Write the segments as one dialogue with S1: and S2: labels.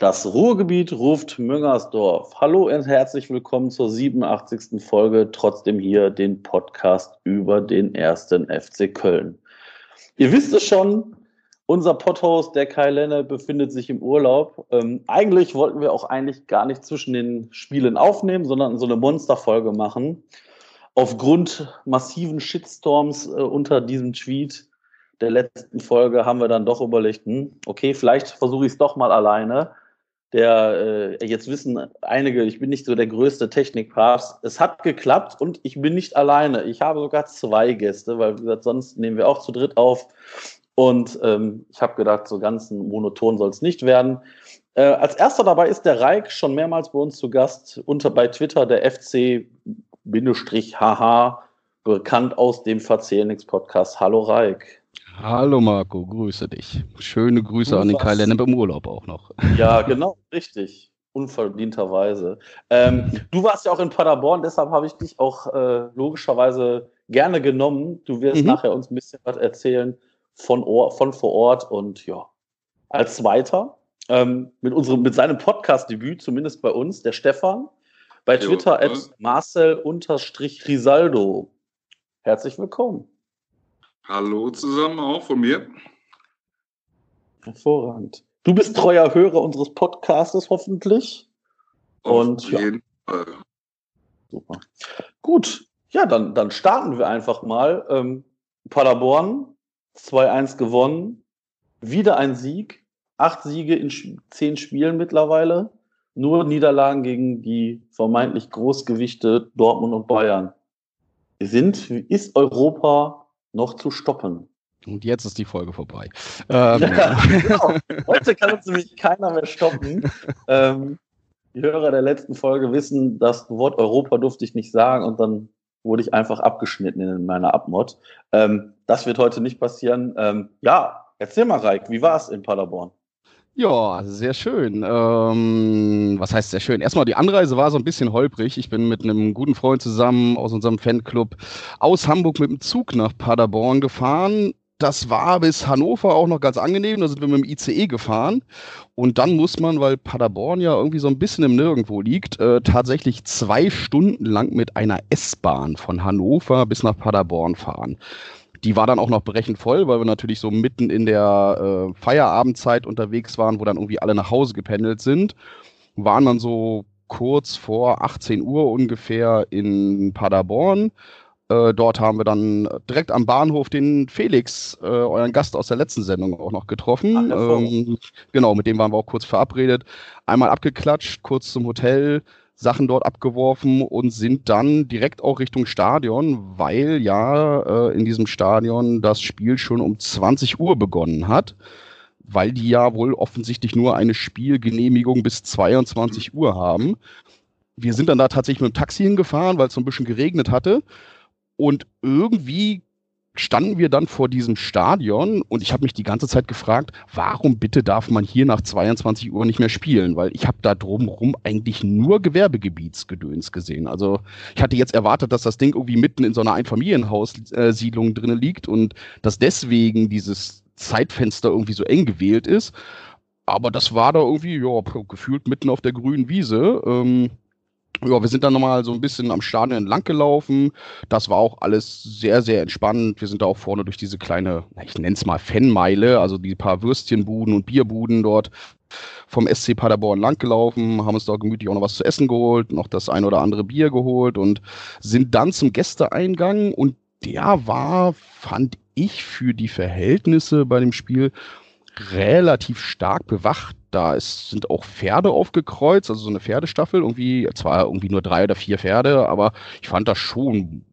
S1: Das Ruhrgebiet ruft Müngersdorf. Hallo und herzlich willkommen zur 87. Folge, trotzdem hier den Podcast über den ersten FC Köln. Ihr wisst es schon, unser Podhost, der Kai Lenne, befindet sich im Urlaub. Ähm, eigentlich wollten wir auch eigentlich gar nicht zwischen den Spielen aufnehmen, sondern so eine Monsterfolge machen. Aufgrund massiven Shitstorms äh, unter diesem Tweet der letzten Folge haben wir dann doch überlegt, hm, okay, vielleicht versuche ich es doch mal alleine der äh, jetzt wissen einige, ich bin nicht so der größte Technikpapst. Es hat geklappt und ich bin nicht alleine. Ich habe sogar zwei Gäste, weil wie gesagt, sonst nehmen wir auch zu dritt auf. Und ähm, ich habe gedacht, so ganz monoton soll es nicht werden. Äh, als erster dabei ist der Reik, schon mehrmals bei uns zu Gast, unter bei Twitter der FC-HH, bekannt aus dem Verzählnix-Podcast. Hallo Reik.
S2: Hallo Marco, grüße dich. Schöne Grüße an den Kai Lennep im Urlaub auch noch.
S1: Ja, genau, richtig. Unverdienterweise. Ähm, du warst ja auch in Paderborn, deshalb habe ich dich auch äh, logischerweise gerne genommen. Du wirst mhm. nachher uns ein bisschen was erzählen von, Or von vor Ort und ja, als Zweiter ähm, mit, unserem, mit seinem Podcast-Debüt, zumindest bei uns, der Stefan, bei Twitter jo, at Marcel-Risaldo. Herzlich willkommen.
S3: Hallo zusammen, auch von mir.
S1: Hervorragend. Du bist treuer Hörer unseres Podcastes hoffentlich.
S3: Auf Und jeden ja. Fall.
S1: Super. Gut, ja, dann, dann starten wir einfach mal. Ähm, Paderborn 2-1 gewonnen. Wieder ein Sieg. Acht Siege in zehn Spielen mittlerweile. Nur Niederlagen gegen die vermeintlich Großgewichte Dortmund und Bayern. Wir sind, ist Europa noch zu stoppen.
S2: Und jetzt ist die Folge vorbei.
S1: Ähm, ja, genau. Heute kann uns nämlich keiner mehr stoppen. ähm, die Hörer der letzten Folge wissen, das Wort Europa durfte ich nicht sagen und dann wurde ich einfach abgeschnitten in meiner Abmod. Ähm, das wird heute nicht passieren. Ähm, ja, erzähl mal, Reik, wie war es in Paderborn?
S2: Ja, sehr schön. Ähm, was heißt sehr schön? Erstmal, die Anreise war so ein bisschen holprig. Ich bin mit einem guten Freund zusammen aus unserem Fanclub aus Hamburg mit dem Zug nach Paderborn gefahren. Das war bis Hannover auch noch ganz angenehm. Da sind wir mit dem ICE gefahren. Und dann muss man, weil Paderborn ja irgendwie so ein bisschen im Nirgendwo liegt, äh, tatsächlich zwei Stunden lang mit einer S-Bahn von Hannover bis nach Paderborn fahren. Die war dann auch noch berechnet voll, weil wir natürlich so mitten in der äh, Feierabendzeit unterwegs waren, wo dann irgendwie alle nach Hause gependelt sind. Waren dann so kurz vor 18 Uhr ungefähr in Paderborn. Äh, dort haben wir dann direkt am Bahnhof den Felix, äh, euren Gast aus der letzten Sendung, auch noch getroffen. Ach, ähm, genau, mit dem waren wir auch kurz verabredet. Einmal abgeklatscht, kurz zum Hotel, Sachen dort abgeworfen und sind dann direkt auch Richtung Stadion, weil ja äh, in diesem Stadion das Spiel schon um 20 Uhr begonnen hat, weil die ja wohl offensichtlich nur eine Spielgenehmigung bis 22 Uhr haben. Wir sind dann da tatsächlich mit dem Taxi hingefahren, weil es so ein bisschen geregnet hatte. Und irgendwie standen wir dann vor diesem Stadion und ich habe mich die ganze Zeit gefragt, warum bitte darf man hier nach 22 Uhr nicht mehr spielen? Weil ich habe da drumherum eigentlich nur Gewerbegebietsgedöns gesehen. Also ich hatte jetzt erwartet, dass das Ding irgendwie mitten in so einer Einfamilienhaussiedlung drin liegt und dass deswegen dieses Zeitfenster irgendwie so eng gewählt ist. Aber das war da irgendwie, ja, gefühlt mitten auf der grünen Wiese. Ähm, ja, wir sind dann nochmal so ein bisschen am Stadion entlang gelaufen. Das war auch alles sehr, sehr entspannt. Wir sind da auch vorne durch diese kleine, ich nenne es mal Fanmeile, also die paar Würstchenbuden und Bierbuden dort vom SC Paderborn langgelaufen, haben uns da gemütlich auch noch was zu essen geholt, noch das ein oder andere Bier geholt und sind dann zum Gästeeingang und der war, fand ich, für die Verhältnisse bei dem Spiel relativ stark bewacht. Da ist, sind auch Pferde aufgekreuzt, also so eine Pferdestaffel, irgendwie, zwar irgendwie nur drei oder vier Pferde, aber ich fand das schon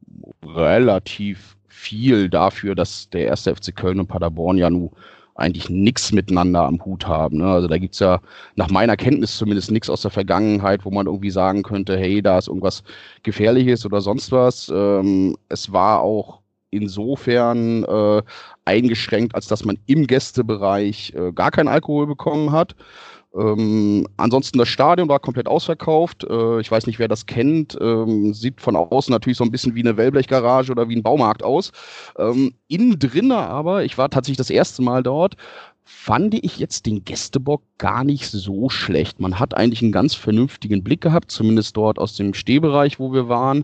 S2: relativ viel dafür, dass der erste FC Köln und Paderborn ja nun eigentlich nichts miteinander am Hut haben. Ne? Also da gibt's ja nach meiner Kenntnis zumindest nichts aus der Vergangenheit, wo man irgendwie sagen könnte, hey, da ist irgendwas Gefährliches oder sonst was. Ähm, es war auch insofern äh, eingeschränkt, als dass man im Gästebereich äh, gar keinen Alkohol bekommen hat. Ähm, ansonsten das Stadion war komplett ausverkauft. Äh, ich weiß nicht, wer das kennt. Ähm, sieht von außen natürlich so ein bisschen wie eine Wellblechgarage oder wie ein Baumarkt aus. Ähm, innen drinnen aber, ich war tatsächlich das erste Mal dort, fand ich jetzt den Gästebock gar nicht so schlecht. Man hat eigentlich einen ganz vernünftigen Blick gehabt, zumindest dort aus dem Stehbereich, wo wir waren.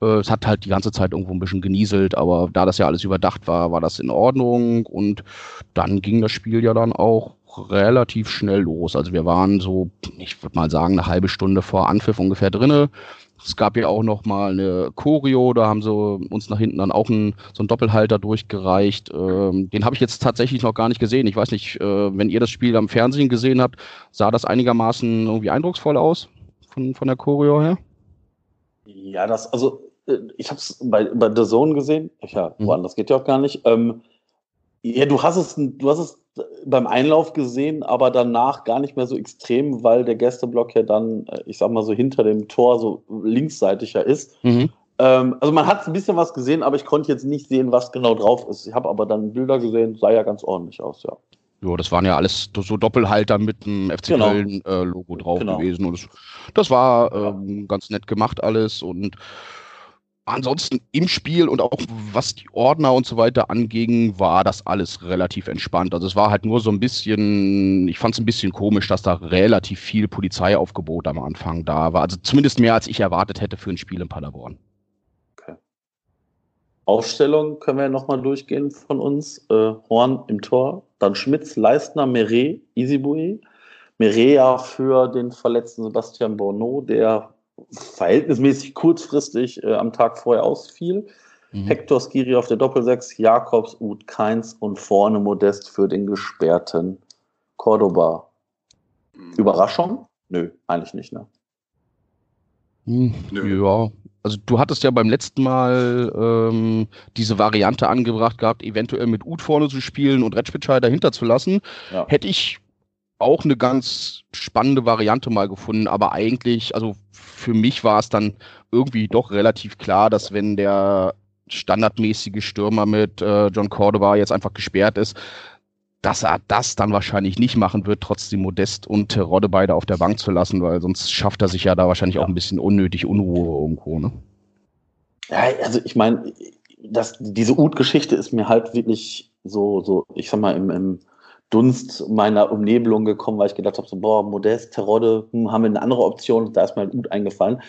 S2: Äh, es hat halt die ganze Zeit irgendwo ein bisschen genieselt, aber da das ja alles überdacht war, war das in Ordnung und dann ging das Spiel ja dann auch relativ schnell los. Also wir waren so, ich würde mal sagen, eine halbe Stunde vor Anpfiff ungefähr drinne. Es gab ja auch noch mal eine Choreo, da haben sie uns nach hinten dann auch einen, so einen Doppelhalter durchgereicht. Ähm, den habe ich jetzt tatsächlich noch gar nicht gesehen. Ich weiß nicht, äh, wenn ihr das Spiel am Fernsehen gesehen habt, sah das einigermaßen irgendwie eindrucksvoll aus von, von der Choreo her?
S1: Ja, das, also ich habe es bei, bei The Zone gesehen. Ja, mhm. woanders geht ja auch gar nicht. Ähm, ja, du hast es, du hast es beim Einlauf gesehen, aber danach gar nicht mehr so extrem, weil der Gästeblock ja dann, äh, ich sag mal so hinter dem Tor so linksseitiger ist. Mhm. Ähm, also man hat ein bisschen was gesehen, aber ich konnte jetzt nicht sehen, was genau drauf ist. Ich habe aber dann Bilder gesehen, sah ja ganz ordentlich aus, ja.
S2: Ja, das waren ja alles so Doppelhalter mit dem FC genau. Köln äh, Logo drauf genau. gewesen. Und das, das war ähm, ganz nett gemacht alles und ansonsten im Spiel und auch was die Ordner und so weiter anging, war das alles relativ entspannt. Also es war halt nur so ein bisschen, ich fand es ein bisschen komisch, dass da relativ viel Polizeiaufgebot am Anfang da war. Also zumindest mehr, als ich erwartet hätte für ein Spiel in Paderborn.
S1: Aufstellung können wir nochmal durchgehen von uns. Äh, Horn im Tor, dann Schmitz, Leistner, Meret, Isibue. Ja für den verletzten Sebastian Borneau, der verhältnismäßig kurzfristig äh, am Tag vorher ausfiel. Mhm. Hector Skiri auf der Doppelsechs, Jakobs, Uth, Keins und vorne Modest für den gesperrten Cordoba. Mhm. Überraschung? Nö, eigentlich nicht, ne?
S2: Hm, ja, also du hattest ja beim letzten Mal ähm, diese Variante angebracht gehabt, eventuell mit Uth vorne zu spielen und Retschpitschei dahinter zu lassen. Ja. Hätte ich auch eine ganz spannende Variante mal gefunden, aber eigentlich, also für mich war es dann irgendwie doch relativ klar, dass wenn der standardmäßige Stürmer mit äh, John Cordova jetzt einfach gesperrt ist, dass er das dann wahrscheinlich nicht machen wird, trotzdem Modest und Terodde beide auf der Bank zu lassen, weil sonst schafft er sich ja da wahrscheinlich ja. auch ein bisschen unnötig Unruhe irgendwo, ne?
S1: Ja, also ich meine, diese Ut-Geschichte ist mir halt wirklich so, so, ich sag mal, im, im Dunst meiner Umnebelung gekommen, weil ich gedacht habe, so, boah, Modest, Terodde, hm, haben wir eine andere Option, da ist mir halt gut eingefallen.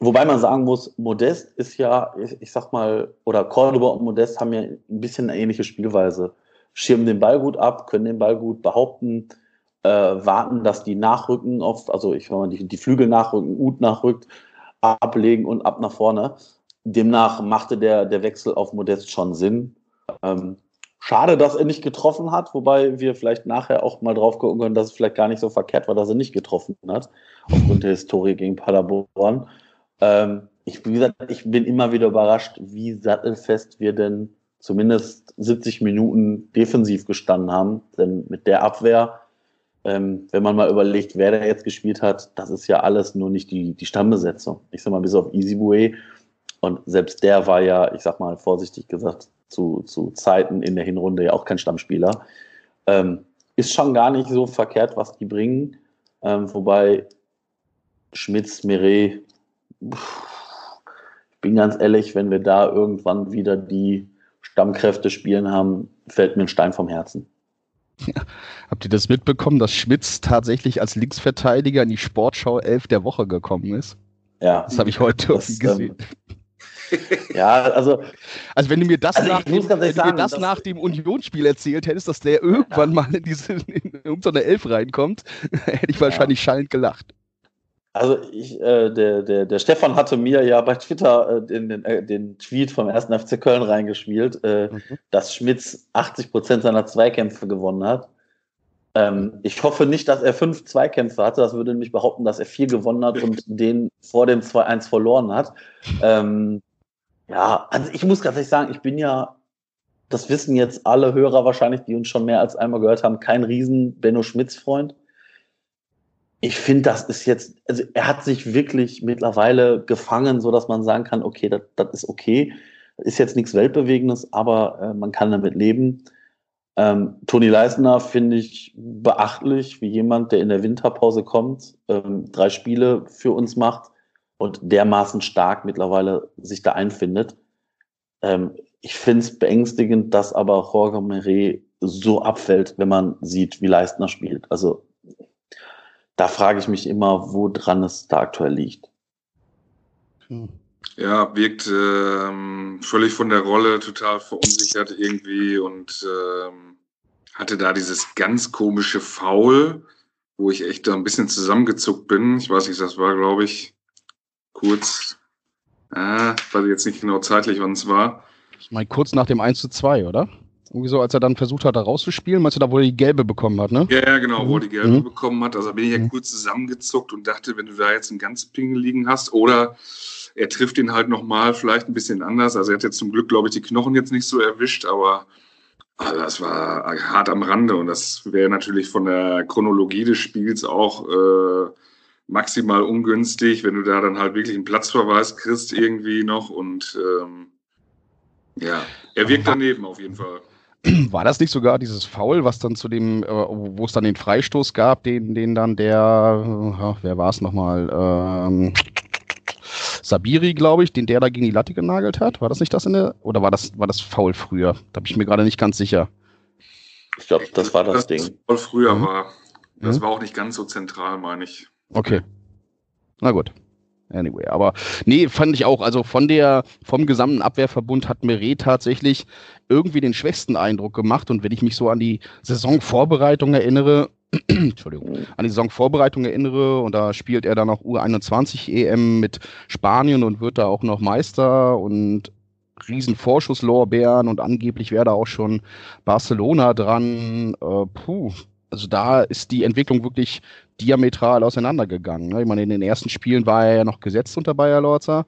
S1: Wobei man sagen muss, Modest ist ja, ich, ich sag mal, oder Cordoba und Modest haben ja ein bisschen eine ähnliche Spielweise. Schirmen den Ball gut ab, können den Ball gut behaupten, äh, warten, dass die nachrücken, oft, also ich sag mal, die, die Flügel nachrücken, Ut nachrückt, ablegen und ab nach vorne. Demnach machte der, der Wechsel auf Modest schon Sinn. Ähm, Schade, dass er nicht getroffen hat, wobei wir vielleicht nachher auch mal drauf gucken können, dass es vielleicht gar nicht so verkehrt war, dass er nicht getroffen hat, aufgrund der Historie gegen Paderborn. Ähm, ich, wie gesagt, ich bin immer wieder überrascht, wie sattelfest wir denn zumindest 70 Minuten defensiv gestanden haben. Denn mit der Abwehr, ähm, wenn man mal überlegt, wer da jetzt gespielt hat, das ist ja alles nur nicht die, die Stammbesetzung. Ich sag mal, bis auf Easybue. Und selbst der war ja, ich sag mal vorsichtig gesagt, zu, zu Zeiten in der Hinrunde ja auch kein Stammspieler. Ähm, ist schon gar nicht so verkehrt, was die bringen. Ähm, wobei Schmitz, Meret, ich bin ganz ehrlich, wenn wir da irgendwann wieder die Stammkräfte spielen haben, fällt mir ein Stein vom Herzen.
S2: Ja. Habt ihr das mitbekommen, dass Schmitz tatsächlich als Linksverteidiger in die Sportschau 11 der Woche gekommen ist?
S1: Ja.
S2: Das habe ich heute das, gesehen. Ähm,
S1: ja, also.
S2: Also, wenn du mir das, also nach, dem, wenn sagen, mir das nach dem Unionsspiel erzählt hättest, dass der irgendwann ja. mal in diese in irgendeine Elf reinkommt, hätte ich wahrscheinlich ja. schallend gelacht.
S1: Also ich, äh, der, der, der Stefan hatte mir ja bei Twitter äh, den, den, äh, den Tweet vom 1. FC Köln reingespielt, äh, mhm. dass Schmitz 80 Prozent seiner Zweikämpfe gewonnen hat. Ähm, ich hoffe nicht, dass er fünf Zweikämpfe hatte. Das würde nämlich behaupten, dass er vier gewonnen hat und den vor dem 2-1 verloren hat. Ähm, ja, also ich muss ganz ehrlich sagen, ich bin ja, das wissen jetzt alle Hörer wahrscheinlich, die uns schon mehr als einmal gehört haben, kein riesen Benno Schmitz-Freund. Ich finde, das ist jetzt, also er hat sich wirklich mittlerweile gefangen, so dass man sagen kann, okay, das, ist okay. Ist jetzt nichts Weltbewegendes, aber äh, man kann damit leben. Ähm, Toni Leisner finde ich beachtlich, wie jemand, der in der Winterpause kommt, ähm, drei Spiele für uns macht und dermaßen stark mittlerweile sich da einfindet. Ähm, ich finde es beängstigend, dass aber Jorge Meret so abfällt, wenn man sieht, wie Leistner spielt. Also da frage ich mich immer, woran es da aktuell liegt.
S3: Hm. Ja, wirkt ähm, völlig von der Rolle total verunsichert irgendwie und ähm, hatte da dieses ganz komische Foul, wo ich echt da ein bisschen zusammengezuckt bin. Ich weiß nicht, das war, glaube ich, kurz, äh, weiß ich jetzt nicht genau zeitlich, wann es war.
S2: Ich meine, kurz nach dem 1 zu 2, oder? Irgendwie so, als er dann versucht hat, da rauszuspielen, meinst du da, wo er die gelbe bekommen hat, ne?
S3: Ja, ja genau, mhm. wo er die gelbe mhm. bekommen hat. Also bin ich ja mhm. kurz zusammengezuckt und dachte, wenn du da jetzt einen ganz Pingel liegen hast oder er trifft ihn halt nochmal, vielleicht ein bisschen anders. Also er hat jetzt zum Glück, glaube ich, die Knochen jetzt nicht so erwischt, aber also das war hart am Rande und das wäre natürlich von der Chronologie des Spiels auch äh, maximal ungünstig, wenn du da dann halt wirklich einen Platzverweis kriegst irgendwie noch und ähm, ja, er wirkt daneben auf jeden Fall.
S2: War das nicht sogar dieses Foul, was dann zu dem, äh, wo es dann den Freistoß gab, den, den dann der, äh, wer war es nochmal, ähm, Sabiri, glaube ich, den der da gegen die Latte genagelt hat? War das nicht das in der, oder war das, war das Foul früher? Da bin ich mir gerade nicht ganz sicher.
S1: Ich glaube, das war das, das Ding.
S3: Foul früher mhm. war. Das mhm. war auch nicht ganz so zentral, meine ich.
S2: Okay. Na gut. Anyway, aber nee, fand ich auch, also von der, vom gesamten Abwehrverbund hat Meret tatsächlich irgendwie den schwächsten Eindruck gemacht und wenn ich mich so an die Saisonvorbereitung erinnere, Entschuldigung, an die Saisonvorbereitung erinnere und da spielt er dann auch U21 EM mit Spanien und wird da auch noch Meister und riesen Vorschusslorbeeren und angeblich wäre da auch schon Barcelona dran. Äh, puh, also da ist die Entwicklung wirklich diametral auseinandergegangen. Ne? Ich meine, in den ersten Spielen war er ja noch gesetzt unter Bayer Lorzer.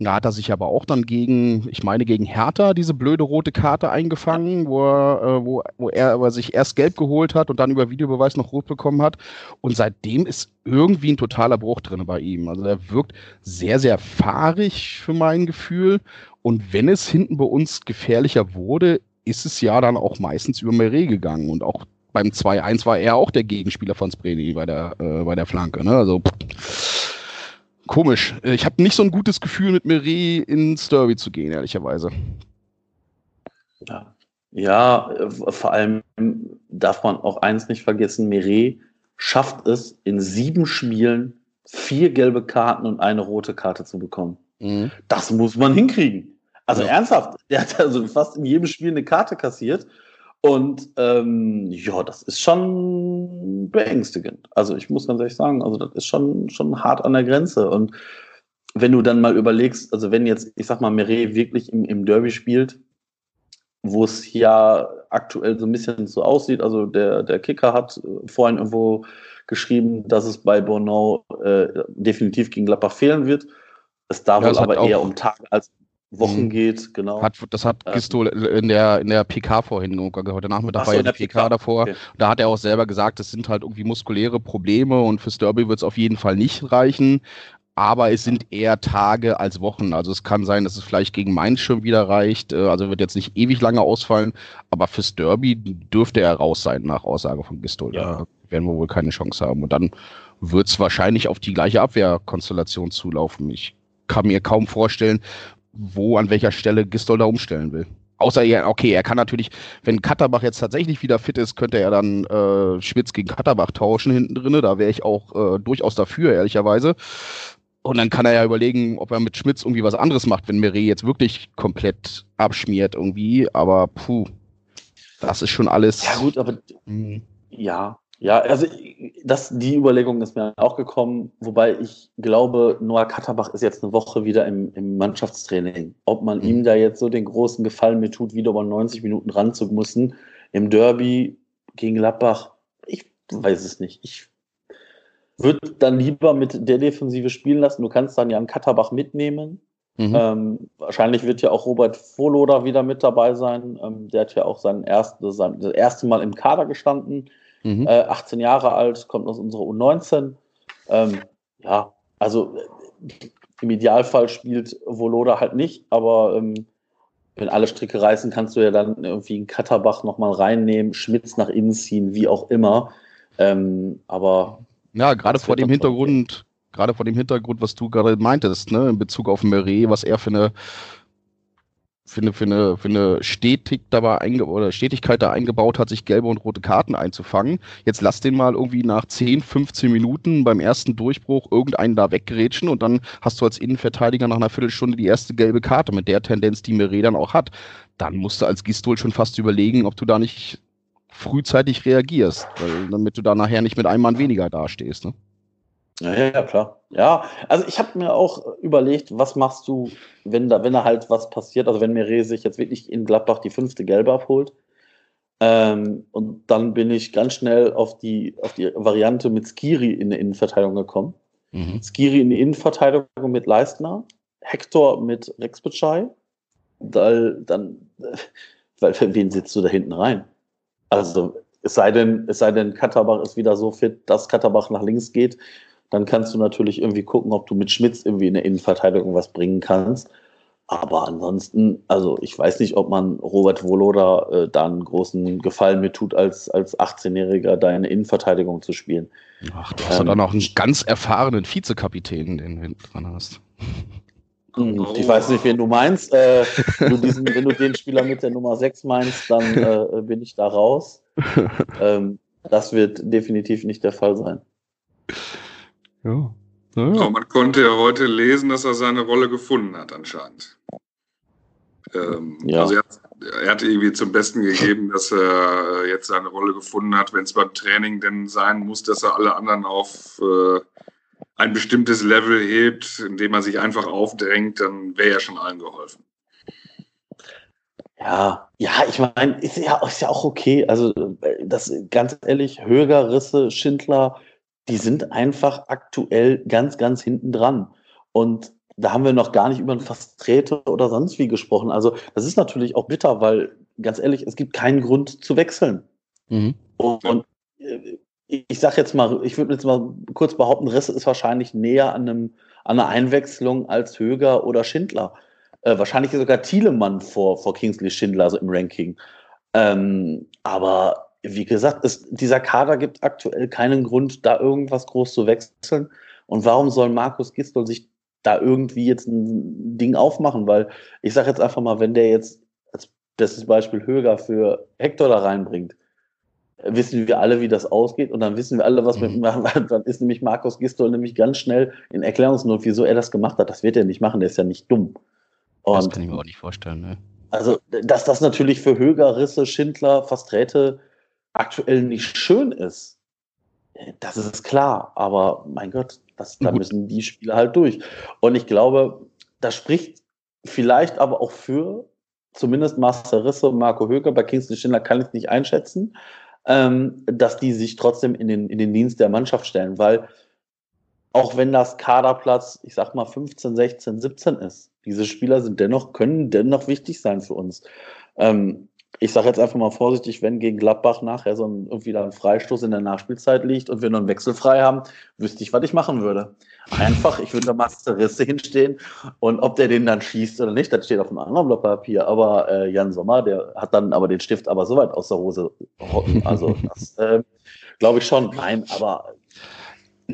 S2: Da hat er sich aber auch dann gegen, ich meine, gegen Hertha diese blöde rote Karte eingefangen, wo er, äh, wo, wo er aber sich erst gelb geholt hat und dann über Videobeweis noch rot bekommen hat. Und seitdem ist irgendwie ein totaler Bruch drin bei ihm. Also er wirkt sehr, sehr fahrig für mein Gefühl. Und wenn es hinten bei uns gefährlicher wurde, ist es ja dann auch meistens über Meret gegangen. Und auch beim 2-1 war er auch der Gegenspieler von Spreni bei der, äh, bei der Flanke. Ne? Also pff, komisch. Ich habe nicht so ein gutes Gefühl, mit Meret ins Derby zu gehen, ehrlicherweise.
S1: Ja. ja, vor allem darf man auch eins nicht vergessen, Meret schafft es in sieben Spielen vier gelbe Karten und eine rote Karte zu bekommen. Mhm. Das muss man hinkriegen. Also ja. ernsthaft, der hat also fast in jedem Spiel eine Karte kassiert und ähm, ja, das ist schon beängstigend. Also ich muss ganz ehrlich sagen, also das ist schon, schon hart an der Grenze. Und wenn du dann mal überlegst, also wenn jetzt, ich sag mal, Meret wirklich im, im Derby spielt, wo es ja aktuell so ein bisschen so aussieht, also der, der Kicker hat äh, vorhin irgendwo geschrieben, dass es bei Bornau äh, definitiv gegen Gladbach fehlen wird. Es da ja, wohl aber eher um Tage als Wochen mhm. geht, genau.
S2: Hat, das hat ähm, Gisto in der, in der PK vorhin, heute Nachmittag war ja die PK, PK davor. Okay. Da hat er auch selber gesagt, es sind halt irgendwie muskuläre Probleme und fürs Derby wird es auf jeden Fall nicht reichen. Aber es sind eher Tage als Wochen. Also es kann sein, dass es vielleicht gegen Mainz schon wieder reicht. Äh, also wird jetzt nicht ewig lange ausfallen. Aber fürs Derby dürfte er raus sein, nach Aussage von Gisto. Ja. Da werden wir wohl keine Chance haben. Und dann wird es wahrscheinlich auf die gleiche Abwehrkonstellation zulaufen. Ich kann mir kaum vorstellen, wo, an welcher Stelle Gistol da umstellen will. Außer er, okay, er kann natürlich, wenn Katterbach jetzt tatsächlich wieder fit ist, könnte er dann äh, Schmitz gegen Katterbach tauschen hinten drin. Da wäre ich auch äh, durchaus dafür, ehrlicherweise. Und dann kann er ja überlegen, ob er mit Schmitz irgendwie was anderes macht, wenn Meret jetzt wirklich komplett abschmiert irgendwie. Aber puh, das ist schon alles.
S1: Ja, gut, aber mh. ja, ja, also das, die Überlegung ist mir auch gekommen, wobei ich glaube, Noah Katterbach ist jetzt eine Woche wieder im, im Mannschaftstraining. Ob man mhm. ihm da jetzt so den großen Gefallen mit tut, wieder über 90 Minuten ran zu müssen, im Derby gegen Gladbach, ich weiß es nicht. Ich würde dann lieber mit der Defensive spielen lassen. Du kannst dann ja einen Katterbach mitnehmen. Mhm. Ähm, wahrscheinlich wird ja auch Robert Voloda wieder mit dabei sein. Ähm, der hat ja auch sein, erst, sein das erste Mal im Kader gestanden Mhm. Äh, 18 Jahre alt, kommt aus unserer U19. Ähm, ja, also äh, im Idealfall spielt Voloda halt nicht, aber ähm, wenn alle Stricke reißen, kannst du ja dann irgendwie einen Katterbach nochmal reinnehmen, Schmitz nach innen ziehen, wie auch immer. Ähm, aber
S2: ja, gerade vor dem Hintergrund, gerade vor dem Hintergrund, was du gerade meintest, ne, in Bezug auf Meret, was er für eine für eine, für eine, für eine Stetig dabei einge oder Stetigkeit da eingebaut hat, sich gelbe und rote Karten einzufangen. Jetzt lass den mal irgendwie nach 10, 15 Minuten beim ersten Durchbruch irgendeinen da weggerätschen und dann hast du als Innenverteidiger nach einer Viertelstunde die erste gelbe Karte mit der Tendenz, die Meret dann auch hat. Dann musst du als Gistol schon fast überlegen, ob du da nicht frühzeitig reagierst, weil, damit du da nachher nicht mit einem Mann weniger dastehst. Ne?
S1: Ja, ja, klar. Ja, also ich habe mir auch überlegt, was machst du, wenn da, wenn da halt was passiert, also wenn Meret sich jetzt wirklich in Gladbach die fünfte Gelbe abholt. Ähm, und dann bin ich ganz schnell auf die, auf die Variante mit Skiri in der Innenverteidigung gekommen. Mhm. Skiri in die Innenverteidigung mit Leistner, Hector mit Rex Bitschei. Weil dann, weil wen sitzt du da hinten rein? Also es sei denn, es sei denn, Katterbach ist wieder so fit, dass Katterbach nach links geht dann kannst du natürlich irgendwie gucken, ob du mit Schmitz irgendwie in der Innenverteidigung was bringen kannst. Aber ansonsten, also ich weiß nicht, ob man Robert Voloda äh, da einen großen Gefallen mit tut, als, als 18-Jähriger da in der Innenverteidigung zu spielen.
S2: Ach, du hast ähm, dann auch einen ganz erfahrenen Vizekapitän, den du hinten dran hast.
S1: Hm, ich weiß nicht, wen du meinst. Äh, du diesen, wenn du den Spieler mit der Nummer 6 meinst, dann äh, bin ich da raus. Ähm, das wird definitiv nicht der Fall sein.
S3: Ja. Naja. Oh, man konnte ja heute lesen, dass er seine Rolle gefunden hat, anscheinend. Ähm, ja. Also er, er hat irgendwie zum Besten gegeben, dass er jetzt seine Rolle gefunden hat. Wenn es beim Training denn sein muss, dass er alle anderen auf äh, ein bestimmtes Level hebt, indem er sich einfach aufdrängt, dann wäre ja schon allen geholfen.
S1: Ja, ja, ich meine, ist ja, ist ja auch okay. Also, äh, das ganz ehrlich, Höger, Risse, Schindler, die sind einfach aktuell ganz, ganz hinten dran. Und da haben wir noch gar nicht über ein Vertreter oder sonst wie gesprochen. Also das ist natürlich auch bitter, weil ganz ehrlich, es gibt keinen Grund zu wechseln. Mhm. Und, und äh, ich sage jetzt mal, ich würde jetzt mal kurz behaupten, Risse ist wahrscheinlich näher an, einem, an einer Einwechslung als Höger oder Schindler. Äh, wahrscheinlich sogar Thielemann vor, vor Kingsley Schindler, also im Ranking. Ähm, aber wie gesagt, es, dieser Kader gibt aktuell keinen Grund, da irgendwas groß zu wechseln. Und warum soll Markus Gistol sich da irgendwie jetzt ein Ding aufmachen? Weil ich sage jetzt einfach mal, wenn der jetzt als bestes Beispiel Höger für Hector da reinbringt, wissen wir alle, wie das ausgeht und dann wissen wir alle, was mhm. mit dann ist nämlich Markus Gistol nämlich ganz schnell in Erklärungsnot, wieso er das gemacht hat. Das wird er nicht machen, der ist ja nicht dumm.
S2: Und das kann ich mir auch nicht vorstellen. Ne?
S1: Also, dass das natürlich für Höger, Risse, Schindler, Fasträte aktuell nicht schön ist, das ist klar. Aber mein Gott, das, da müssen die Spieler halt durch. Und ich glaube, das spricht vielleicht aber auch für zumindest Master Risse und Marco Höger. Bei Kingston Schindler kann ich es nicht einschätzen, ähm, dass die sich trotzdem in den, in den Dienst der Mannschaft stellen, weil auch wenn das Kaderplatz, ich sag mal 15, 16, 17 ist, diese Spieler sind dennoch, können dennoch wichtig sein für uns. Ähm, ich sage jetzt einfach mal vorsichtig, wenn gegen Gladbach nachher so ein, irgendwie da ein Freistoß in der Nachspielzeit liegt und wir noch einen Wechsel frei haben, wüsste ich, was ich machen würde. Einfach, ich würde da Master Risse hinstehen und ob der den dann schießt oder nicht, das steht auf einem anderen Blatt Papier. Aber äh, Jan Sommer, der hat dann aber den Stift aber so weit aus der Hose rotten. Also das äh, glaube ich schon. Nein, aber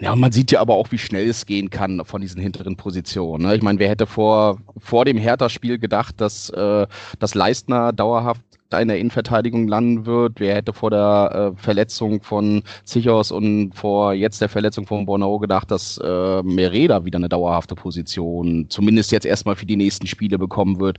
S2: ja, man sieht ja aber auch, wie schnell es gehen kann von diesen hinteren Positionen. Ne? Ich meine, wer hätte vor, vor dem Hertha-Spiel gedacht, dass, äh, dass Leistner dauerhaft da in der Innenverteidigung landen wird. Wer hätte vor der äh, Verletzung von Zichos und vor jetzt der Verletzung von Bornau gedacht, dass äh, Mereda wieder eine dauerhafte Position, zumindest jetzt erstmal für die nächsten Spiele bekommen wird.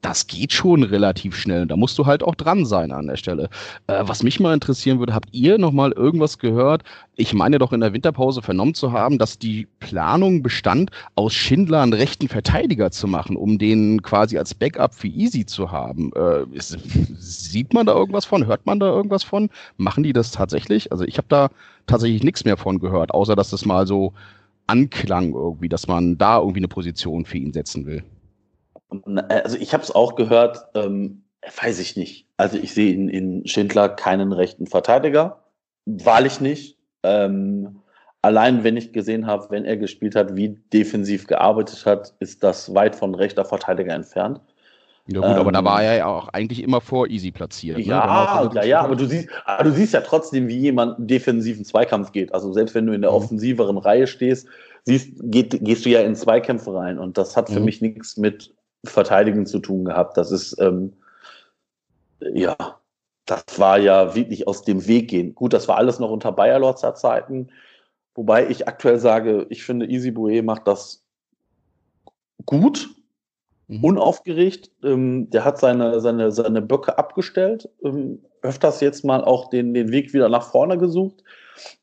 S2: Das geht schon relativ schnell. Da musst du halt auch dran sein an der Stelle. Äh, was mich mal interessieren würde, habt ihr noch mal irgendwas gehört? Ich meine doch in der Winterpause vernommen zu haben, dass die Planung bestand, aus Schindler einen rechten Verteidiger zu machen, um den quasi als Backup für Easy zu haben. Äh, ist, Sieht man da irgendwas von? Hört man da irgendwas von? Machen die das tatsächlich? Also ich habe da tatsächlich nichts mehr von gehört, außer dass das mal so anklang irgendwie, dass man da irgendwie eine Position für ihn setzen will.
S1: Also ich habe es auch gehört, ähm, weiß ich nicht. Also ich sehe in, in Schindler keinen rechten Verteidiger, wahrlich nicht. Ähm, allein wenn ich gesehen habe, wenn er gespielt hat, wie defensiv gearbeitet hat, ist das weit von rechter Verteidiger entfernt.
S2: Ja gut, ähm, aber da war er ja auch eigentlich immer vor Easy platziert.
S1: Ja, ne? ja, ja, aber du siehst, aber du siehst ja trotzdem, wie jemand einen defensiven Zweikampf geht. Also selbst wenn du in der mhm. offensiveren Reihe stehst, siehst, geht, gehst du ja in Zweikämpfe rein. Und das hat für mhm. mich nichts mit Verteidigen zu tun gehabt. Das ist, ähm, ja, das war ja wirklich aus dem Weg gehen. Gut, das war alles noch unter Bayerlotzer Zeiten, wobei ich aktuell sage, ich finde, Easy Boué macht das gut, mhm. unaufgeregt. Ähm, der hat seine, seine, seine Böcke abgestellt, ähm, öfters jetzt mal auch den, den Weg wieder nach vorne gesucht,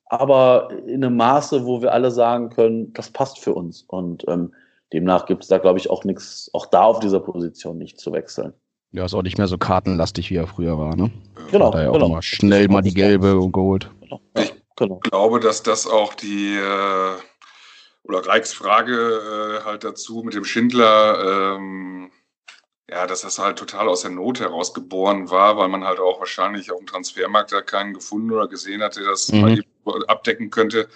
S1: aber in einem Maße, wo wir alle sagen können, das passt für uns. Und ähm, demnach gibt es da, glaube ich, auch nichts, auch da auf dieser Position nicht zu wechseln.
S2: Ja, ist auch nicht mehr so kartenlastig, wie er früher war, ne?
S1: Genau.
S2: Hat er ja
S1: genau.
S2: auch mal schnell mal die gelbe geholt.
S3: Genau. Ich genau. glaube, dass das auch die äh, oder Reichs Frage äh, halt dazu mit dem Schindler, ähm, ja, dass das halt total aus der Not heraus geboren war, weil man halt auch wahrscheinlich auf dem Transfermarkt da keinen gefunden oder gesehen hatte, der das mhm. abdecken könnte.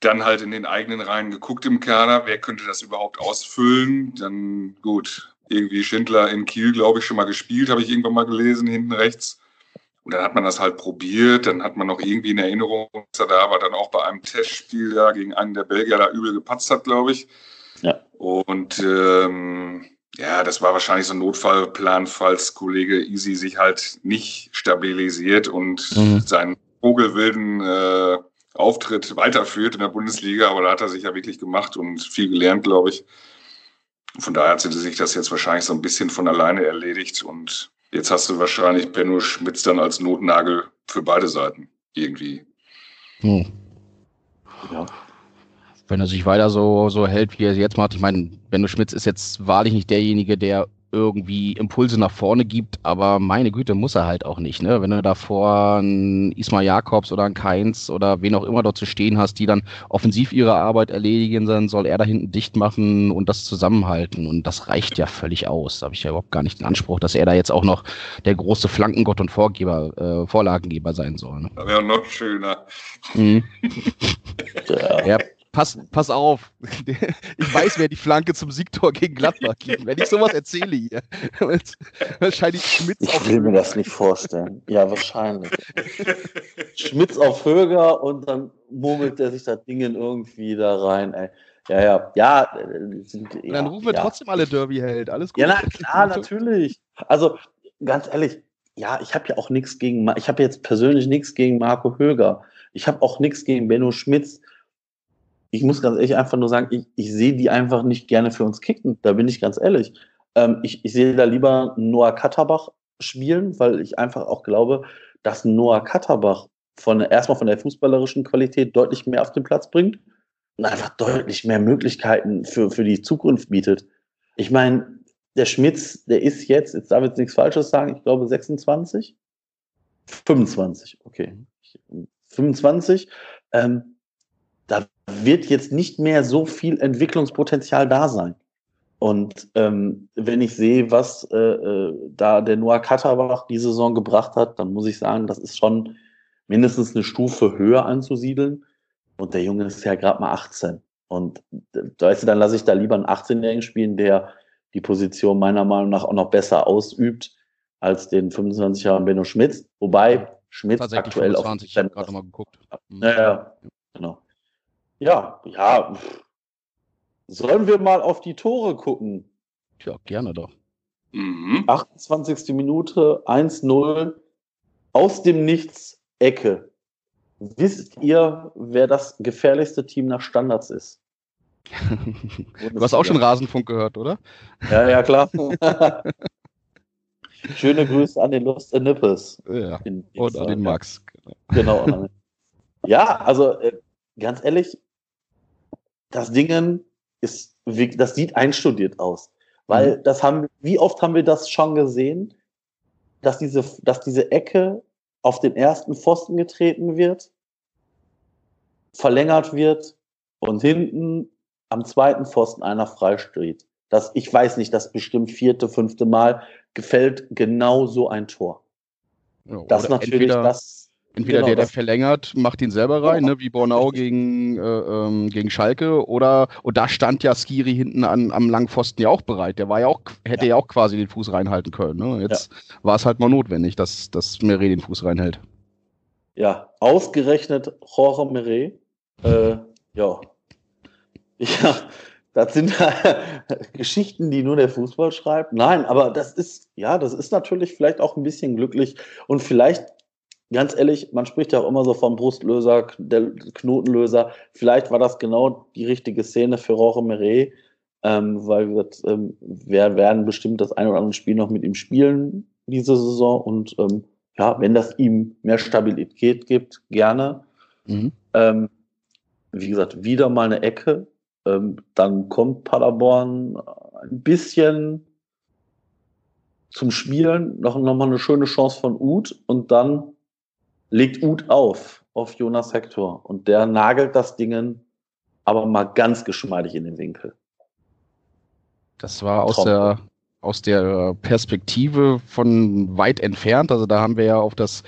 S3: Dann halt in den eigenen Reihen geguckt im Kader, wer könnte das überhaupt ausfüllen? Dann gut, irgendwie Schindler in Kiel, glaube ich, schon mal gespielt, habe ich irgendwann mal gelesen, hinten rechts. Und dann hat man das halt probiert, dann hat man noch irgendwie in Erinnerung, dass er da aber dann auch bei einem Testspiel da gegen einen der Belgier da übel gepatzt hat, glaube ich.
S1: Ja.
S3: Und ähm, ja, das war wahrscheinlich so ein Notfallplan, falls Kollege Easy sich halt nicht stabilisiert und mhm. seinen vogelwilden äh, Auftritt weiterführt in der Bundesliga. Aber da hat er sich ja wirklich gemacht und viel gelernt, glaube ich. Von daher hat sich das jetzt wahrscheinlich so ein bisschen von alleine erledigt und jetzt hast du wahrscheinlich Benno Schmitz dann als Notnagel für beide Seiten irgendwie. Hm.
S2: Ja. Wenn er sich weiter so, so hält, wie er es jetzt macht, ich meine, Benno Schmitz ist jetzt wahrlich nicht derjenige, der irgendwie Impulse nach vorne gibt, aber meine Güte, muss er halt auch nicht. Ne? Wenn du davor einen Ismail Jakobs oder einen Keins oder wen auch immer dort zu stehen hast, die dann offensiv ihre Arbeit erledigen, dann soll er da hinten dicht machen und das zusammenhalten. Und das reicht ja völlig aus. Da habe ich ja überhaupt gar nicht den Anspruch, dass er da jetzt auch noch der große Flankengott und Vorgeber, äh, Vorlagengeber sein soll. Ne?
S3: Das wäre noch schöner.
S2: Mhm. ja. ja pass, pass auf. Ich weiß, wer die Flanke zum Siegtor gegen Gladbach gibt. Wenn ich sowas erzähle hier. Wahrscheinlich Schmitz
S1: ich auf Ich will mir das nicht vorstellen. Ja, wahrscheinlich. Schmitz auf Höger und dann murmelt er sich das Ding irgendwie da rein, ey. Ja, ja, ja.
S2: Sind, und dann rufen wir ja. trotzdem alle Derby-Held. Alles gut.
S1: Ja, na, klar, natürlich. Also, ganz ehrlich, ja, ich habe ja auch nichts gegen, ich habe jetzt persönlich nichts gegen Marco Höger. Ich habe auch nichts gegen Benno Schmitz ich muss ganz ehrlich einfach nur sagen, ich, ich sehe die einfach nicht gerne für uns kicken. Da bin ich ganz ehrlich. Ähm, ich, ich sehe da lieber Noah Katterbach spielen, weil ich einfach auch glaube, dass Noah Katterbach von, erstmal von der fußballerischen Qualität deutlich mehr auf den Platz bringt und einfach deutlich mehr Möglichkeiten für, für die Zukunft bietet. Ich meine, der Schmitz, der ist jetzt, jetzt darf ich jetzt nichts Falsches sagen, ich glaube 26? 25, okay. 25. Ähm, da wird jetzt nicht mehr so viel Entwicklungspotenzial da sein. Und ähm, wenn ich sehe, was äh, äh, da der Noah Katterbach die Saison gebracht hat, dann muss ich sagen, das ist schon mindestens eine Stufe höher anzusiedeln. Und der Junge ist ja gerade mal 18. Und äh, weißt du, dann lasse ich da lieber einen 18-Jährigen spielen, der die Position meiner Meinung nach auch noch besser ausübt als den 25-jährigen Benno Schmitz. Wobei Schmitz aktuell
S2: 25, auch. Ich habe gerade mal geguckt.
S1: Ja, ja, genau. Ja, ja. Sollen wir mal auf die Tore gucken?
S2: Ja, gerne doch.
S1: Mhm. 28. Minute, 1-0, aus dem Nichts, Ecke. Wisst ihr, wer das gefährlichste Team nach Standards ist?
S2: du hast auch schon Rasenfunk gehört, oder?
S1: Ja, ja, klar. Schöne Grüße an den Lust Nippes.
S2: Ja, in, und an den Max.
S1: Genau. genau ja, also äh, ganz ehrlich, das Dingen ist, das sieht einstudiert aus. Weil mhm. das haben, wie oft haben wir das schon gesehen, dass diese, dass diese Ecke auf den ersten Pfosten getreten wird, verlängert wird und hinten am zweiten Pfosten einer freisteht. Das, ich weiß nicht, das bestimmt vierte, fünfte Mal gefällt genau so ein Tor.
S2: Ja, das natürlich das Entweder genau, der, der verlängert, macht ihn selber rein, genau. ne, wie Bornau gegen, äh, ähm, gegen Schalke, oder und da stand ja Skiri hinten an, am Langpfosten ja auch bereit. Der war ja auch, hätte ja, ja auch quasi den Fuß reinhalten können. Ne? Jetzt ja. war es halt mal notwendig, dass, dass Meret den Fuß reinhält.
S1: Ja, ausgerechnet Jorge Meret. Äh, ja. Ja, das sind Geschichten, die nur der Fußball schreibt. Nein, aber das ist, ja, das ist natürlich vielleicht auch ein bisschen glücklich und vielleicht, ganz ehrlich, man spricht ja auch immer so vom Brustlöser, der Knotenlöser. Vielleicht war das genau die richtige Szene für Roche Meret, ähm, weil wir, ähm, wir werden bestimmt das ein oder andere Spiel noch mit ihm spielen diese Saison und ähm, ja, wenn das ihm mehr Stabilität gibt, gerne. Mhm. Ähm, wie gesagt, wieder mal eine Ecke. Ähm, dann kommt Paderborn ein bisschen zum Spielen, noch, noch mal eine schöne Chance von Uth und dann legt Uth auf, auf Jonas Hector und der nagelt das Ding aber mal ganz geschmeidig in den Winkel.
S2: Das war aus der, aus der Perspektive von weit entfernt. Also da haben wir ja auf das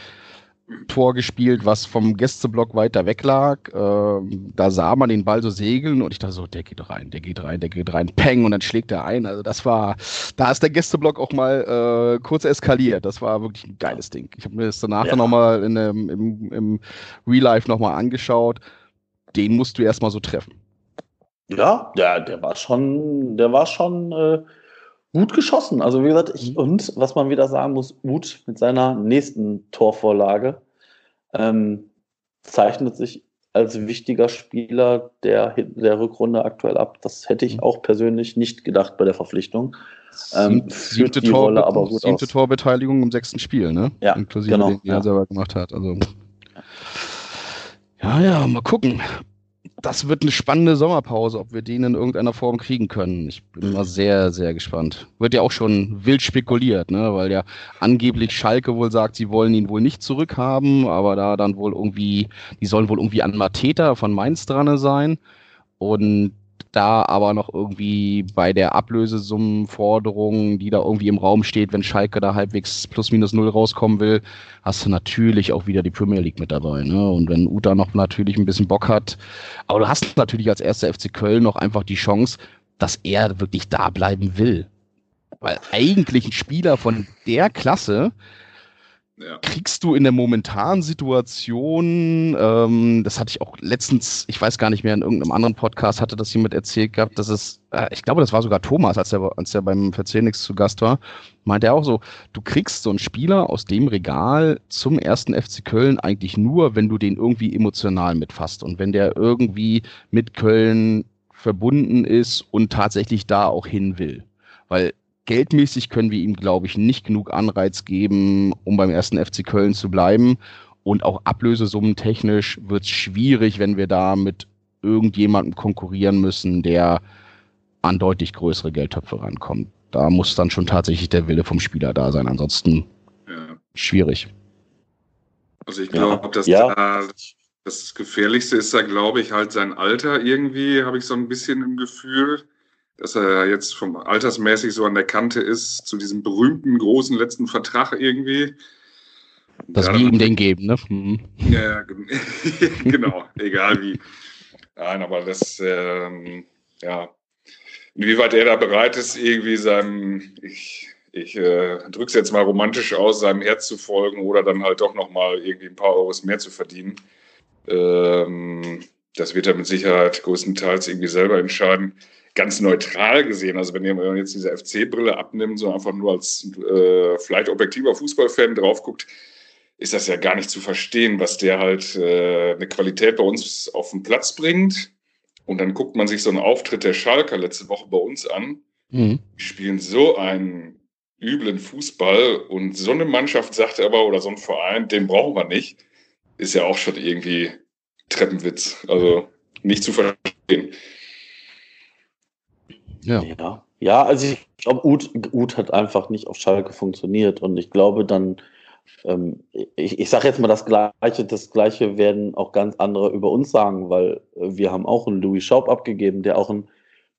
S2: Tor gespielt, was vom Gästeblock weiter weg lag. Ähm, da sah man den Ball so segeln und ich dachte so, der geht rein, der geht rein, der geht rein, peng und dann schlägt er ein. Also das war, da ist der Gästeblock auch mal äh, kurz eskaliert. Das war wirklich ein geiles Ding. Ich habe mir das danach ja. dann nochmal im, im, im Real Life nochmal angeschaut. Den musst du erstmal so treffen.
S1: Ja, der, der war schon, der war schon äh, gut geschossen. Also wie gesagt, ich, mhm. und was man wieder sagen muss, Uth mit seiner nächsten Torvorlage ähm, zeichnet sich als wichtiger Spieler der, der Rückrunde aktuell ab. Das hätte ich mhm. auch persönlich nicht gedacht bei der Verpflichtung.
S2: Ähm, siebte, Tor, Rolle aber gut siebte aus. Torbeteiligung im sechsten Spiel, ne?
S1: Ja,
S2: Inklusive genau, den, den ja. er selber gemacht hat. Also ja, ja, mal gucken das wird eine spannende Sommerpause, ob wir den in irgendeiner Form kriegen können. Ich bin mal sehr, sehr gespannt. Wird ja auch schon wild spekuliert, ne? weil ja angeblich Schalke wohl sagt, sie wollen ihn wohl nicht zurückhaben, aber da dann wohl irgendwie, die sollen wohl irgendwie an Mateta von Mainz dran sein. Und da aber noch irgendwie bei der Ablösesummenforderung, die da irgendwie im Raum steht, wenn Schalke da halbwegs plus minus null rauskommen will, hast du natürlich auch wieder die Premier League mit dabei. Ne? Und wenn Uta noch natürlich ein bisschen Bock hat, aber du hast natürlich als erster FC Köln noch einfach die Chance, dass er wirklich da bleiben will. Weil eigentlich ein Spieler von der Klasse, ja. kriegst du in der momentanen Situation, ähm, das hatte ich auch letztens, ich weiß gar nicht mehr, in irgendeinem anderen Podcast hatte das jemand erzählt gehabt, dass es, äh, ich glaube, das war sogar Thomas, als er, als er beim Verzählnix zu Gast war, meinte er auch so, du kriegst so einen Spieler aus dem Regal zum ersten FC Köln eigentlich nur, wenn du den irgendwie emotional mitfasst und wenn der irgendwie mit Köln verbunden ist und tatsächlich da auch hin will. Weil geldmäßig können wir ihm, glaube ich, nicht genug Anreiz geben, um beim ersten FC Köln zu bleiben. Und auch Ablösesummen technisch wird es schwierig, wenn wir da mit irgendjemandem konkurrieren müssen, der an deutlich größere Geldtöpfe rankommt. Da muss dann schon tatsächlich der Wille vom Spieler da sein. Ansonsten ja. schwierig.
S3: Also ich glaube, ja. dass ja. da das Gefährlichste ist da, glaube ich, halt sein Alter irgendwie, habe ich so ein bisschen im Gefühl dass er jetzt vom altersmäßig so an der Kante ist zu diesem berühmten großen letzten Vertrag irgendwie.
S2: Dass ja, ihm den geben, ne?
S3: Mhm. Ja, genau, egal wie. Nein, aber das, ähm, ja, inwieweit er da bereit ist, irgendwie seinem, ich, ich äh, drücke es jetzt mal romantisch aus, seinem Herz zu folgen oder dann halt doch nochmal irgendwie ein paar Euros mehr zu verdienen. Ähm, das wird er mit Sicherheit größtenteils irgendwie selber entscheiden ganz neutral gesehen, also wenn ihr jetzt diese FC-Brille abnimmt, so einfach nur als äh, vielleicht objektiver Fußballfan drauf guckt, ist das ja gar nicht zu verstehen, was der halt äh, eine Qualität bei uns auf den Platz bringt. Und dann guckt man sich so einen Auftritt der Schalker letzte Woche bei uns an. Mhm. Die spielen so einen üblen Fußball und so eine Mannschaft sagt aber, oder so ein Verein, den brauchen wir nicht, ist ja auch schon irgendwie Treppenwitz. Also nicht zu verstehen.
S1: Ja. ja. Ja, also ich glaube, Uth, Uth hat einfach nicht auf Schalke funktioniert und ich glaube dann, ähm, ich, ich sage jetzt mal das Gleiche, das Gleiche werden auch ganz andere über uns sagen, weil äh, wir haben auch einen Louis Schaub abgegeben, der auch ein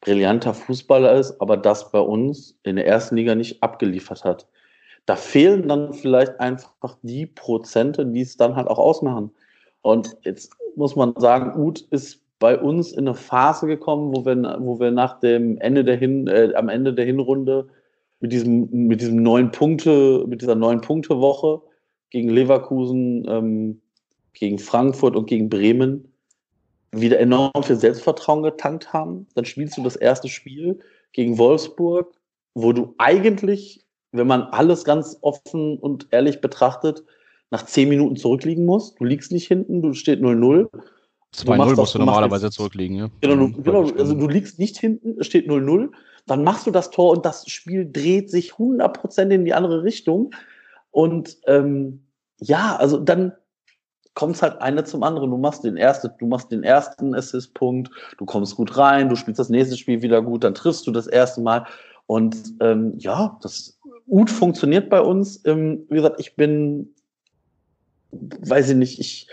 S1: brillanter Fußballer ist, aber das bei uns in der ersten Liga nicht abgeliefert hat. Da fehlen dann vielleicht einfach die Prozente, die es dann halt auch ausmachen. Und jetzt muss man sagen, Uth ist bei uns in eine Phase gekommen, wo wir, wo wir nach dem Ende der Hin, äh, am Ende der Hinrunde mit diesem, mit diesem neun Punkte, mit dieser neun Punkte Woche gegen Leverkusen, ähm, gegen Frankfurt und gegen Bremen wieder enorm viel Selbstvertrauen getankt haben. Dann spielst du das erste Spiel gegen Wolfsburg, wo du eigentlich, wenn man alles ganz offen und ehrlich betrachtet, nach zehn Minuten zurückliegen musst. Du liegst nicht hinten, du steht 0-0.
S2: 2-0 musst du normalerweise jetzt, zurückliegen, ja.
S1: Genau, du, genau, also du liegst nicht hinten, es steht 0-0, dann machst du das Tor und das Spiel dreht sich 100% in die andere Richtung. Und ähm, ja, also dann kommt es halt eine zum anderen. Du machst den ersten, du machst den ersten Assist-Punkt, du kommst gut rein, du spielst das nächste Spiel wieder gut, dann triffst du das erste Mal. Und ähm, ja, das gut funktioniert bei uns. Ähm, wie gesagt, ich bin, weiß ich nicht, ich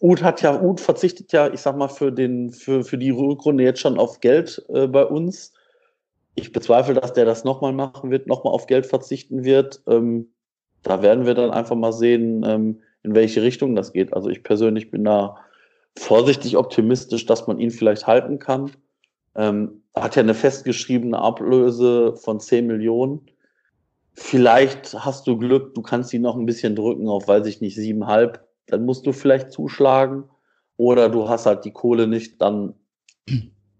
S1: Uth hat ja, Uth verzichtet ja, ich sag mal, für den, für, für die Rückrunde jetzt schon auf Geld äh, bei uns. Ich bezweifle, dass der das nochmal machen wird, nochmal auf Geld verzichten wird. Ähm, da werden wir dann einfach mal sehen, ähm, in welche Richtung das geht. Also ich persönlich bin da vorsichtig optimistisch, dass man ihn vielleicht halten kann. Ähm, hat ja eine festgeschriebene Ablöse von 10 Millionen. Vielleicht hast du Glück, du kannst ihn noch ein bisschen drücken auf, weiß ich nicht, 7,5. Dann musst du vielleicht zuschlagen. Oder du hast halt die Kohle nicht, dann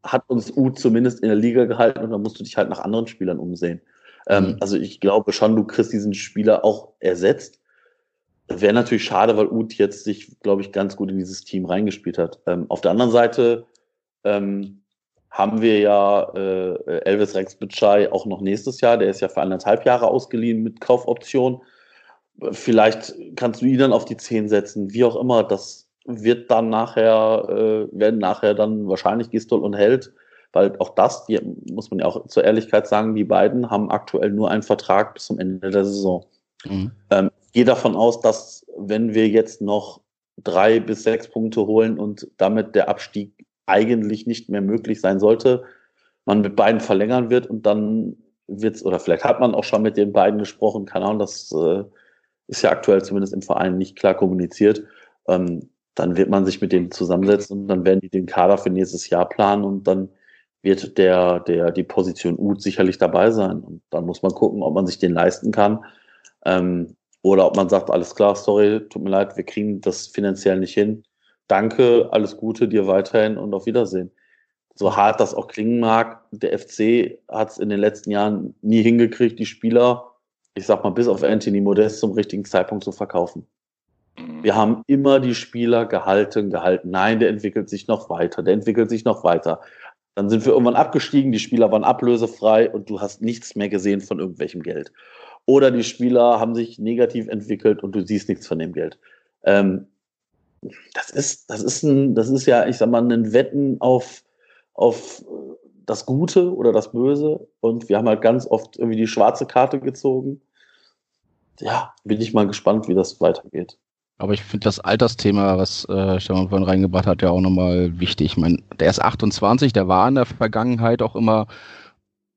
S1: hat uns U zumindest in der Liga gehalten und dann musst du dich halt nach anderen Spielern umsehen. Ähm, mhm. Also ich glaube schon, du kriegst diesen Spieler auch ersetzt. Wäre natürlich schade, weil Uth jetzt sich, glaube ich, ganz gut in dieses Team reingespielt hat. Ähm, auf der anderen Seite ähm, haben wir ja äh, Elvis Rex Bitschei auch noch nächstes Jahr. Der ist ja für anderthalb Jahre ausgeliehen mit Kaufoption. Vielleicht kannst du ihn dann auf die 10 setzen, wie auch immer. Das wird dann nachher, äh, werden nachher dann wahrscheinlich Gistol und Held, weil auch das, die, muss man ja auch zur Ehrlichkeit sagen, die beiden haben aktuell nur einen Vertrag bis zum Ende der Saison. Mhm. Ähm, gehe davon aus, dass wenn wir jetzt noch drei bis sechs Punkte holen und damit der Abstieg eigentlich nicht mehr möglich sein sollte, man mit beiden verlängern wird und dann wird's, oder vielleicht hat man auch schon mit den beiden gesprochen, keine Ahnung, das äh, ist ja aktuell zumindest im Verein nicht klar kommuniziert. Ähm, dann wird man sich mit denen zusammensetzen und dann werden die den Kader für nächstes Jahr planen und dann wird der, der, die Position U sicherlich dabei sein. Und dann muss man gucken, ob man sich den leisten kann. Ähm, oder ob man sagt, alles klar, sorry, tut mir leid, wir kriegen das finanziell nicht hin. Danke, alles Gute dir weiterhin und auf Wiedersehen. So hart das auch klingen mag, der FC hat es in den letzten Jahren nie hingekriegt, die Spieler, ich sag mal, bis auf Anthony Modest zum richtigen Zeitpunkt zu verkaufen. Mhm. Wir haben immer die Spieler gehalten, gehalten. Nein, der entwickelt sich noch weiter, der entwickelt sich noch weiter. Dann sind wir irgendwann abgestiegen, die Spieler waren ablösefrei und du hast nichts mehr gesehen von irgendwelchem Geld. Oder die Spieler haben sich negativ entwickelt und du siehst nichts von dem Geld. Ähm, das ist, das ist ein, das ist ja, ich sag mal, ein Wetten auf, auf das Gute oder das Böse. Und wir haben halt ganz oft irgendwie die schwarze Karte gezogen. Ja, bin ich mal gespannt, wie das weitergeht.
S2: Aber ich finde das Altersthema, was äh, Stefan vorhin reingebracht hat, ja auch nochmal wichtig. Ich meine, der ist 28, der war in der Vergangenheit auch immer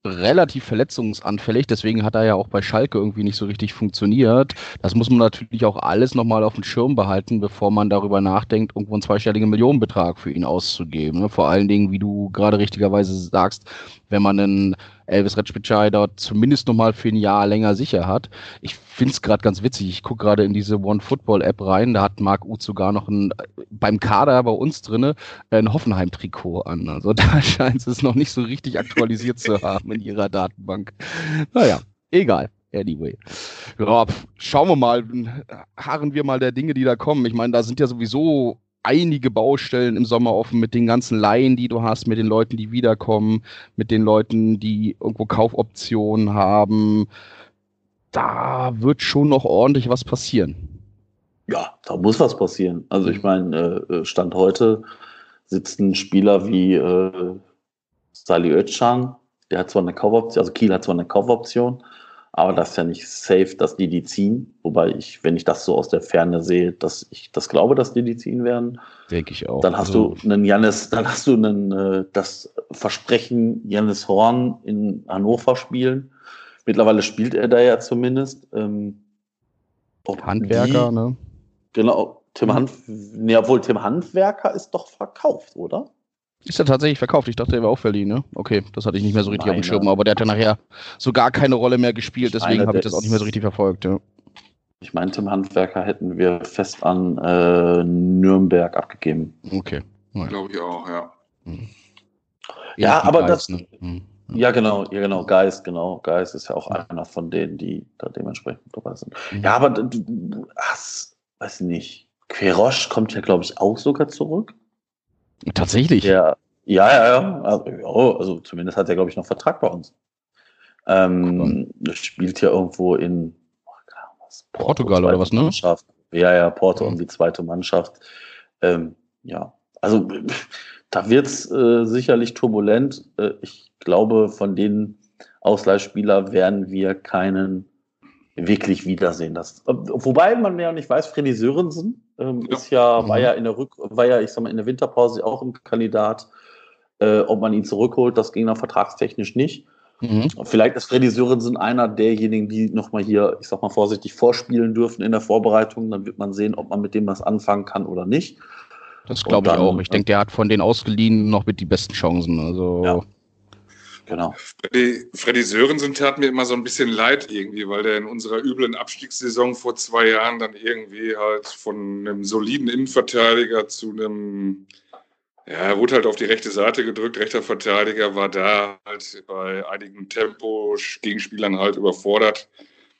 S2: relativ verletzungsanfällig, deswegen hat er ja auch bei Schalke irgendwie nicht so richtig funktioniert. Das muss man natürlich auch alles nochmal auf dem Schirm behalten, bevor man darüber nachdenkt, irgendwo einen zweistelligen Millionenbetrag für ihn auszugeben. Ne? Vor allen Dingen, wie du gerade richtigerweise sagst, wenn man einen Elvis Retschbitschei dort zumindest nochmal für ein Jahr länger sicher hat. Ich finde es gerade ganz witzig. Ich gucke gerade in diese One Football App rein. Da hat Marc Uth sogar noch ein, beim Kader bei uns drinne ein Hoffenheim-Trikot an. Also da scheint es noch nicht so richtig aktualisiert zu haben in ihrer Datenbank. Naja, egal. Anyway. Ja, schauen wir mal, harren wir mal der Dinge, die da kommen. Ich meine, da sind ja sowieso einige Baustellen im Sommer offen mit den ganzen Laien, die du hast, mit den Leuten, die wiederkommen, mit den Leuten, die irgendwo Kaufoptionen haben. Da wird schon noch ordentlich was passieren.
S1: Ja, da muss was passieren. Also ich meine, äh, Stand heute sitzen Spieler wie äh, Sali Özcan, der hat zwar eine Kaufoption, also Kiel hat zwar eine Kaufoption, aber das ist ja nicht safe, dass die die ziehen. Wobei ich, wenn ich das so aus der Ferne sehe, dass ich das glaube, dass die die ziehen werden.
S2: Denke ich auch.
S1: Dann hast also, du einen Jannis, dann hast du einen, äh, das Versprechen Jannis Horn in Hannover spielen. Mittlerweile spielt er da ja zumindest. Ähm,
S2: Handwerker,
S1: die,
S2: ne?
S1: Genau, Tim mhm. Hand, nee, obwohl Tim Handwerker ist doch verkauft, oder?
S2: Ist er tatsächlich verkauft? Ich dachte, er wäre auch verliehen, ne? Okay, das hatte ich nicht mehr so richtig meine, auf dem Schirm, aber der hat ja nachher so gar keine Rolle mehr gespielt, deswegen habe ich das auch nicht mehr so richtig verfolgt, ja.
S1: Ich meinte, im Handwerker hätten wir fest an äh, Nürnberg abgegeben.
S2: Okay.
S3: Glaube ich auch, ja.
S1: Hm. Ja, aber Geist, das. Ne? Hm. Ja, genau, ja, genau, Geist, genau. Geist ist ja auch einer von denen, die da dementsprechend dabei sind. Mhm. Ja, aber du, du hast, weiß nicht, Querosch kommt ja, glaube ich, auch sogar zurück.
S2: Tatsächlich?
S1: Ja, ja, ja, ja. Also, also zumindest hat er, glaube ich, noch Vertrag bei uns. Ähm, spielt ja irgendwo in
S2: oh, was, Porto, Portugal oder was, ne?
S1: Mannschaft. Ja, ja, Porto mhm. und die zweite Mannschaft. Ähm, ja, also da wird es äh, sicherlich turbulent. Äh, ich glaube, von den Ausleihspieler werden wir keinen wirklich wiedersehen. Das, äh, wobei man ja nicht weiß, Freddy Sörensen ähm, ja. ist ja, war mhm. ja in der Rück, war ja, ich sag mal, in der Winterpause auch ein Kandidat, äh, ob man ihn zurückholt, das ging dann vertragstechnisch nicht. Mhm. Vielleicht ist Freddy Sörensen einer derjenigen, die nochmal hier, ich sag mal vorsichtig, vorspielen dürfen in der Vorbereitung. Dann wird man sehen, ob man mit dem was anfangen kann oder nicht.
S2: Das glaube ich auch. Ich denke, der hat von den Ausgeliehenen noch mit die besten Chancen. Also. Ja.
S3: Genau. Freddy, Freddy Sörensen tat mir immer so ein bisschen leid irgendwie, weil der in unserer üblen Abstiegssaison vor zwei Jahren dann irgendwie halt von einem soliden Innenverteidiger zu einem, ja, er wurde halt auf die rechte Seite gedrückt, rechter Verteidiger war da halt bei einigen Tempo-Gegenspielern halt überfordert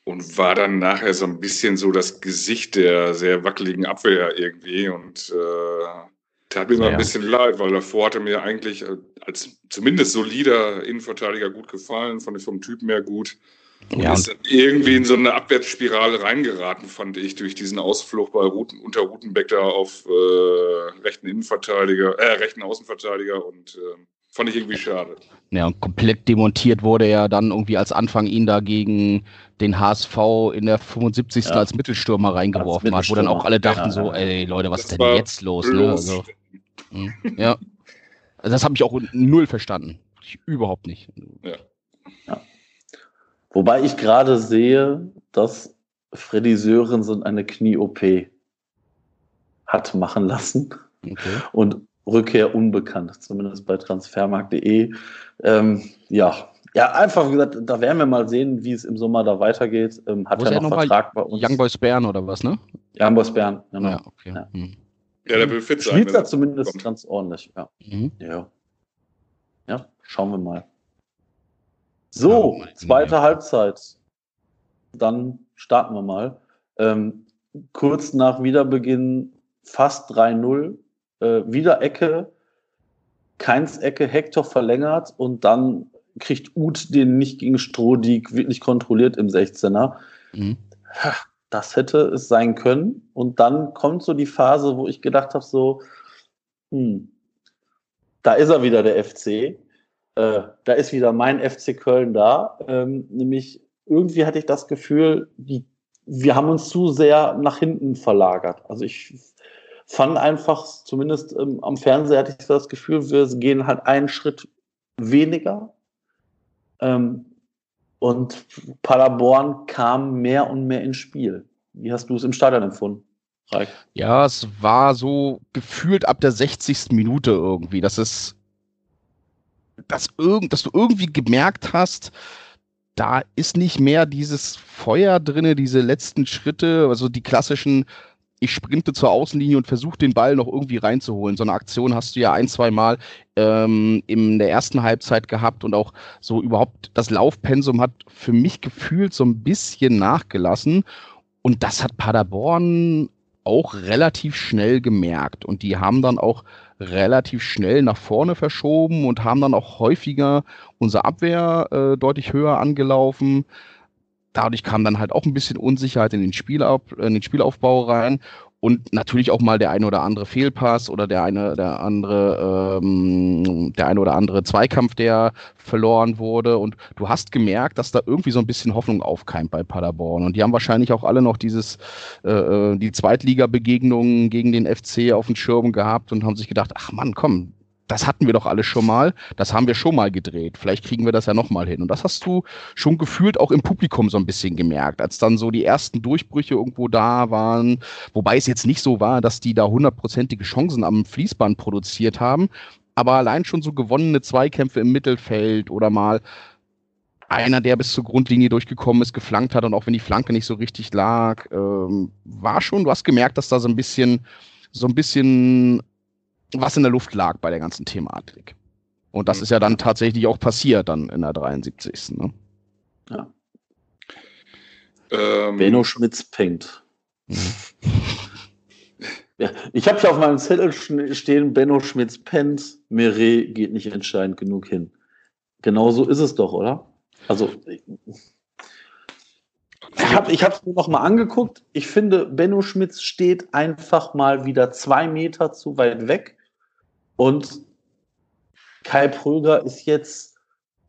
S3: und war dann nachher so ein bisschen so das Gesicht der sehr wackeligen Abwehr irgendwie und äh, tat mir ja, mal ein bisschen leid, weil davor hatte mir eigentlich äh, als zumindest solider Innenverteidiger gut gefallen, fand ich vom Typen her gut. Und ja. ist irgendwie in so eine Abwärtsspirale reingeraten, fand ich, durch diesen Ausflug bei Ruten, unter Rutenbeck da auf äh, rechten Innenverteidiger, äh, rechten Außenverteidiger und äh, fand ich irgendwie schade.
S2: Ja, und komplett demontiert wurde er dann irgendwie als Anfang ihn da gegen den HSV in der 75. Ja. als Mittelstürmer reingeworfen als Mittelstürmer. hat, wo dann auch alle dachten ja, so, ey Leute, was ist denn jetzt los? Ne? Also, ja. Also das habe ich auch null verstanden. Ich, überhaupt nicht. Ja.
S1: ja. Wobei ich gerade sehe, dass Freddy Sörensen eine Knie-OP hat machen lassen. Okay. Und Rückkehr unbekannt, zumindest bei transfermarkt.de. Ähm, ja, ja, einfach gesagt, da werden wir mal sehen, wie es im Sommer da weitergeht. Ähm, hat er noch, noch Vertrag bei uns.
S2: Young Boys Bern oder was, ne?
S1: Young Boys Bern,
S2: genau. Ja, okay. Ja. Hm.
S3: Ja der will fit
S1: sein. Spielt da zumindest kommt. ganz ordentlich, ja. Mhm. ja. Ja, schauen wir mal. So, ja, zweite ja. Halbzeit. Dann starten wir mal. Ähm, kurz nach Wiederbeginn fast 3-0. Äh, wieder Ecke, Keins Ecke, Hector verlängert und dann kriegt Uth den nicht gegen Strohdig wirklich kontrolliert im 16er. Mhm. Das hätte es sein können. Und dann kommt so die Phase, wo ich gedacht habe, so, hm, da ist er wieder, der FC. Äh, da ist wieder mein FC Köln da. Ähm, nämlich irgendwie hatte ich das Gefühl, die, wir haben uns zu sehr nach hinten verlagert. Also ich fand einfach, zumindest ähm, am Fernseher hatte ich das Gefühl, wir gehen halt einen Schritt weniger. Ähm, und Paderborn kam mehr und mehr ins Spiel. Wie hast du es im Stadion empfunden?
S2: Ja, es war so gefühlt ab der 60. Minute irgendwie, dass es dass, irgend, dass du irgendwie gemerkt hast, da ist nicht mehr dieses Feuer drinne, diese letzten Schritte, also die klassischen, ich sprinte zur Außenlinie und versuche den Ball noch irgendwie reinzuholen. So eine Aktion hast du ja ein, zwei Mal ähm, in der ersten Halbzeit gehabt und auch so überhaupt das Laufpensum hat für mich gefühlt so ein bisschen nachgelassen. Und das hat Paderborn auch relativ schnell gemerkt. Und die haben dann auch relativ schnell nach vorne verschoben und haben dann auch häufiger unsere Abwehr äh, deutlich höher angelaufen. Dadurch kam dann halt auch ein bisschen Unsicherheit in den, Spielab in den Spielaufbau rein und natürlich auch mal der eine oder andere Fehlpass oder der eine der andere ähm, der eine oder andere Zweikampf, der verloren wurde. Und du hast gemerkt, dass da irgendwie so ein bisschen Hoffnung aufkeimt bei Paderborn. Und die haben wahrscheinlich auch alle noch dieses äh, äh die Zweitliga-Begegnungen gegen den FC auf dem Schirm gehabt und haben sich gedacht, ach Mann, komm, das hatten wir doch alle schon mal, das haben wir schon mal gedreht, vielleicht kriegen wir das ja nochmal hin. Und das hast du schon gefühlt auch im Publikum so ein bisschen gemerkt, als dann so die ersten Durchbrüche irgendwo da waren, wobei es jetzt nicht so war, dass die da hundertprozentige Chancen am Fließband produziert haben, aber allein schon so gewonnene Zweikämpfe im Mittelfeld oder mal einer, der bis zur Grundlinie durchgekommen ist, geflankt hat und auch wenn die Flanke nicht so richtig lag, ähm, war schon, du hast gemerkt, dass da so ein bisschen, so ein bisschen was in der Luft lag bei der ganzen Thematik. Und das mhm. ist ja dann tatsächlich auch passiert dann in der 73. Ne?
S1: Ja. Ähm, Benno Schmitz pinkt. Ja, ich habe hier auf meinem Zettel stehen, Benno Schmitz pennt, Mire geht nicht entscheidend genug hin. Genau so ist es doch, oder? Also, ich habe es mir noch mal angeguckt. Ich finde, Benno Schmitz steht einfach mal wieder zwei Meter zu weit weg. Und Kai Pröger ist jetzt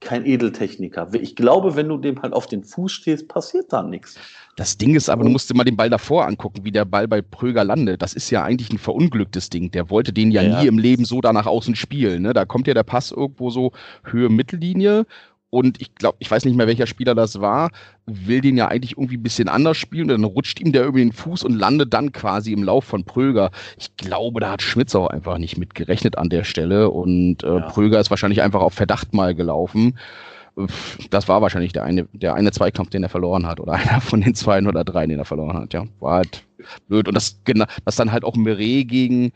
S1: kein Edeltechniker. Ich glaube, wenn du dem halt auf den Fuß stehst, passiert da nichts.
S2: Das Ding ist aber, du musst dir mal den Ball davor angucken, wie der Ball bei Pröger landet. Das ist ja eigentlich ein verunglücktes Ding. Der wollte den ja, ja nie im Leben so da nach außen spielen. Ne? Da kommt ja der Pass irgendwo so Höhe Mittellinie und ich glaube, ich weiß nicht mehr, welcher Spieler das war, will den ja eigentlich irgendwie ein bisschen anders spielen. Dann rutscht ihm der über den Fuß und landet dann quasi im Lauf von Pröger. Ich glaube, da hat Schmitz auch einfach nicht mit gerechnet an der Stelle. Und äh, ja. Pröger ist wahrscheinlich einfach auf Verdacht mal gelaufen. Das war wahrscheinlich der eine, der eine Zweikampf, den er verloren hat. Oder einer von den zwei oder drei, den er verloren hat. Ja, war halt blöd. Und das, das dann halt auch Meret gegen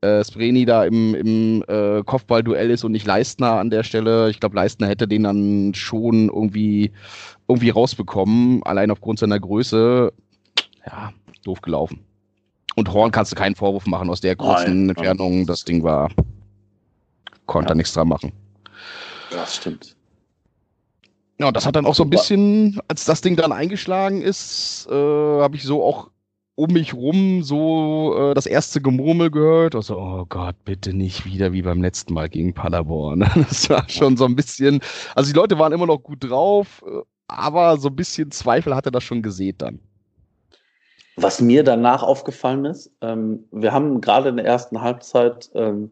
S2: äh, Spreni da im, im äh, Kopfballduell ist und nicht Leistner an der Stelle. Ich glaube, Leistner hätte den dann schon irgendwie, irgendwie rausbekommen, allein aufgrund seiner Größe. Ja, doof gelaufen. Und Horn kannst du keinen Vorwurf machen aus der kurzen Nein, Entfernung. Das Ding war, konnte ja. nichts dran machen.
S1: Das stimmt.
S2: Ja, das hat dann auch so ein bisschen, als das Ding dann eingeschlagen ist, äh, habe ich so auch um mich rum so äh, das erste Gemurmel gehört. Also, oh Gott, bitte nicht wieder wie beim letzten Mal gegen Paderborn. Das war schon so ein bisschen, also die Leute waren immer noch gut drauf, äh, aber so ein bisschen Zweifel hatte das schon gesät dann.
S1: Was mir danach aufgefallen ist, ähm, wir haben gerade in der ersten Halbzeit ähm,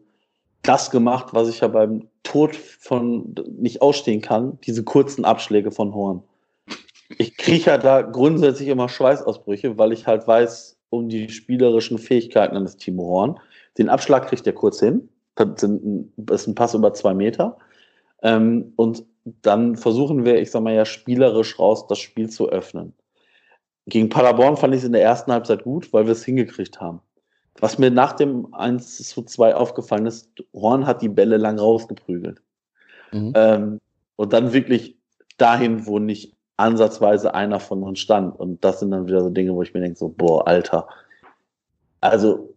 S1: das gemacht, was ich ja beim Tod von nicht ausstehen kann, diese kurzen Abschläge von Horn ich kriege ja da grundsätzlich immer Schweißausbrüche, weil ich halt weiß um die spielerischen Fähigkeiten eines Timo Horn. Den Abschlag kriegt er kurz hin. Das ist ein Pass über zwei Meter. Ähm, und dann versuchen wir, ich sag mal ja, spielerisch raus das Spiel zu öffnen. Gegen Paderborn fand ich es in der ersten Halbzeit gut, weil wir es hingekriegt haben. Was mir nach dem 1 zu 2 aufgefallen ist, Horn hat die Bälle lang rausgeprügelt. Mhm. Ähm, und dann wirklich dahin, wo nicht ansatzweise einer von uns stand. Und das sind dann wieder so Dinge, wo ich mir denke, so, boah, Alter. Also,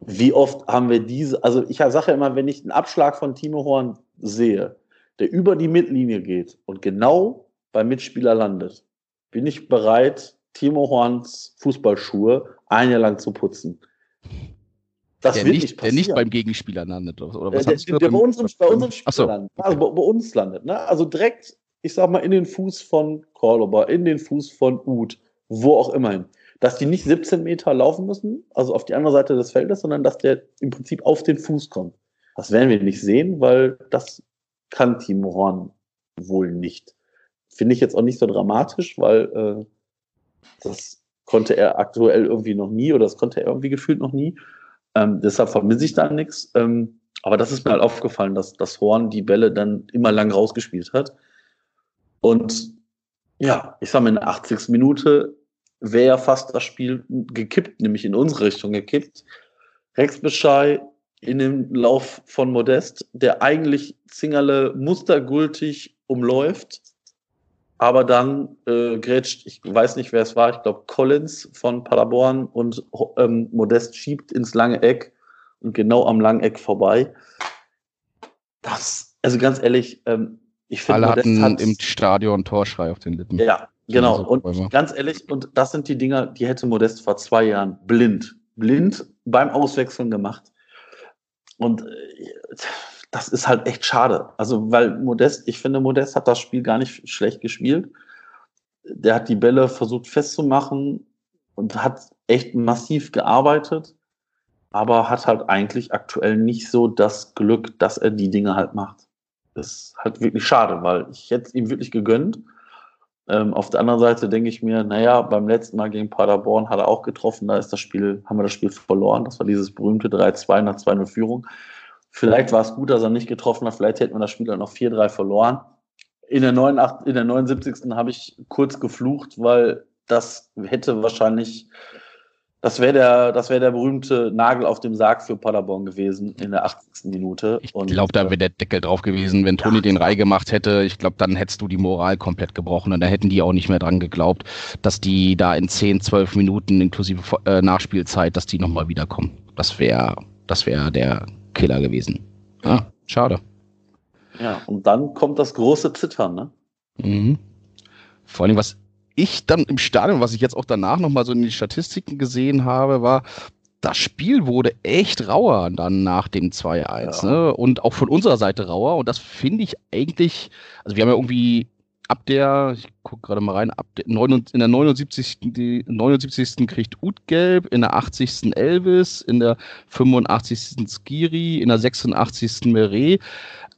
S1: wie oft haben wir diese, also ich sage ja immer, wenn ich einen Abschlag von Timo Horn sehe, der über die Mittellinie geht und genau beim Mitspieler landet, bin ich bereit, Timo Horns Fußballschuhe ein Jahr lang zu putzen.
S2: Das der, nicht, nicht der nicht beim Gegenspieler landet, oder was
S1: der, der, der bei, unserem, bei unserem Spieler so. landet, also bei, bei, uns landet. Ne? Also direkt ich sag mal, in den Fuß von Cordoba, in den Fuß von Uth, wo auch immerhin. Dass die nicht 17 Meter laufen müssen, also auf die andere Seite des Feldes, sondern dass der im Prinzip auf den Fuß kommt. Das werden wir nicht sehen, weil das kann Timo Horn wohl nicht. Finde ich jetzt auch nicht so dramatisch, weil äh, das konnte er aktuell irgendwie noch nie oder das konnte er irgendwie gefühlt noch nie. Ähm, deshalb vermisse ich da nichts. Ähm, aber das ist mir halt aufgefallen, dass das Horn die Bälle dann immer lang rausgespielt hat. Und ja, ich sage mal, in der 80. Minute wäre ja fast das Spiel gekippt, nämlich in unsere Richtung gekippt. Rex Beschei in dem Lauf von Modest, der eigentlich Zingerle mustergültig umläuft, aber dann äh, grätscht, ich weiß nicht, wer es war, ich glaube Collins von Paderborn und ähm, Modest schiebt ins lange Eck und genau am langen Eck vorbei. Das, also ganz ehrlich, ähm,
S2: ich finde, Alle hatten hat, im Stadion Torschrei auf den Lippen.
S1: Ja, genau. Und ganz ehrlich, und das sind die Dinger, die hätte Modest vor zwei Jahren blind, blind beim Auswechseln gemacht. Und äh, das ist halt echt schade. Also, weil Modest, ich finde, Modest hat das Spiel gar nicht schlecht gespielt. Der hat die Bälle versucht festzumachen und hat echt massiv gearbeitet, aber hat halt eigentlich aktuell nicht so das Glück, dass er die Dinge halt macht ist halt wirklich schade, weil ich hätte es ihm wirklich gegönnt. Ähm, auf der anderen Seite denke ich mir, naja, beim letzten Mal gegen Paderborn hat er auch getroffen, da ist das Spiel, haben wir das Spiel verloren. Das war dieses berühmte 3-2 nach 2-0 Führung. Vielleicht war es gut, dass er nicht getroffen hat, vielleicht hätten wir das Spiel dann noch 4-3 verloren. In der, 89, in der 79. habe ich kurz geflucht, weil das hätte wahrscheinlich Das wäre der, das der berühmte Nagel auf dem Sarg für Paderborn gewesen in der 80. Minute.
S2: Ich glaube, da wäre der Deckel drauf gewesen. Wenn Toni ja. den Rei gemacht hätte, ich glaube, dann hättest du die Moral komplett gebrochen und da hätten die auch nicht mehr dran geglaubt, dass die da in 10, 12 Minuten inklusive äh, Nachspielzeit, dass die nochmal wiederkommen. Das wäre, das wäre der Killer gewesen. Ah, schade.
S1: Ja, und dann kommt das große Zittern, ne?
S2: Mhm. Vor allem, was ich dann im Stadion, was ich jetzt auch danach nochmal so in die Statistiken gesehen habe, war, das Spiel wurde echt rauer dann nach dem 2-1. Ja. Ne? Und auch von unserer Seite rauer. Und das finde ich eigentlich, also wir haben ja irgendwie ab der, ich gucke gerade mal rein, ab der, in der 79. Die 79. kriegt Ut gelb, in der 80. Elvis, in der 85. Skiri, in der 86. Meret.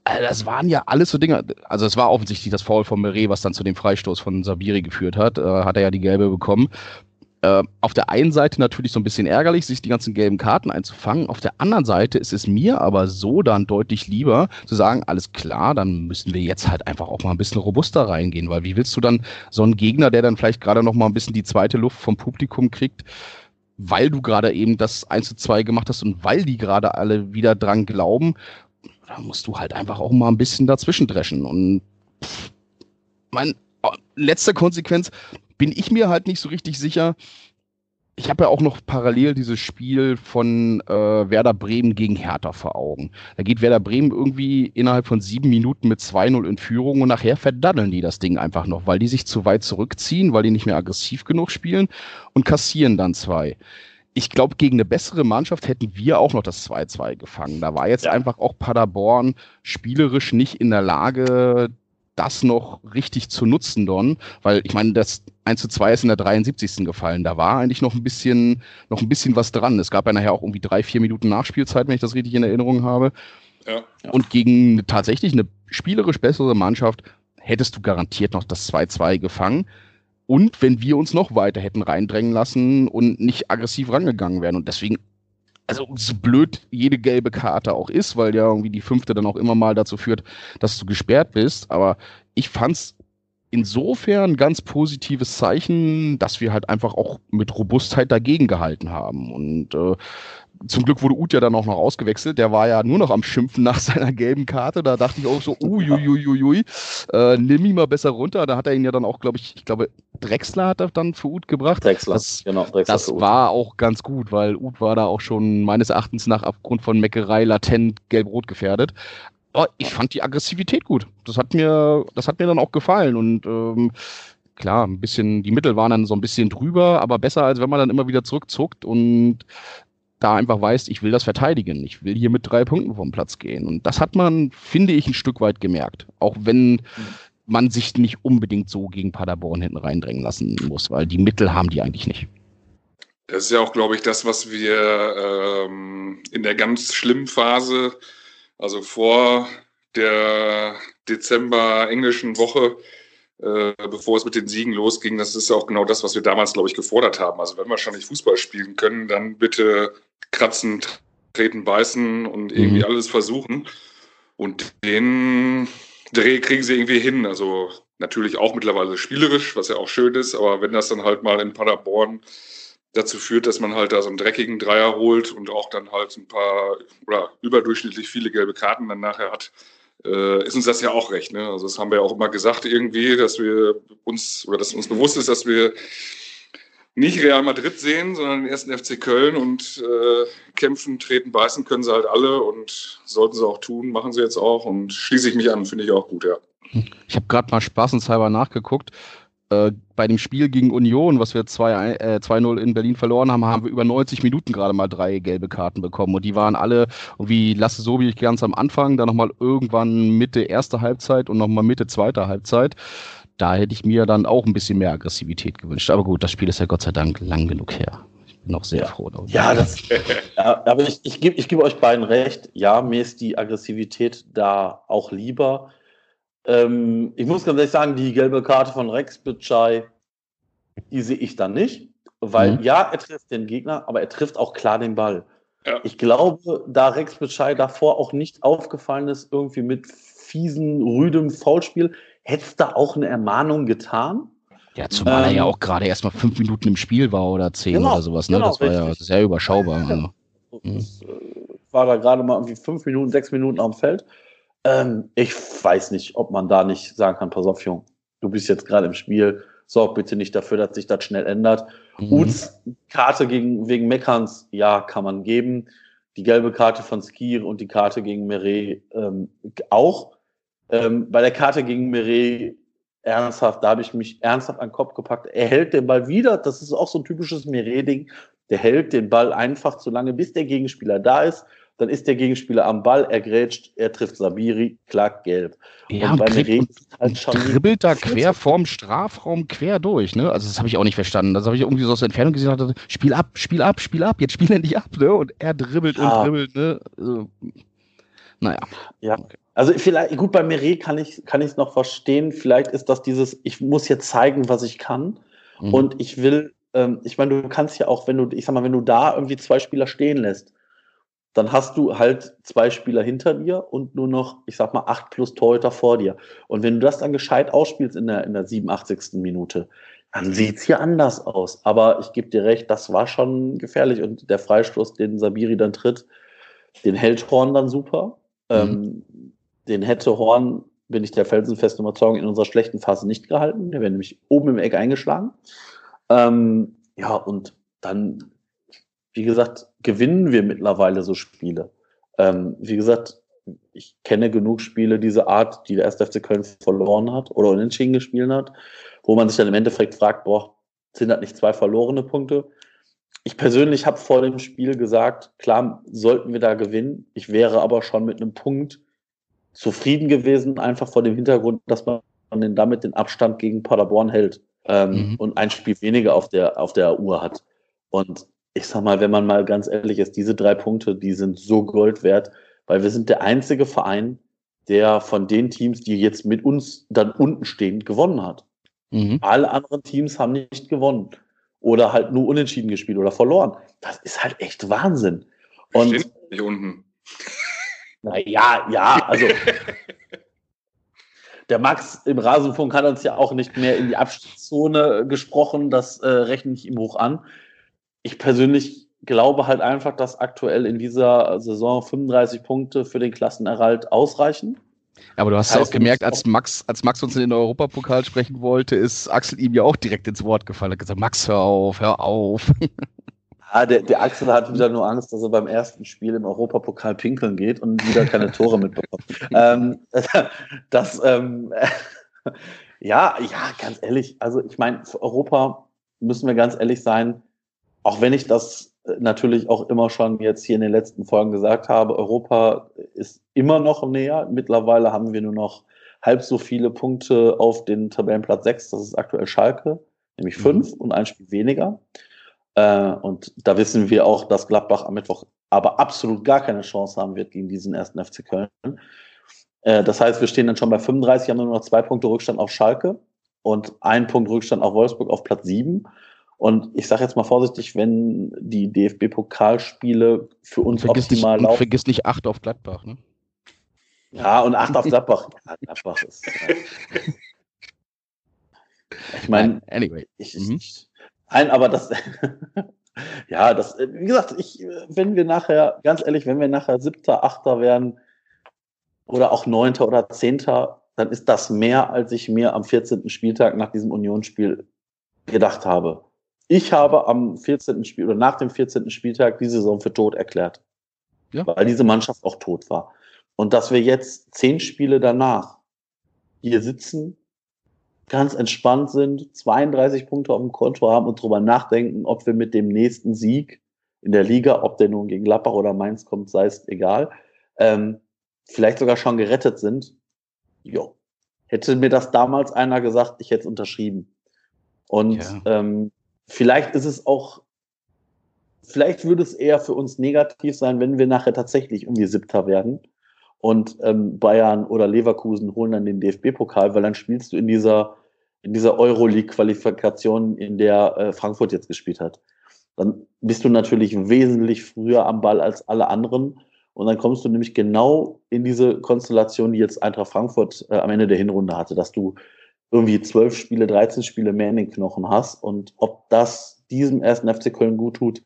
S2: Also das waren ja alles so Dinge. Also es war offensichtlich das Foul von Meret, was dann zu dem Freistoß von Sabiri geführt hat. Äh, hat er ja die gelbe bekommen. Äh, auf der einen Seite natürlich so ein bisschen ärgerlich, sich die ganzen gelben Karten einzufangen. Auf der anderen Seite ist es mir aber so dann deutlich lieber zu sagen, alles klar, dann müssen wir jetzt halt einfach auch mal ein bisschen robuster reingehen, weil wie willst du dann so einen Gegner, der dann vielleicht gerade noch mal ein bisschen die zweite Luft vom Publikum kriegt, weil du gerade eben das 1 zu 2 gemacht hast und weil die gerade alle wieder dran glauben, da musst du halt einfach auch mal ein bisschen dazwischen dreschen. Und pff, mein oh, letzte Konsequenz bin ich mir halt nicht so richtig sicher. Ich habe ja auch noch parallel dieses Spiel von äh, Werder Bremen gegen Hertha vor Augen. Da geht Werder Bremen irgendwie innerhalb von sieben Minuten mit 2-0 in Führung und nachher verdaddeln die das Ding einfach noch, weil die sich zu weit zurückziehen, weil die nicht mehr aggressiv genug spielen und kassieren dann zwei ich glaube, gegen eine bessere Mannschaft hätten wir auch noch das 2-2 gefangen. Da war jetzt ja. einfach auch Paderborn spielerisch nicht in der Lage, das noch richtig zu nutzen, Don. Weil ich meine, das 1 zu 2 ist in der 73. gefallen. Da war eigentlich noch ein bisschen, noch ein bisschen was dran. Es gab ja nachher auch irgendwie drei, vier Minuten Nachspielzeit, wenn ich das richtig in Erinnerung habe. Ja. Und gegen tatsächlich eine spielerisch bessere Mannschaft hättest du garantiert noch das 2-2 gefangen. Und wenn wir uns noch weiter hätten reindrängen lassen und nicht aggressiv rangegangen wären. Und deswegen, also so blöd jede gelbe Karte auch ist, weil ja irgendwie die fünfte dann auch immer mal dazu führt, dass du gesperrt bist. Aber ich fand's insofern ganz positives Zeichen, dass wir halt einfach auch mit Robustheit dagegen gehalten haben. Und äh, zum Glück wurde Uth ja dann auch noch ausgewechselt. Der war ja nur noch am Schimpfen nach seiner gelben Karte. Da dachte ich auch so, uiuiuiui, äh, nimm ihn mal besser runter. Da hat er ihn ja dann auch, glaube ich, ich glaube, Drexler hat er dann für Uth gebracht. Drexler, das, genau. Drexler das war auch ganz gut, weil Uth war da auch schon meines Erachtens nach aufgrund von Meckerei latent gelb-rot gefährdet. Aber ich fand die Aggressivität gut. Das hat mir, das hat mir dann auch gefallen und ähm, klar, ein bisschen, die Mittel waren dann so ein bisschen drüber, aber besser, als wenn man dann immer wieder zurückzuckt und da einfach weißt, ich will das verteidigen. Ich will hier mit drei Punkten vom Platz gehen. Und das hat man, finde ich, ein Stück weit gemerkt. Auch wenn man sich nicht unbedingt so gegen Paderborn hinten reindrängen lassen muss, weil die Mittel haben die eigentlich nicht.
S3: Das ist ja auch, glaube ich, das, was wir ähm, in der ganz schlimmen Phase, also vor der Dezember englischen Woche, äh, bevor es mit den Siegen losging, das ist ja auch genau das, was wir damals, glaube ich, gefordert haben. Also wenn wir schon nicht Fußball spielen können, dann bitte kratzen, treten, beißen und irgendwie mhm. alles versuchen. Und den Dreh kriegen sie irgendwie hin. Also natürlich auch mittlerweile spielerisch, was ja auch schön ist, aber wenn das dann halt mal in Paderborn dazu führt, dass man halt da so einen dreckigen Dreier holt und auch dann halt ein paar oder überdurchschnittlich viele gelbe Karten dann nachher hat, äh, ist uns das ja auch recht. Ne? Also das haben wir ja auch immer gesagt irgendwie, dass wir uns oder dass uns bewusst ist, dass wir nicht Real Madrid sehen, sondern den ersten FC Köln und äh, kämpfen, treten, beißen können sie halt alle und sollten sie auch tun, machen sie jetzt auch und schließe ich mich an, finde ich auch gut, ja.
S2: Ich habe gerade mal spaßenshalber nachgeguckt. Äh, bei dem Spiel gegen Union, was wir 2-0 äh, in Berlin verloren haben, haben wir über 90 Minuten gerade mal drei gelbe Karten bekommen. Und die waren alle, wie Lasse so wie ich ganz am Anfang, dann nochmal irgendwann Mitte erste Halbzeit und nochmal Mitte zweite Halbzeit da hätte ich mir dann auch ein bisschen mehr Aggressivität gewünscht. Aber gut, das Spiel ist ja Gott sei Dank lang genug her. Ich bin noch sehr
S1: ja.
S2: froh darüber.
S1: Ja, das, ja, aber ich, ich gebe ich geb euch beiden recht. Ja, mir ist die Aggressivität da auch lieber. Ähm, ich muss ganz ehrlich sagen, die gelbe Karte von Rex Bitschei, die sehe ich dann nicht. Weil mhm. ja, er trifft den Gegner, aber er trifft auch klar den Ball. Ja. Ich glaube, da Rex Bitschei davor auch nicht aufgefallen ist, irgendwie mit fiesen, rüdem Foulspiel, hätte es da auch eine Ermahnung getan.
S2: Ja, zumal ähm, er ja ähm, auch gerade erst mal fünf Minuten im Spiel war oder zehn genau, oder sowas. Ne? Genau, das war richtig. ja sehr überschaubar. Also.
S1: Das, äh, war da gerade mal irgendwie fünf Minuten, sechs Minuten am Feld. Ähm, ich weiß nicht, ob man da nicht sagen kann, pass auf, Jung, du bist jetzt gerade im Spiel, sorg bitte nicht dafür, dass sich das schnell ändert. Mhm. Uts Karte gegen, wegen Meckerns, ja, kann man geben. Die gelbe Karte von Skir und die Karte gegen Meret ähm, auch. Ähm, bei der Karte gegen Meret ernsthaft, da habe ich mich ernsthaft an den Kopf gepackt. Er hält den Ball wieder, das ist auch so ein typisches Meret-Ding. Der hält den Ball einfach so lange, bis der Gegenspieler da ist dann ist der Gegenspieler am Ball, er grätscht, er trifft Sabiri, klack, gelb.
S2: Ja, und, und, krieg, halt schon dribbelt da quer vorm Strafraum quer durch, ne? Also das habe ich auch nicht verstanden. Das habe ich irgendwie so aus der Entfernung gesehen und dachte, Spiel ab, Spiel ab, Spiel ab, jetzt spiel endlich ab, ne? Und er dribbelt ja. und dribbelt, ne? Also, naja.
S1: Ja. Okay. Also vielleicht, gut, bei Meret kann ich kann ich es noch verstehen. Vielleicht ist das dieses, ich muss jetzt zeigen, was ich kann. Mhm. Und ich will, ähm, ich meine, du kannst ja auch, wenn du, ich sag mal, wenn du da irgendwie zwei Spieler stehen lässt, dann hast du halt zwei Spieler hinter dir und nur noch, ich sag mal, acht plus Torhüter vor dir. Und wenn du das dann gescheit ausspielst in der, in der 87. Minute, dann sieht's hier anders aus. Aber ich gebe dir recht, das war schon gefährlich. Und der Freistoß, den Sabiri dann tritt, den hält Horn dann super. Mhm. Ähm, den hätte Horn, bin ich der felsenfesten Überzeugung, in unserer schlechten Phase nicht gehalten. Der wäre nämlich oben im Eck eingeschlagen. Ähm, ja, und dann wie gesagt, gewinnen wir mittlerweile so Spiele. Ähm, wie gesagt, ich kenne genug Spiele dieser Art, die der 1. FC Köln verloren hat oder unentschieden gespielt hat, wo man sich dann im Endeffekt fragt, boah, sind das nicht zwei verlorene Punkte? Ich persönlich habe vor dem Spiel gesagt, klar, sollten wir da gewinnen. Ich wäre aber schon mit einem Punkt zufrieden gewesen, einfach vor dem Hintergrund, dass man den, damit den Abstand gegen Paderborn hält ähm, mhm. und ein Spiel weniger auf der, auf der Uhr hat. Und ich sag mal, wenn man mal ganz ehrlich ist, diese drei Punkte, die sind so Gold wert, weil wir sind der einzige Verein, der von den Teams, die jetzt mit uns dann unten stehen, gewonnen hat. Mhm. Alle anderen Teams haben nicht gewonnen oder halt nur unentschieden gespielt oder verloren. Das ist halt echt Wahnsinn.
S3: Und Stimmt nicht unten.
S1: Naja, ja, also der Max im Rasenfunk hat uns ja auch nicht mehr in die Abstiegszone gesprochen. Das äh, rechne ich ihm hoch an ich persönlich glaube halt einfach, dass aktuell in dieser Saison 35 Punkte für den Klassenerhalt ausreichen.
S2: Aber du hast ja auch gemerkt, als Max, als Max uns in den Europapokal sprechen wollte, ist Axel ihm ja auch direkt ins Wort gefallen. Er hat gesagt, Max, hör auf, hör auf.
S1: Ja, der, der Axel hat wieder nur Angst, dass er beim ersten Spiel im Europapokal pinkeln geht und wieder keine Tore mitbekommt. ähm, das, ähm, ja, ja, ganz ehrlich, also ich meine, für Europa müssen wir ganz ehrlich sein, auch wenn ich das äh, natürlich auch immer schon jetzt hier in den letzten Folgen gesagt habe, Europa ist immer noch näher. Mittlerweile haben wir nur noch halb so viele Punkte auf den Tabellenplatz 6, das ist aktuell Schalke, nämlich fünf mhm. und ein Spiel weniger. Äh, und da wissen wir auch, dass Gladbach am Mittwoch aber absolut gar keine Chance haben wird gegen diesen ersten FC Köln. Äh, das heißt, wir stehen dann schon bei 35, haben nur noch zwei Punkte Rückstand auf Schalke und einen Punkt Rückstand auf Wolfsburg auf Platz 7. Und ich sage jetzt mal vorsichtig, wenn die DFB-Pokalspiele für uns
S2: vergiss optimal nicht, laufen. Vergiss nicht acht auf Gladbach, ne?
S1: Ja, und acht auf Gladbach. Ja, Gladbach ist. Äh, ich meine, anyway. Ich, mhm. ich, nein, aber das. ja, das, wie gesagt, ich, wenn wir nachher, ganz ehrlich, wenn wir nachher siebter, achter werden oder auch neunter oder zehnter, dann ist das mehr, als ich mir am 14. Spieltag nach diesem Unionsspiel gedacht habe. Ich habe am 14. Spiel oder nach dem 14. Spieltag die Saison für tot erklärt. Ja. Weil diese Mannschaft auch tot war. Und dass wir jetzt zehn Spiele danach hier sitzen, ganz entspannt sind, 32 Punkte auf dem Konto haben und drüber nachdenken, ob wir mit dem nächsten Sieg in der Liga, ob der nun gegen Lappach oder Mainz kommt, sei es egal, ähm, vielleicht sogar schon gerettet sind. Jo. Hätte mir das damals einer gesagt, ich hätte es unterschrieben. Und ja. ähm, vielleicht ist es auch, vielleicht würde es eher für uns negativ sein, wenn wir nachher tatsächlich irgendwie Siebter werden und ähm, Bayern oder Leverkusen holen dann den DFB-Pokal, weil dann spielst du in dieser, in dieser Euroleague-Qualifikation, in der äh, Frankfurt jetzt gespielt hat. Dann bist du natürlich wesentlich früher am Ball als alle anderen. Und dann kommst du nämlich genau in diese Konstellation, die jetzt Eintracht Frankfurt äh, am Ende der Hinrunde hatte, dass du irgendwie zwölf Spiele, 13 Spiele mehr in den Knochen hast. Und ob das diesem ersten FC Köln gut tut,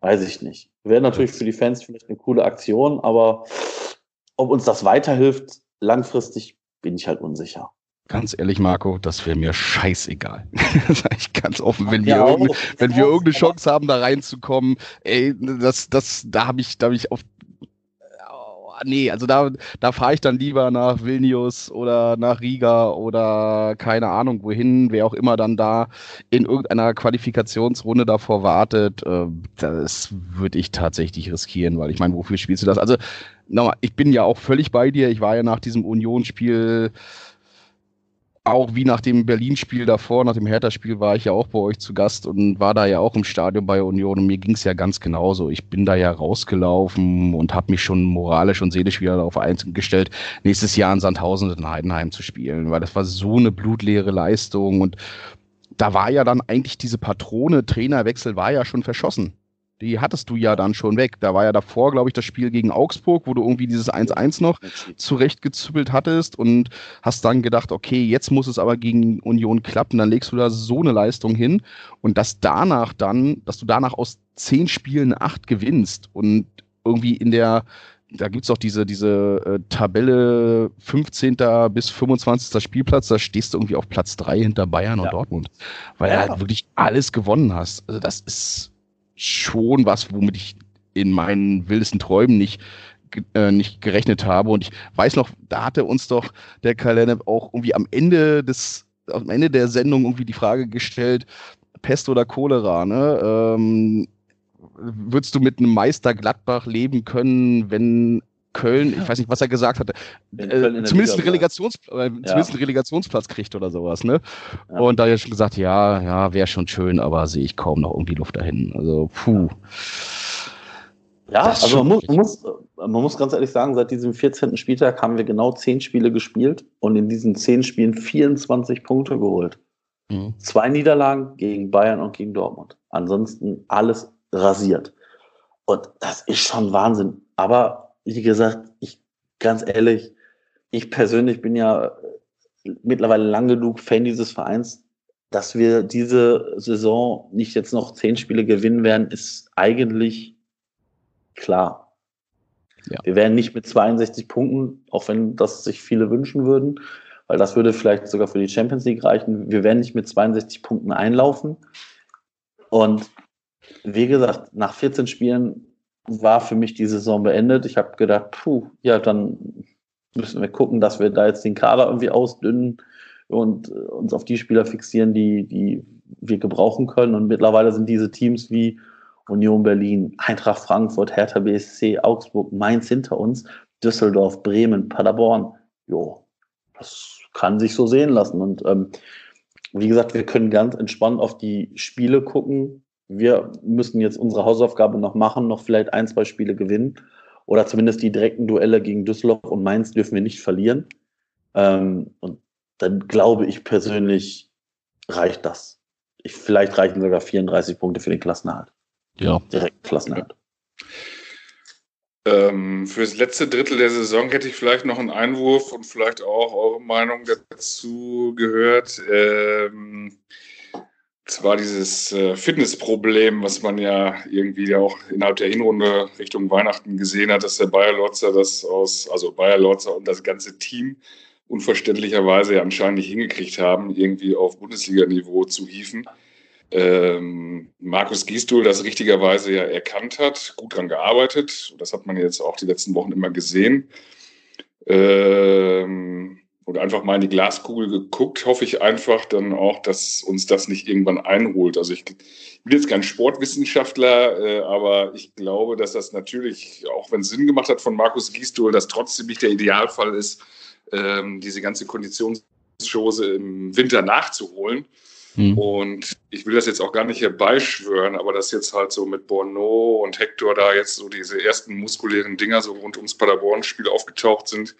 S1: weiß ich nicht. Wäre natürlich für die Fans vielleicht eine coole Aktion, aber ob uns das weiterhilft, langfristig bin ich halt unsicher.
S2: Ganz ehrlich, Marco, das wäre mir scheißegal. sage ich ganz offen. Wenn wir, ja, wenn wir irgendeine Chance haben, da reinzukommen, ey, das, das, da habe ich, da habe ich auf nee, also da, da fahre ich dann lieber nach Vilnius oder nach Riga oder keine Ahnung wohin, wer auch immer dann da in irgendeiner Qualifikationsrunde davor wartet. Äh, das würde ich tatsächlich riskieren, weil ich meine, wofür spielst du das? Also, nochmal, ich bin ja auch völlig bei dir. Ich war ja nach diesem Unionsspiel auch wie nach dem Berlin-Spiel davor, nach dem Hertha-Spiel war ich ja auch bei euch zu Gast und war da ja auch im Stadion bei Union und mir ging es ja ganz genauso. Ich bin da ja rausgelaufen und habe mich schon moralisch und seelisch wieder darauf eingestellt, nächstes Jahr in Sandhausen und in Heidenheim zu spielen, weil das war so eine blutleere Leistung und da war ja dann eigentlich diese Patrone, Trainerwechsel war ja schon verschossen die hattest du ja dann schon weg. Da war ja davor, glaube ich, das Spiel gegen Augsburg, wo du irgendwie dieses 1-1 noch zurechtgezüppelt hattest und hast dann gedacht, okay, jetzt muss es aber gegen Union klappen, dann legst du da so eine Leistung hin und dass danach dann, dass du danach aus zehn Spielen acht gewinnst und irgendwie in der da gibt es auch diese, diese äh, Tabelle 15. bis 25. Spielplatz, da stehst du irgendwie auf Platz 3 hinter Bayern ja. und Dortmund, weil ja. du halt wirklich alles gewonnen hast. Also das ist schon was, womit ich in meinen wildesten Träumen nicht äh, nicht gerechnet habe. Und ich weiß noch, da hatte uns doch der Kalender auch irgendwie am Ende des, am Ende der Sendung irgendwie die Frage gestellt, Pest oder Cholera, ne? Ähm, würdest du mit einem Meister Gladbach leben können, wenn Köln, ich weiß nicht, was er gesagt hatte, äh, zumindest, einen Relegations, äh, ja. zumindest einen Relegationsplatz kriegt oder sowas, ne? Ja. Und da hat er schon gesagt, ja, ja, wäre schon schön, aber sehe ich kaum noch irgendwie Luft dahin. Also, puh.
S1: Ja, also man muss, man muss, man, muss, ganz ehrlich sagen, seit diesem 14. Spieltag haben wir genau 10 Spiele gespielt und in diesen 10 Spielen 24 Punkte geholt. Mhm. Zwei Niederlagen gegen Bayern und gegen Dortmund. Ansonsten alles rasiert. Und das ist schon Wahnsinn. Aber wie gesagt, ich ganz ehrlich, ich persönlich bin ja mittlerweile lang genug Fan dieses Vereins, dass wir diese Saison nicht jetzt noch zehn Spiele gewinnen werden, ist eigentlich klar. Ja. Wir werden nicht mit 62 Punkten, auch wenn das sich viele wünschen würden, weil das würde vielleicht sogar für die Champions League reichen. Wir werden nicht mit 62 Punkten einlaufen. Und wie gesagt, nach 14 Spielen war für mich die Saison beendet. Ich habe gedacht, puh, ja, dann müssen wir gucken, dass wir da jetzt den Kader irgendwie ausdünnen und äh, uns auf die Spieler fixieren, die, die wir gebrauchen können. Und mittlerweile sind diese Teams wie Union Berlin, Eintracht Frankfurt, Hertha BSC, Augsburg, Mainz hinter uns, Düsseldorf, Bremen, Paderborn. Jo, das kann sich so sehen lassen. Und ähm, wie gesagt, wir können ganz entspannt auf die Spiele gucken, wir müssen jetzt unsere Hausaufgabe noch machen, noch vielleicht ein, zwei Spiele gewinnen. Oder zumindest die direkten Duelle gegen Düsseldorf und Mainz dürfen wir nicht verlieren. Ähm, und dann glaube ich persönlich, reicht das. Ich, vielleicht reichen sogar 34 Punkte für den Klassenerhalt.
S2: Ja.
S1: Direkt Klassenerhalt.
S3: Ähm, für das letzte Drittel der Saison hätte ich vielleicht noch einen Einwurf und vielleicht auch eure Meinung dazu gehört. Ähm, zwar dieses äh, Fitnessproblem, was man ja irgendwie auch innerhalb der Hinrunde Richtung Weihnachten gesehen hat, dass der Bayer Lotzer das aus, also Bayer Lotzer und das ganze Team unverständlicherweise ja anscheinend nicht hingekriegt haben, irgendwie auf Bundesliga-Niveau zu hieven. Ähm, Markus Gisdol das richtigerweise ja erkannt hat, gut dran gearbeitet. Das hat man jetzt auch die letzten Wochen immer gesehen. Ähm, oder einfach mal in die Glaskugel geguckt, hoffe ich einfach dann auch, dass uns das nicht irgendwann einholt. Also ich bin jetzt kein Sportwissenschaftler, äh, aber ich glaube, dass das natürlich, auch wenn es Sinn gemacht hat von Markus Gisdol, dass trotzdem nicht der Idealfall ist, ähm, diese ganze Konditionsschose im Winter nachzuholen. Mhm. Und ich will das jetzt auch gar nicht herbeischwören, aber dass jetzt halt so mit Bono und Hector da jetzt so diese ersten muskulären Dinger so rund ums Paderborn-Spiel aufgetaucht sind,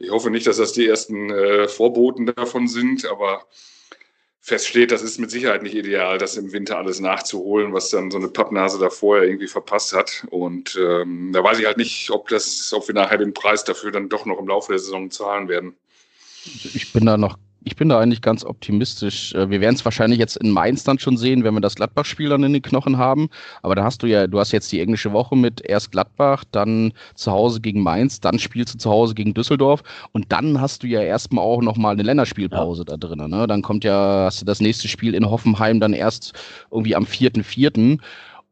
S3: ich hoffe nicht, dass das die ersten äh, Vorboten davon sind, aber feststeht, das ist mit Sicherheit nicht ideal, das im Winter alles nachzuholen, was dann so eine Pappnase da vorher irgendwie verpasst hat. Und ähm, da weiß ich halt nicht, ob das, ob wir nachher den Preis dafür dann doch noch im Laufe der Saison zahlen werden.
S2: Ich bin da noch ich bin da eigentlich ganz optimistisch. Äh, wir werden es wahrscheinlich jetzt in Mainz dann schon sehen, wenn wir das Gladbach-Spiel dann in den Knochen haben. Aber da hast du ja, du hast jetzt die englische Woche mit erst Gladbach, dann zu Hause gegen Mainz, dann spielst du zu Hause gegen Düsseldorf und dann hast du ja erstmal auch nochmal eine Länderspielpause ja. da drin. Ne? Dann kommt ja, hast du das nächste Spiel in Hoffenheim dann erst irgendwie am 4.4.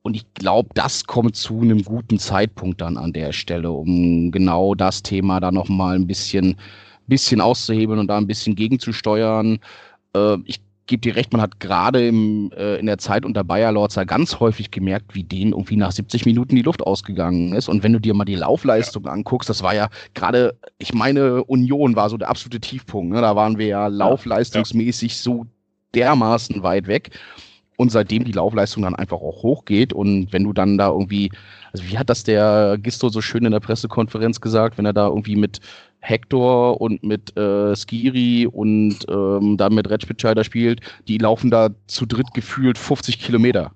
S2: Und ich glaube, das kommt zu einem guten Zeitpunkt dann an der Stelle, um genau das Thema da nochmal ein bisschen bisschen auszuhebeln und da ein bisschen gegenzusteuern. Äh, ich gebe dir recht, man hat gerade äh, in der Zeit unter Bayer Lorzer ganz häufig gemerkt, wie denen irgendwie nach 70 Minuten die Luft ausgegangen ist. Und wenn du dir mal die Laufleistung ja. anguckst, das war ja gerade, ich meine, Union war so der absolute Tiefpunkt. Ne? Da waren wir ja laufleistungsmäßig ja. so dermaßen weit weg. Und seitdem die Laufleistung dann einfach auch hochgeht und wenn du dann da irgendwie, also wie hat das der Gisto so schön in der Pressekonferenz gesagt, wenn er da irgendwie mit Hector und mit äh, Skiri und ähm, dann mit Retschbitscheider spielt, die laufen da zu dritt gefühlt 50 Kilometer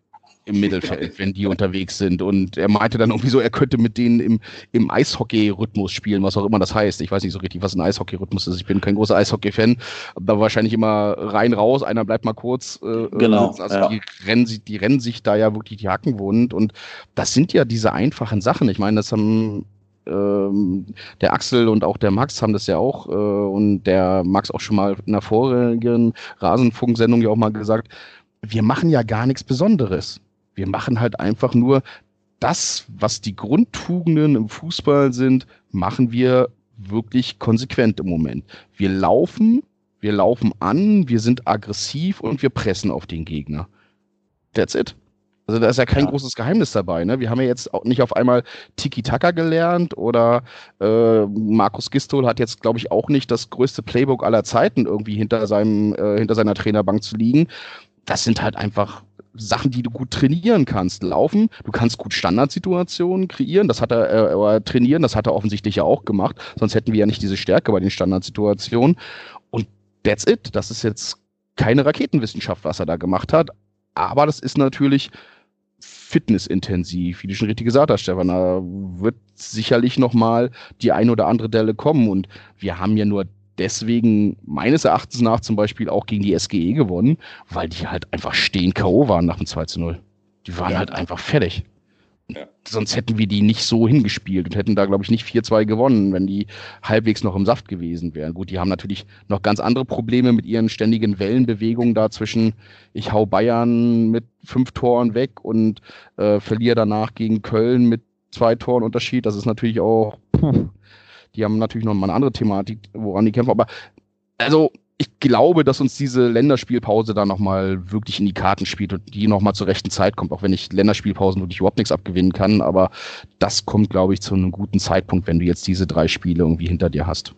S2: im Mittelfeld, wenn die unterwegs sind. Und er meinte dann irgendwie so, er könnte mit denen im, im Eishockey-Rhythmus spielen, was auch immer das heißt. Ich weiß nicht so richtig, was ein Eishockey-Rhythmus ist. Ich bin kein großer Eishockey-Fan, aber wahrscheinlich immer rein raus, einer bleibt mal kurz. Äh,
S1: genau.
S2: Also ja. die, rennen, die rennen sich da ja wirklich die Hacken wund. Und das sind ja diese einfachen Sachen. Ich meine, das haben ähm, der Axel und auch der Max haben das ja auch äh, und der Max auch schon mal in der vorigen Rasenfunksendung ja auch mal gesagt, wir machen ja gar nichts Besonderes. Wir machen halt einfach nur das, was die Grundtugenden im Fußball sind, machen wir wirklich konsequent im Moment. Wir laufen, wir laufen an, wir sind aggressiv und wir pressen auf den Gegner. That's it. Also da ist ja kein ja. großes Geheimnis dabei. Ne? Wir haben ja jetzt auch nicht auf einmal Tiki-Taka gelernt oder äh, Markus Gistol hat jetzt, glaube ich, auch nicht das größte Playbook aller Zeiten irgendwie hinter, seinem, äh, hinter seiner Trainerbank zu liegen. Das sind halt einfach Sachen, die du gut trainieren kannst. Laufen, du kannst gut Standardsituationen kreieren, das hat er, äh, trainieren, das hat er offensichtlich ja auch gemacht, sonst hätten wir ja nicht diese Stärke bei den Standardsituationen. Und that's it. Das ist jetzt keine Raketenwissenschaft, was er da gemacht hat. Aber das ist natürlich fitnessintensiv, wie du schon richtig gesagt hast, Stefan. Da wird sicherlich nochmal die ein oder andere Delle kommen. Und wir haben ja nur deswegen meines Erachtens nach zum Beispiel auch gegen die SGE gewonnen, weil die halt einfach stehen K.O. waren nach dem 2 zu 0. Die waren ja. halt einfach fertig. Ja. Sonst hätten wir die nicht so hingespielt und hätten da, glaube ich, nicht 4-2 gewonnen, wenn die halbwegs noch im Saft gewesen wären. Gut, die haben natürlich noch ganz andere Probleme mit ihren ständigen Wellenbewegungen da zwischen, ich hau Bayern mit fünf Toren weg und äh, verliere danach gegen Köln mit zwei Toren Unterschied. Das ist natürlich auch, puh, die haben natürlich noch mal eine andere Thematik, woran die kämpfen. Aber also ich glaube, dass uns diese Länderspielpause da nochmal wirklich in die Karten spielt und die nochmal zur rechten Zeit kommt, auch wenn ich Länderspielpausen wirklich überhaupt nichts abgewinnen kann. Aber das kommt, glaube ich, zu einem guten Zeitpunkt, wenn du jetzt diese drei Spiele irgendwie hinter dir hast.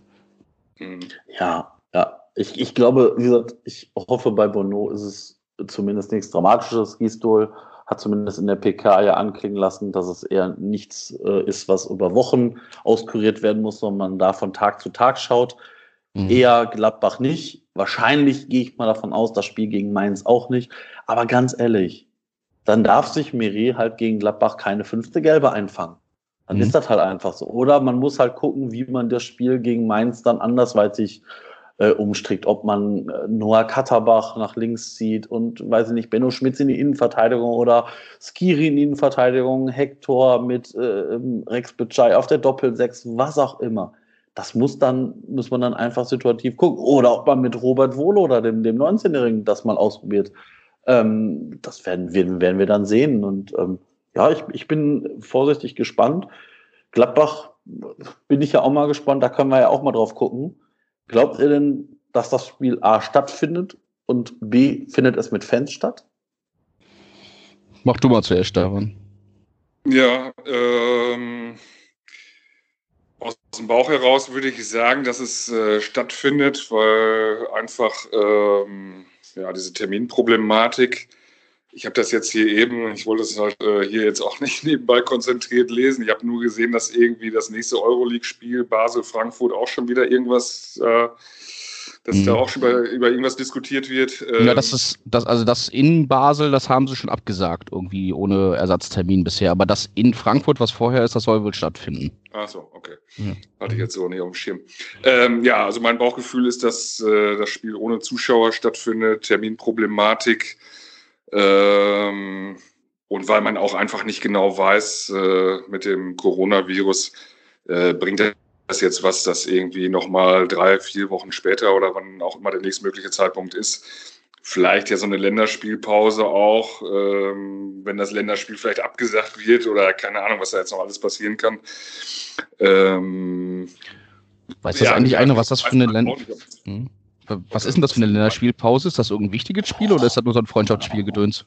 S1: Mhm. Ja, ja. Ich, ich glaube, wie gesagt, ich hoffe, bei Bono ist es zumindest nichts Dramatisches. Gisdol hat zumindest in der PK ja anklingen lassen, dass es eher nichts äh, ist, was über Wochen auskuriert werden muss, sondern man da von Tag zu Tag schaut. Mhm. Eher Gladbach nicht. Wahrscheinlich gehe ich mal davon aus, das Spiel gegen Mainz auch nicht. Aber ganz ehrlich, dann darf sich Meret halt gegen Gladbach keine fünfte Gelbe einfangen. Dann mhm. ist das halt einfach so. Oder man muss halt gucken, wie man das Spiel gegen Mainz dann andersweitig äh, umstrickt. Ob man äh, Noah Katterbach nach links zieht und, weiß ich nicht, Benno Schmitz in die Innenverteidigung oder Skiri in die Innenverteidigung, Hector mit äh, Rex Bitschei auf der Doppelsechs, was auch immer das muss dann, muss man dann einfach situativ gucken. Oder ob man mit Robert Wohle oder dem, dem 19-Jährigen das mal ausprobiert. Ähm, das werden wir, werden wir dann sehen. Und ähm, ja, ich, ich bin vorsichtig gespannt. Gladbach bin ich ja auch mal gespannt, da können wir ja auch mal drauf gucken. Glaubt ihr denn, dass das Spiel A stattfindet und B findet es mit Fans statt?
S2: Mach du mal zuerst, Stefan.
S3: Ja, ähm, aus dem Bauch heraus würde ich sagen, dass es äh, stattfindet, weil einfach ähm, ja, diese Terminproblematik, ich habe das jetzt hier eben, ich wollte es halt äh, hier jetzt auch nicht nebenbei konzentriert lesen. Ich habe nur gesehen, dass irgendwie das nächste Euroleague-Spiel Basel-Frankfurt auch schon wieder irgendwas äh, dass mhm. da auch schon über, über irgendwas diskutiert wird.
S2: Ähm, ja, das ist, das, also das in Basel, das haben sie schon abgesagt, irgendwie ohne Ersatztermin bisher. Aber das in Frankfurt, was vorher ist, das soll wohl stattfinden.
S3: Ach so, okay. Ja. Hatte ich jetzt so nicht auf dem Schirm. Ähm, ja, also mein Bauchgefühl ist, dass äh, das Spiel ohne Zuschauer stattfindet, Terminproblematik. Ähm, und weil man auch einfach nicht genau weiß, äh, mit dem Coronavirus äh, bringt das jetzt was, das irgendwie nochmal drei, vier Wochen später oder wann auch immer der nächstmögliche Zeitpunkt ist, vielleicht ja so eine Länderspielpause auch, ähm, wenn das Länderspiel vielleicht abgesagt wird oder keine Ahnung, was da jetzt noch alles passieren kann. Ähm,
S2: Weiß das ja, eigentlich einer, was das für eine Länder... Hm? Was ist denn das für eine Länderspielpause? Ist das irgendein wichtiges Spiel oder ist das nur so ein Freundschaftsspielgedöns?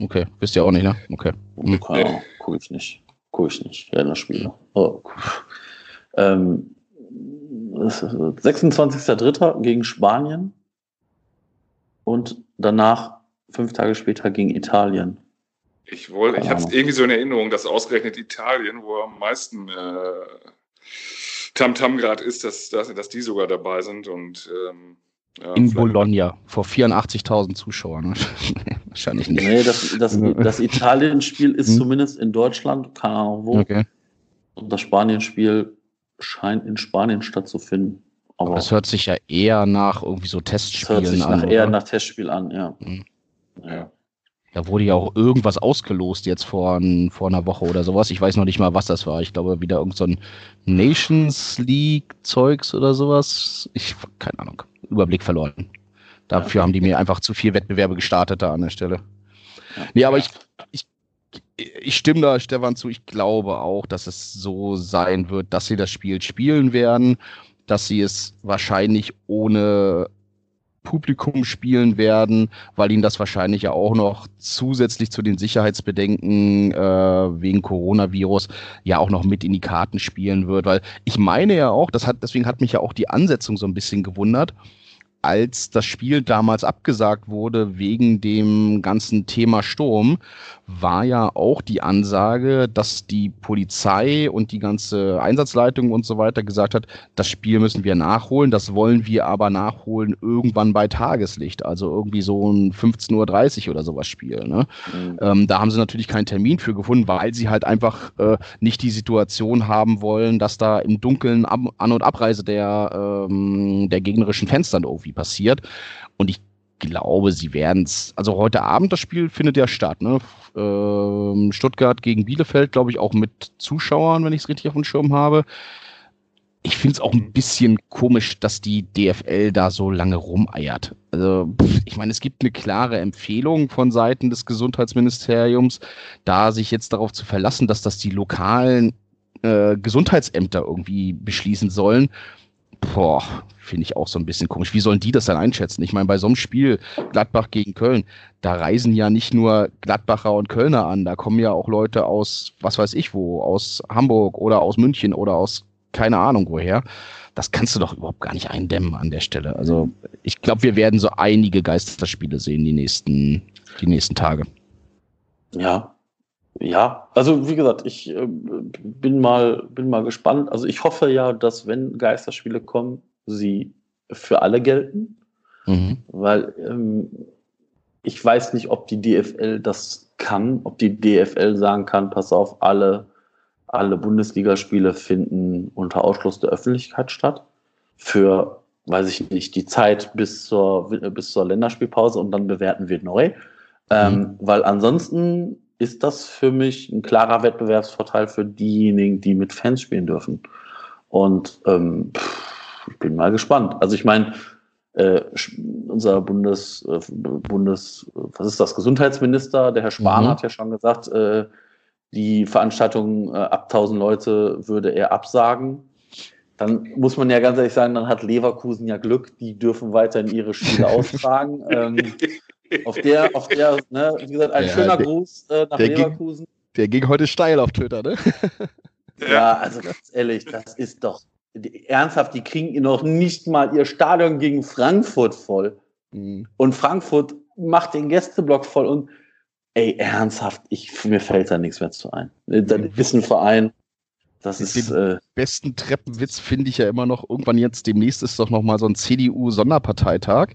S2: Okay, wisst ihr auch nicht, ne? Okay.
S1: Hm. Keine gucke ich nicht. Gucke ich nicht, Länderspiele. Oh. Ähm, 26.03. gegen Spanien und danach fünf Tage später gegen Italien.
S3: Ich wollte, ich habe irgendwie so in Erinnerung, dass ausgerechnet Italien, wo am meisten äh, Tamtam gerade ist, dass, dass, dass die sogar dabei sind und ähm,
S2: ja, in Bologna vor 84.000 Zuschauern. Wahrscheinlich nicht.
S1: Nee, das, das, das Italien-Spiel ist hm. zumindest in Deutschland, keine Ahnung wo. Okay. Und das Spanien-Spiel scheint in Spanien stattzufinden.
S2: Aber das hört sich ja eher nach irgendwie so Testspielen an. Das hört sich
S1: nach, eher nach Testspiel an, ja. Mhm.
S2: ja. Da wurde ja auch irgendwas ausgelost jetzt vor, vor einer Woche oder sowas. Ich weiß noch nicht mal, was das war. Ich glaube, wieder irgend so ein Nations League-Zeugs oder sowas. Ich, keine Ahnung, Überblick verloren. Dafür ja. haben die mir einfach zu viel Wettbewerbe gestartet da an der Stelle. Ja. Nee, aber ich, ich ich stimme da Stefan zu. Ich glaube auch, dass es so sein wird, dass sie das Spiel spielen werden, dass sie es wahrscheinlich ohne Publikum spielen werden, weil ihnen das wahrscheinlich ja auch noch zusätzlich zu den Sicherheitsbedenken äh, wegen Coronavirus ja auch noch mit in die Karten spielen wird, weil ich meine ja auch, das hat deswegen hat mich ja auch die Ansetzung so ein bisschen gewundert als das Spiel damals abgesagt wurde wegen dem ganzen Thema Sturm, war ja auch die Ansage, dass die Polizei und die ganze Einsatzleitung und so weiter gesagt hat, das Spiel müssen wir nachholen, das wollen wir aber nachholen irgendwann bei Tageslicht, also irgendwie so ein 15.30 Uhr oder sowas Spiel. Ne? Mhm. Ähm, da haben sie natürlich keinen Termin für gefunden, weil sie halt einfach äh, nicht die Situation haben wollen, dass da im Dunkeln Ab An- und Abreise der, ähm, der gegnerischen Fenster irgendwie passiert. Und ich glaube, sie werden es. Also heute Abend das Spiel findet ja statt. Ne? Ähm, Stuttgart gegen Bielefeld, glaube ich, auch mit Zuschauern, wenn ich es richtig auf dem Schirm habe. Ich finde es auch ein bisschen komisch, dass die DFL da so lange rumeiert. Also, ich meine, es gibt eine klare Empfehlung von Seiten des Gesundheitsministeriums, da sich jetzt darauf zu verlassen, dass das die lokalen äh, Gesundheitsämter irgendwie beschließen sollen boah, finde ich auch so ein bisschen komisch. Wie sollen die das dann einschätzen? Ich meine, bei so einem Spiel Gladbach gegen Köln, da reisen ja nicht nur Gladbacher und Kölner an, da kommen ja auch Leute aus, was weiß ich wo, aus Hamburg oder aus München oder aus keine Ahnung woher. Das kannst du doch überhaupt gar nicht eindämmen an der Stelle. Also ich glaube, wir werden so einige Geisterspiele sehen die nächsten, die nächsten Tage.
S1: Ja, ja, also wie gesagt, ich äh, bin, mal, bin mal gespannt. Also ich hoffe ja, dass wenn Geisterspiele kommen, sie für alle gelten. Mhm. Weil ähm, ich weiß nicht, ob die DFL das kann, ob die DFL sagen kann, pass auf, alle, alle Bundesligaspiele finden unter Ausschluss der Öffentlichkeit statt. Für, weiß ich nicht, die Zeit bis zur, bis zur Länderspielpause und dann bewerten wir neu. Ähm, mhm. Ähm, weil ansonsten ist das für mich ein klarer Wettbewerbsvorteil für diejenigen, die mit Fans spielen dürfen. Und ähm, ich bin mal gespannt. Also ich meine, äh, unser Bundes, äh, Bundes, was ist das, Gesundheitsminister, der Herr Spahn mhm. hat ja schon gesagt, äh, die Veranstaltung äh, ab 1000 Leute würde er absagen. Dann muss man ja ganz ehrlich sagen, dann hat Leverkusen ja Glück, die dürfen weiterhin ihre Spiele austragen. ähm, auf der, auf der, ne, wie gesagt, ein ja, schöner der, Gruß äh, nach Leverkusen.
S2: Ging, der ging heute steil auf Twitter, ne?
S1: ja, also ganz ehrlich, das ist doch die, ernsthaft, die kriegen noch nicht mal ihr Stadion gegen Frankfurt voll. Mhm. Und Frankfurt macht den Gästeblock voll und ey, ernsthaft, ich, mir fällt da nichts mehr zu ein. Das ist ein Verein,
S2: Das den ist den äh, besten Treppenwitz finde ich ja immer noch. Irgendwann jetzt demnächst ist doch noch mal so ein CDU-Sonderparteitag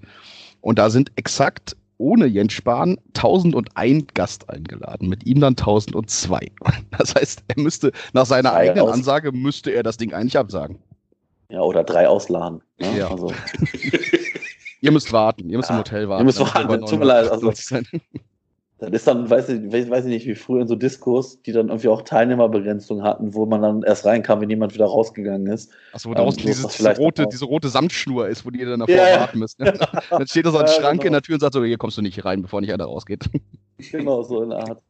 S2: und da sind exakt ohne Jens Spahn 1001 Gast eingeladen, mit ihm dann 1002. Das heißt, er müsste nach seiner drei eigenen Ansage müsste er das Ding eigentlich absagen.
S1: Ja, oder drei ausladen.
S2: Ne? Ja. Also. ihr müsst warten, ihr müsst ja, im Hotel warten.
S1: Ihr müsst warten, tut mir leid. Also, das ist dann, weiß ich, weiß ich nicht, wie früher in so Diskurs, die dann irgendwie auch Teilnehmerbegrenzung hatten, wo man dann erst reinkam, wenn jemand wieder rausgegangen ist.
S2: Achso, wo ähm, draußen diese, diese, rote, diese rote Samtschnur ist, wo die dann davor ja, warten müssen. Ne? dann steht da so ein ja, Schranke genau. in der Tür und sagt so, hier kommst du nicht rein, bevor nicht einer rausgeht.
S1: genau, so in der Art.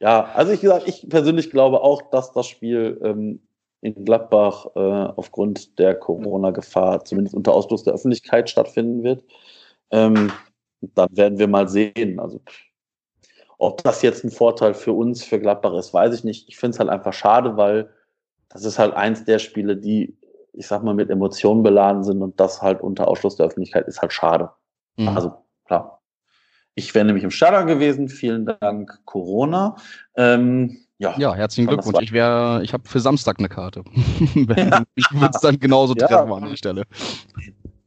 S1: Ja, also ich gesagt, ich persönlich glaube auch, dass das Spiel ähm, in Gladbach äh, aufgrund der Corona-Gefahr zumindest unter Ausschluss der Öffentlichkeit stattfinden wird. Ähm, dann werden wir mal sehen. Also ob das jetzt ein Vorteil für uns, für Gladbach ist, weiß ich nicht. Ich finde es halt einfach schade, weil das ist halt eins der Spiele, die, ich sag mal, mit Emotionen beladen sind und das halt unter Ausschluss der Öffentlichkeit ist halt schade. Mhm. Also klar. Ich wäre nämlich im Stadion gewesen. Vielen Dank, Corona. Ähm,
S2: ja, ja, herzlichen Glückwunsch. Ich wäre, ich habe für Samstag eine Karte. ich würde es dann genauso ja. treffen an der Stelle.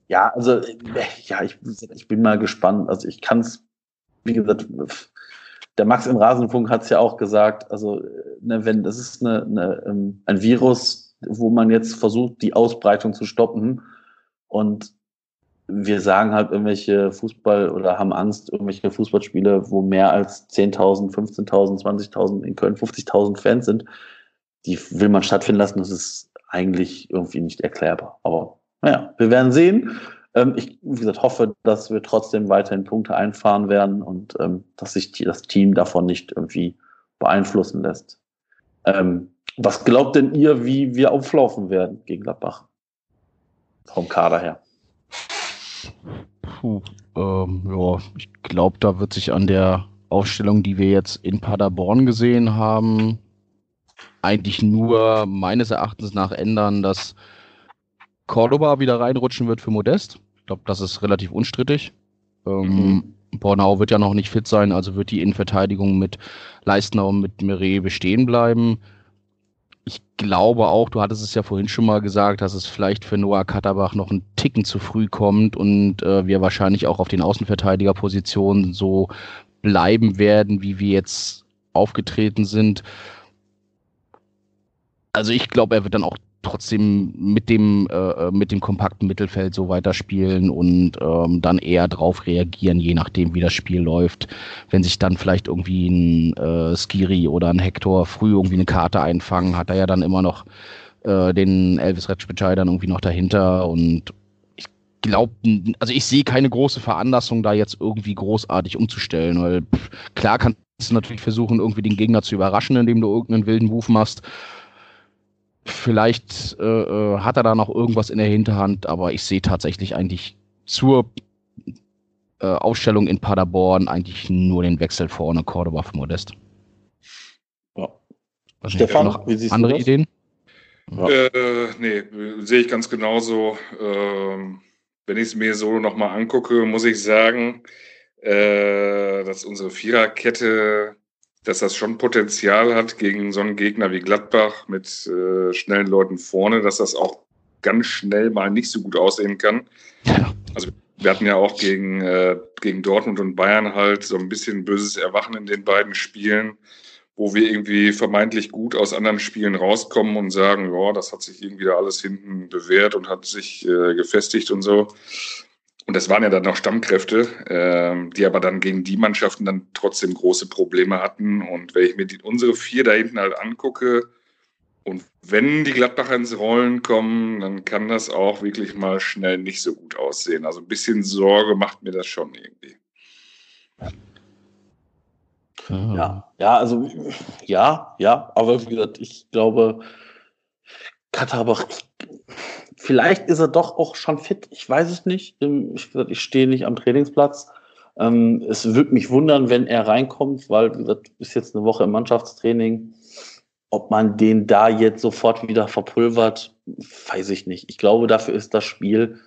S1: Ja, also ja, ich, ich bin mal gespannt. Also ich kann es, wie gesagt, der Max im Rasenfunk hat es ja auch gesagt, also ne, wenn das ist eine, eine, ähm, ein Virus, wo man jetzt versucht, die Ausbreitung zu stoppen und wir sagen halt irgendwelche Fußball oder haben Angst, irgendwelche Fußballspiele, wo mehr als 10.000, 15.000, 20.000 in Köln 50.000 Fans sind, die will man stattfinden lassen. Das ist eigentlich irgendwie nicht erklärbar. Aber naja, wir werden sehen. Ähm, ich, wie gesagt, hoffe, dass wir trotzdem weiterhin Punkte einfahren werden und ähm, dass sich das Team davon nicht irgendwie beeinflussen lässt. Ähm, was glaubt denn ihr, wie wir auflaufen werden gegen Gladbach? Vom Kader her.
S2: Puh, ähm, ja, ich glaube, da wird sich an der Aufstellung, die wir jetzt in Paderborn gesehen haben, eigentlich nur meines Erachtens nach ändern, dass Cordoba wieder reinrutschen wird für Modest. Ich glaube, das ist relativ unstrittig. Ähm, mhm. Bornau wird ja noch nicht fit sein, also wird die Innenverteidigung mit Leistner und mit Meret bestehen bleiben. Ich glaube auch, du hattest es ja vorhin schon mal gesagt, dass es vielleicht für Noah Katterbach noch einen Ticken zu früh kommt und äh, wir wahrscheinlich auch auf den Außenverteidigerpositionen so bleiben werden, wie wir jetzt aufgetreten sind. Also ich glaube, er wird dann auch trotzdem mit dem, äh, äh, mit dem kompakten Mittelfeld so weiterspielen und ähm, dann eher drauf reagieren, je nachdem, wie das Spiel läuft. Wenn sich dann vielleicht irgendwie ein äh, Skiri oder ein Hector früh irgendwie eine Karte einfangen, hat er ja dann immer noch äh, den Elvis Retschbitschei dann irgendwie noch dahinter und ich glaube, also ich sehe keine große Veranlassung, da jetzt irgendwie großartig umzustellen, weil pff, klar kannst du natürlich versuchen, irgendwie den Gegner zu überraschen, indem du irgendeinen wilden Wurf machst. Vielleicht äh, äh, hat er da noch irgendwas in der Hinterhand, aber ich sehe tatsächlich eigentlich zur äh, Ausstellung in Paderborn eigentlich nur den Wechsel vorne Cordoba für Modest.
S1: Ja. Was Stefan, noch wie siehst andere Ideen?
S3: Ja. Äh, nee, sehe ich ganz genauso. Ähm, wenn ich es mir so nochmal angucke, muss ich sagen, äh, dass unsere Viererkette dass das schon Potenzial hat gegen so einen Gegner wie Gladbach mit äh, schnellen Leuten vorne, dass das auch ganz schnell mal nicht so gut aussehen kann. Ja. Also wir hatten ja auch gegen, äh, gegen Dortmund und Bayern halt so ein bisschen böses Erwachen in den beiden Spielen, wo wir irgendwie vermeintlich gut aus anderen Spielen rauskommen und sagen, ja, das hat sich irgendwie da alles hinten bewährt und hat sich äh, gefestigt und so. Und das waren ja dann noch Stammkräfte, äh, die aber dann gegen die Mannschaften dann trotzdem große Probleme hatten. Und wenn ich mir die, unsere vier da hinten halt angucke, und wenn die Gladbacher ins Rollen kommen, dann kann das auch wirklich mal schnell nicht so gut aussehen. Also ein bisschen Sorge macht mir das schon irgendwie.
S1: Ja, ja, also ja, ja, aber wie gesagt, ich glaube, Katterbach, vielleicht ist er doch auch schon fit. Ich weiß es nicht. Ähm, ich, ich stehe nicht am Trainingsplatz. Ähm, es würde mich wundern, wenn er reinkommt, weil wie gesagt, ist jetzt eine Woche im Mannschaftstraining. Ob man den da jetzt sofort wieder verpulvert, weiß ich nicht. Ich glaube, dafür ist das Spiel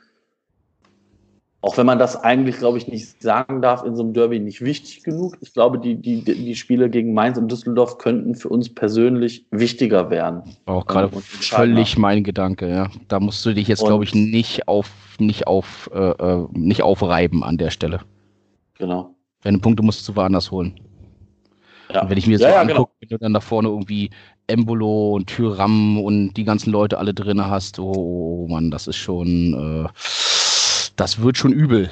S1: auch wenn man das eigentlich, glaube ich, nicht sagen darf, in so einem Derby nicht wichtig genug. Ich glaube, die, die, die Spiele gegen Mainz und Düsseldorf könnten für uns persönlich wichtiger werden.
S2: Auch gerade völlig mein Gedanke, ja. Da musst du dich jetzt, glaube ich, nicht auf, nicht auf, äh, äh, nicht aufreiben an der Stelle.
S1: Genau.
S2: Deine Punkte musst du woanders holen. Ja. Und wenn ich mir so ja, ja, angucke, genau. wenn du dann da vorne irgendwie Embolo und Tyram und die ganzen Leute alle drin hast, oh, oh, oh Mann, das ist schon, äh, das wird schon übel.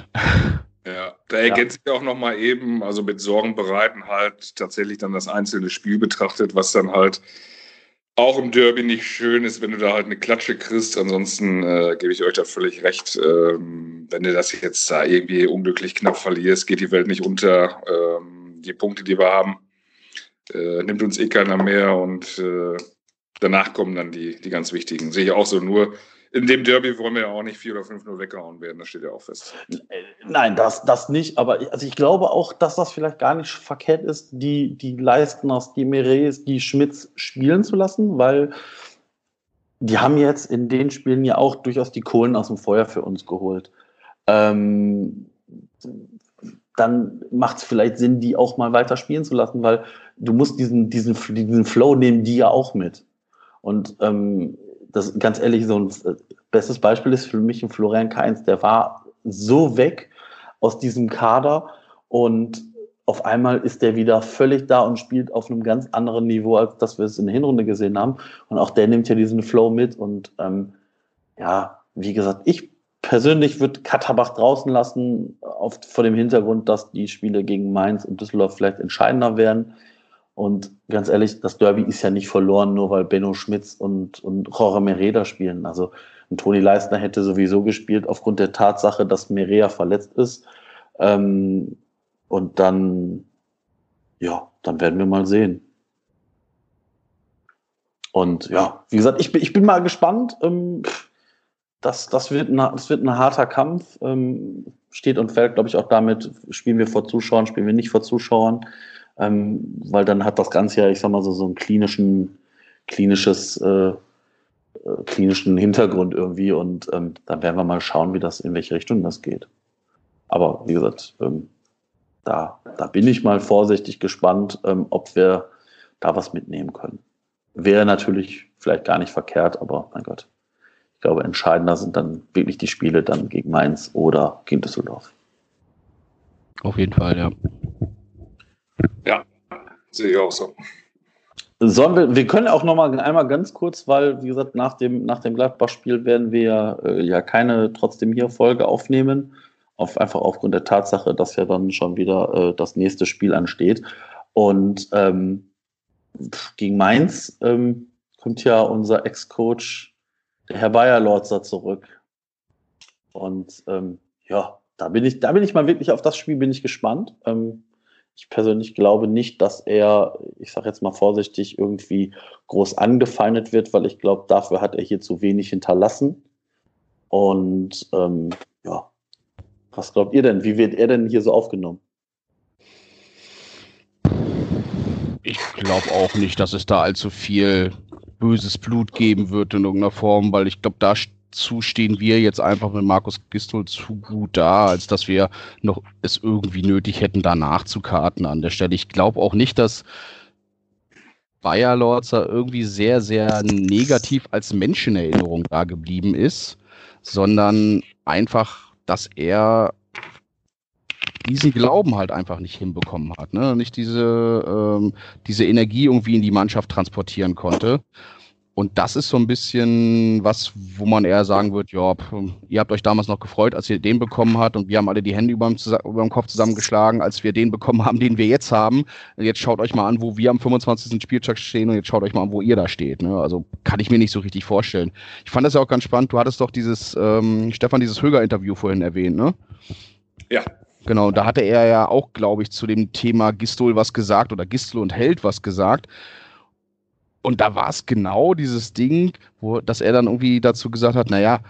S3: Ja, da ergänzt ja. sich auch nochmal eben, also mit Sorgen bereiten halt tatsächlich dann das einzelne Spiel betrachtet, was dann halt auch im Derby nicht schön ist, wenn du da halt eine Klatsche kriegst. Ansonsten äh, gebe ich euch da völlig recht. Ähm, wenn du das jetzt da irgendwie unglücklich knapp verlierst, geht die Welt nicht unter. Ähm, die Punkte, die wir haben, äh, nimmt uns eh keiner mehr und äh, danach kommen dann die, die ganz wichtigen. Sehe ich auch so. Nur in dem Derby wollen wir ja auch nicht 4 oder 5 0 weggehauen werden, das steht ja auch fest.
S1: Nein, das, das nicht, aber also ich glaube auch, dass das vielleicht gar nicht verkehrt ist, die, die Leistners, die Meret, die Schmitz spielen zu lassen, weil die haben jetzt in den Spielen ja auch durchaus die Kohlen aus dem Feuer für uns geholt. Ähm, dann macht es vielleicht Sinn, die auch mal weiter spielen zu lassen, weil du musst diesen, diesen, diesen Flow nehmen die ja auch mit. Und ähm, das ganz ehrlich, so ein äh, bestes Beispiel ist für mich ein Florian Kainz, der war so weg aus diesem Kader und auf einmal ist der wieder völlig da und spielt auf einem ganz anderen Niveau, als das wir es in der Hinrunde gesehen haben. Und auch der nimmt ja diesen Flow mit. Und ähm, ja, wie gesagt, ich persönlich würde Katterbach draußen lassen, auf, vor dem Hintergrund, dass die Spiele gegen Mainz und Düsseldorf vielleicht entscheidender werden. Und ganz ehrlich, das Derby ist ja nicht verloren, nur weil Benno Schmitz und, und Jorge Mereda spielen. Also ein Toni Leistner hätte sowieso gespielt aufgrund der Tatsache, dass Mereda verletzt ist. Ähm, und dann, ja, dann werden wir mal sehen. Und ja, wie gesagt, ich bin, ich bin mal gespannt. Ähm, das, das, wird ein, das wird ein harter Kampf. Ähm, steht und fällt, glaube ich, auch damit, spielen wir vor Zuschauern, spielen wir nicht vor Zuschauern ähm, weil dann hat das Ganze ja, ich sag mal so, so einen klinischen, klinisches, äh, äh, klinischen Hintergrund irgendwie und ähm, dann werden wir mal schauen, wie das, in welche Richtung das geht. Aber wie gesagt, ähm, da, da bin ich mal vorsichtig gespannt, ähm, ob wir da was mitnehmen können. Wäre natürlich vielleicht gar nicht verkehrt, aber mein Gott. Ich glaube, entscheidender sind dann wirklich die Spiele dann gegen Mainz oder gegen Düsseldorf.
S2: Auf jeden Fall, ja.
S3: Ja, sehe ich auch so.
S1: Sollen wir, wir können auch noch mal einmal ganz kurz, weil, wie gesagt, nach dem, nach dem Gladbach-Spiel werden wir äh, ja keine trotzdem hier Folge aufnehmen. Auf, einfach aufgrund der Tatsache, dass ja dann schon wieder äh, das nächste Spiel ansteht. Und ähm, gegen Mainz ähm, kommt ja unser Ex-Coach, der Herr Bayer-Lorzer, zurück. Und ähm, ja, da bin ich, da bin ich mal wirklich auf das Spiel bin ich gespannt. Ähm, ich persönlich glaube nicht, dass er, ich sage jetzt mal vorsichtig, irgendwie groß angefeindet wird, weil ich glaube, dafür hat er hier zu wenig hinterlassen. Und ähm, ja, was glaubt ihr denn? Wie wird er denn hier so aufgenommen?
S2: Ich glaube auch nicht, dass es da allzu viel böses Blut geben wird in irgendeiner Form, weil ich glaube, da dazu stehen wir jetzt einfach mit Markus Gistol zu gut da, als dass wir noch es irgendwie nötig hätten, danach zu karten an der Stelle. Ich glaube auch nicht, dass Bayer Lorzer irgendwie sehr, sehr negativ als Menschenerinnerung da geblieben ist, sondern einfach, dass er diesen Glauben halt einfach nicht hinbekommen hat, ne? nicht diese, ähm, diese Energie irgendwie in die Mannschaft transportieren konnte. Und das ist so ein bisschen was, wo man eher sagen wird, ja, ihr habt euch damals noch gefreut, als ihr den bekommen habt und wir haben alle die Hände über dem Kopf zusammengeschlagen, als wir den bekommen haben, den wir jetzt haben. Jetzt schaut euch mal an, wo wir am 25. Spieltag stehen und jetzt schaut euch mal an, wo ihr da steht. Ne? Also kann ich mir nicht so richtig vorstellen. Ich fand das ja auch ganz spannend. Du hattest doch dieses, ähm, Stefan, dieses Höger-Interview vorhin erwähnt, ne?
S3: Ja.
S2: Genau, da hatte er ja auch, glaube ich, zu dem Thema Gistol was gesagt oder Gistol und Held was gesagt. Und da war es genau dieses Ding, wo, dass er dann irgendwie dazu gesagt hat, naja,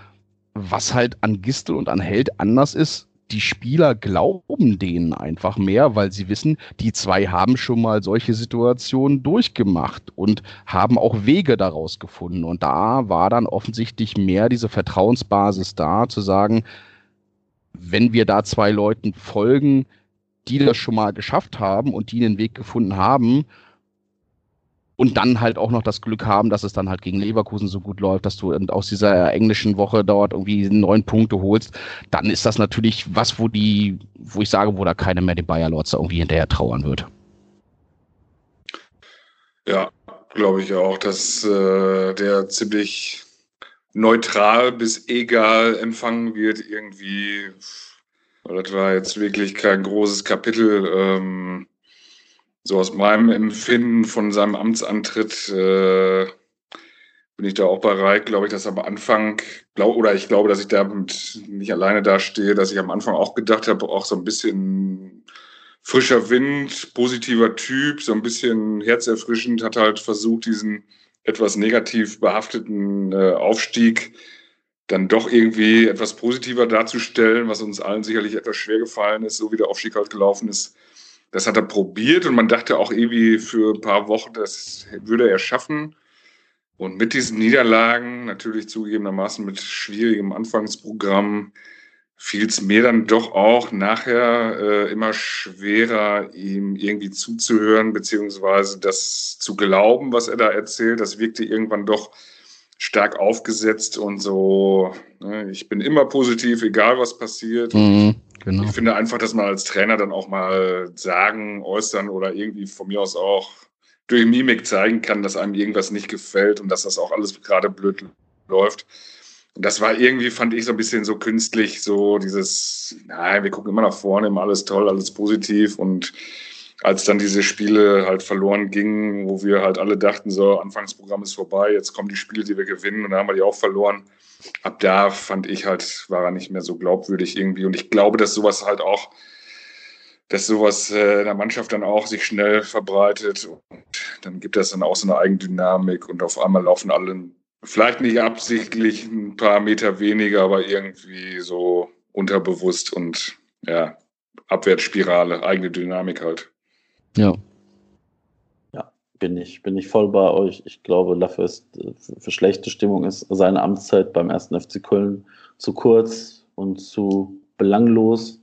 S2: was halt an Gistel und an Held anders ist, die Spieler glauben denen einfach mehr, weil sie wissen, die zwei haben schon mal solche Situationen durchgemacht und haben auch Wege daraus gefunden. Und da war dann offensichtlich mehr diese Vertrauensbasis da, zu sagen, wenn wir da zwei Leuten folgen, die das schon mal geschafft haben und die den Weg gefunden haben, und dann halt auch noch das Glück haben, dass es dann halt gegen Leverkusen so gut läuft, dass du aus dieser englischen Woche dort irgendwie neun Punkte holst, dann ist das natürlich was, wo die, wo ich sage, wo da keiner mehr den Bayer Lords irgendwie hinterher trauern wird.
S3: Ja, glaube ich auch, dass äh, der ziemlich neutral bis egal empfangen wird irgendwie. Das war jetzt wirklich kein großes Kapitel. Ähm, so aus meinem Empfinden von seinem Amtsantritt äh, bin ich da auch bereit, glaube ich, dass am Anfang, glaub, oder ich glaube, dass ich damit nicht alleine dastehe, dass ich am Anfang auch gedacht habe, auch so ein bisschen frischer Wind, positiver Typ, so ein bisschen herzerfrischend, hat halt versucht, diesen etwas negativ behafteten äh, Aufstieg dann doch irgendwie etwas positiver darzustellen, was uns allen sicherlich etwas schwer gefallen ist, so wie der Aufstieg halt gelaufen ist. Das hat er probiert und man dachte auch irgendwie für ein paar Wochen, das würde er schaffen. Und mit diesen Niederlagen, natürlich zugegebenermaßen mit schwierigem Anfangsprogramm, fiel es mir dann doch auch nachher äh, immer schwerer, ihm irgendwie zuzuhören, beziehungsweise das zu glauben, was er da erzählt. Das wirkte irgendwann doch stark aufgesetzt und so, ne, ich bin immer positiv, egal was passiert. Mhm. Genau. Ich finde einfach, dass man als Trainer dann auch mal sagen, äußern oder irgendwie von mir aus auch durch Mimik zeigen kann, dass einem irgendwas nicht gefällt und dass das auch alles gerade blöd läuft. Und das war irgendwie, fand ich, so ein bisschen so künstlich, so dieses, nein, wir gucken immer nach vorne, immer alles toll, alles positiv. Und als dann diese Spiele halt verloren gingen, wo wir halt alle dachten, so, Anfangsprogramm ist vorbei, jetzt kommen die Spiele, die wir gewinnen, und dann haben wir die auch verloren ab da fand ich halt, war er nicht mehr so glaubwürdig irgendwie. Und ich glaube, dass sowas halt auch, dass sowas äh, in der Mannschaft dann auch sich schnell verbreitet. Und dann gibt das dann auch so eine Eigendynamik und auf einmal laufen alle, vielleicht nicht absichtlich ein paar Meter weniger, aber irgendwie so unterbewusst und ja, Abwärtsspirale, eigene Dynamik halt.
S1: Ja, bin ich, bin ich voll bei euch. Ich glaube, dafür ist für schlechte Stimmung ist seine Amtszeit beim ersten FC Köln zu kurz und zu belanglos.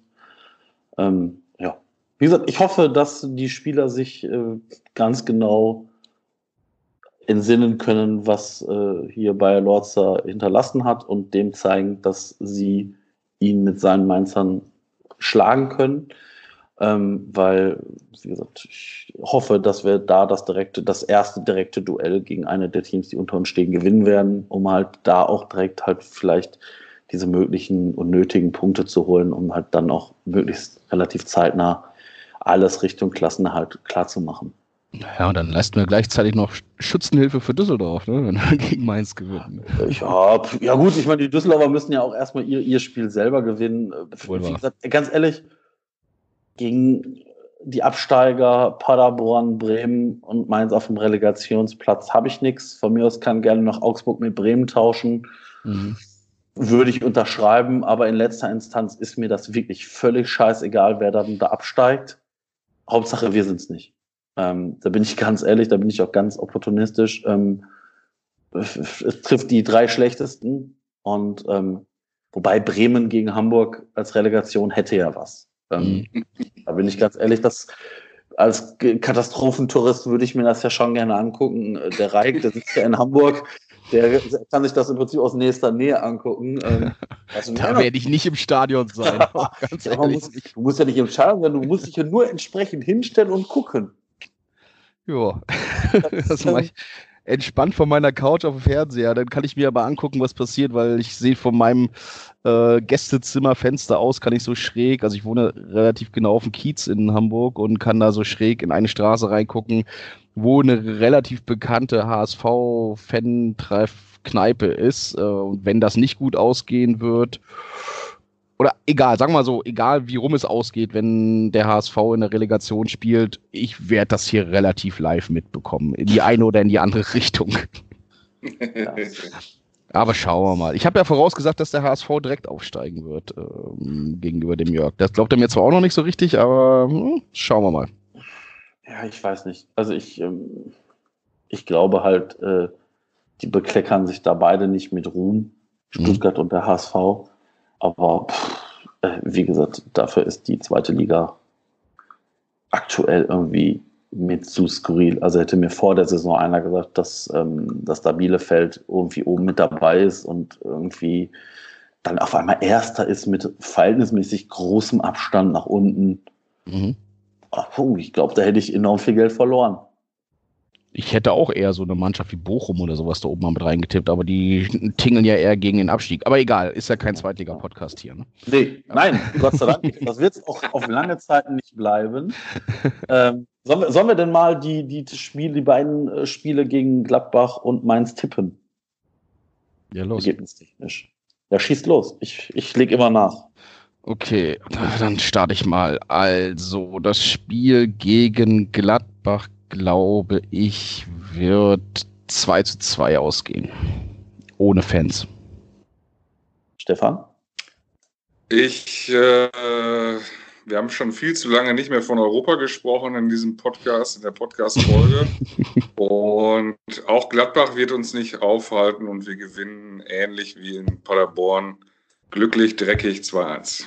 S1: Ähm, ja, wie gesagt, ich hoffe, dass die Spieler sich äh, ganz genau entsinnen können, was äh, hier Bayer Lorzer hinterlassen hat und dem zeigen, dass sie ihn mit seinen Mainzern schlagen können ähm, weil, wie gesagt, ich hoffe, dass wir da das direkte, das erste direkte Duell gegen eine der Teams, die unter uns stehen, gewinnen werden, um halt da auch direkt halt vielleicht diese möglichen und nötigen Punkte zu holen, um halt dann auch möglichst relativ zeitnah alles Richtung Klassenerhalt klar zu machen.
S2: Ja, und dann leisten wir gleichzeitig noch Schützenhilfe für Düsseldorf, ne, wenn wir gegen Mainz gewinnen.
S1: Ja, ja gut, ich meine, die Düsseldorfer müssen ja auch erstmal ihr, ihr Spiel selber gewinnen. Wie gesagt, ganz ehrlich, gegen die Absteiger Paderborn, Bremen und Mainz auf dem Relegationsplatz habe ich nichts. Von mir aus kann gerne noch Augsburg mit Bremen tauschen. Mhm. Würde ich unterschreiben, aber in letzter Instanz ist mir das wirklich völlig scheißegal, wer dann da absteigt. Hauptsache, wir sind es nicht. Ähm, da bin ich ganz ehrlich, da bin ich auch ganz opportunistisch. Ähm, es trifft die drei schlechtesten und ähm, wobei Bremen gegen Hamburg als Relegation hätte ja was. Ähm, mhm. Da bin ich ganz ehrlich, das als Katastrophentourist würde ich mir das ja schon gerne angucken. Der Reik, der sitzt ja in Hamburg, der kann sich das im Prinzip aus nächster Nähe angucken. Ähm,
S2: also da werde ich nicht im Stadion sein.
S1: ganz ja, muss, du musst ja nicht im Stadion sein, du musst dich ja nur entsprechend hinstellen und gucken.
S2: Ja, das, das mache ich entspannt von meiner Couch auf dem Fernseher. Dann kann ich mir aber angucken, was passiert, weil ich sehe von meinem äh, Gästezimmerfenster aus, kann ich so schräg, also ich wohne relativ genau auf dem Kiez in Hamburg und kann da so schräg in eine Straße reingucken, wo eine relativ bekannte HSV-Fan-Treff-Kneipe ist. Äh, und wenn das nicht gut ausgehen wird, oder egal, sagen wir mal so, egal wie rum es ausgeht, wenn der HSV in der Relegation spielt, ich werde das hier relativ live mitbekommen. In die eine oder in die andere Richtung. Aber schauen wir mal. Ich habe ja vorausgesagt, dass der HSV direkt aufsteigen wird ähm, gegenüber dem Jörg. Das glaubt er mir zwar auch noch nicht so richtig, aber hm, schauen wir mal.
S1: Ja, ich weiß nicht. Also ich, ähm, ich glaube halt, äh, die bekleckern sich da beide nicht mit Ruhm, Stuttgart mhm. und der HSV. Aber pff, äh, wie gesagt, dafür ist die zweite Liga aktuell irgendwie mir zu skurril. Also hätte mir vor der Saison einer gesagt, dass, ähm, dass da Bielefeld irgendwie oben mit dabei ist und irgendwie dann auf einmal Erster ist mit verhältnismäßig großem Abstand nach unten. Mhm. Ach, ich glaube, da hätte ich enorm viel Geld verloren.
S2: Ich hätte auch eher so eine Mannschaft wie Bochum oder sowas da oben mal mit reingetippt, aber die tingeln ja eher gegen den Abstieg. Aber egal, ist ja kein Zweitliga-Podcast hier. Ne?
S1: Nee, nein, Gott sei Dank. Das wird es auch auf lange Zeit nicht bleiben. Ähm, sollen, wir, sollen wir denn mal die, die, Spiele, die beiden äh, Spiele gegen Gladbach und Mainz tippen?
S2: Ja, los.
S1: Ergebnistechnisch. Ja, schießt los. Ich, ich lege immer nach.
S2: Okay, dann starte ich mal. Also, das Spiel gegen Gladbach glaube ich, wird 2 zu 2 ausgehen. Ohne Fans.
S1: Stefan?
S3: Ich, äh, wir haben schon viel zu lange nicht mehr von Europa gesprochen in diesem Podcast, in der Podcast-Folge. und auch Gladbach wird uns nicht aufhalten und wir gewinnen ähnlich wie in Paderborn glücklich, dreckig 2-1.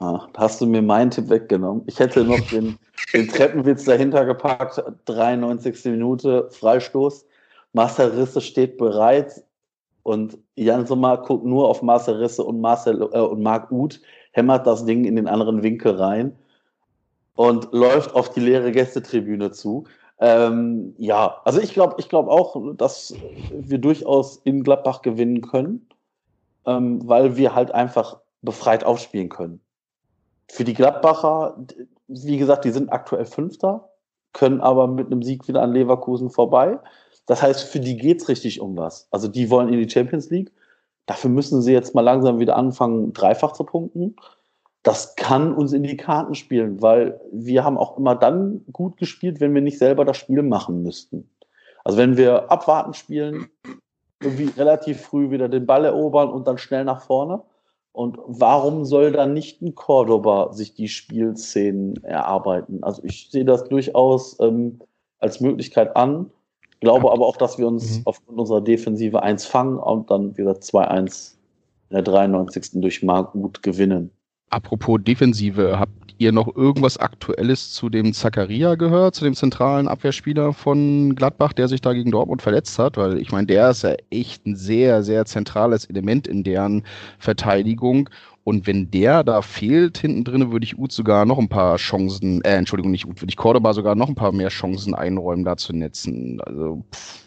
S1: Ah, hast du mir meinen Tipp weggenommen. Ich hätte noch den, den Treppenwitz dahinter gepackt. 93. Minute, Freistoß. Marcel Risse steht bereit und Jan Sommer guckt nur auf Marcel Risse und, Marcel, äh, und Marc Uth, hämmert das Ding in den anderen Winkel rein und läuft auf die leere Gästetribüne zu. Ähm, ja, also ich glaube ich glaub auch, dass wir durchaus in Gladbach gewinnen können, ähm, weil wir halt einfach befreit aufspielen können. Für die Gladbacher, wie gesagt, die sind aktuell Fünfter, können aber mit einem Sieg wieder an Leverkusen vorbei. Das heißt, für die geht es richtig um was. Also die wollen in die Champions League. Dafür müssen sie jetzt mal langsam wieder anfangen, dreifach zu punkten. Das kann uns in die Karten spielen, weil wir haben auch immer dann gut gespielt, wenn wir nicht selber das Spiel machen müssten. Also wenn wir abwarten spielen, irgendwie relativ früh wieder den Ball erobern und dann schnell nach vorne, und warum soll dann nicht ein Cordoba sich die Spielszenen erarbeiten? Also ich sehe das durchaus ähm, als Möglichkeit an, glaube aber auch, dass wir uns mhm. aufgrund unserer Defensive eins fangen und dann wieder 2-1 in der 93. durch Mark gut gewinnen.
S2: Apropos Defensive, habt ihr noch irgendwas Aktuelles zu dem Zakaria gehört, zu dem zentralen Abwehrspieler von Gladbach, der sich da gegen Dortmund verletzt hat? Weil ich meine, der ist ja echt ein sehr, sehr zentrales Element in deren Verteidigung. Und wenn der da fehlt hinten drin, würde ich Uth sogar noch ein paar Chancen, äh, Entschuldigung, nicht Uth, würde ich Cordoba sogar noch ein paar mehr Chancen einräumen, da zu netzen. Also, pff.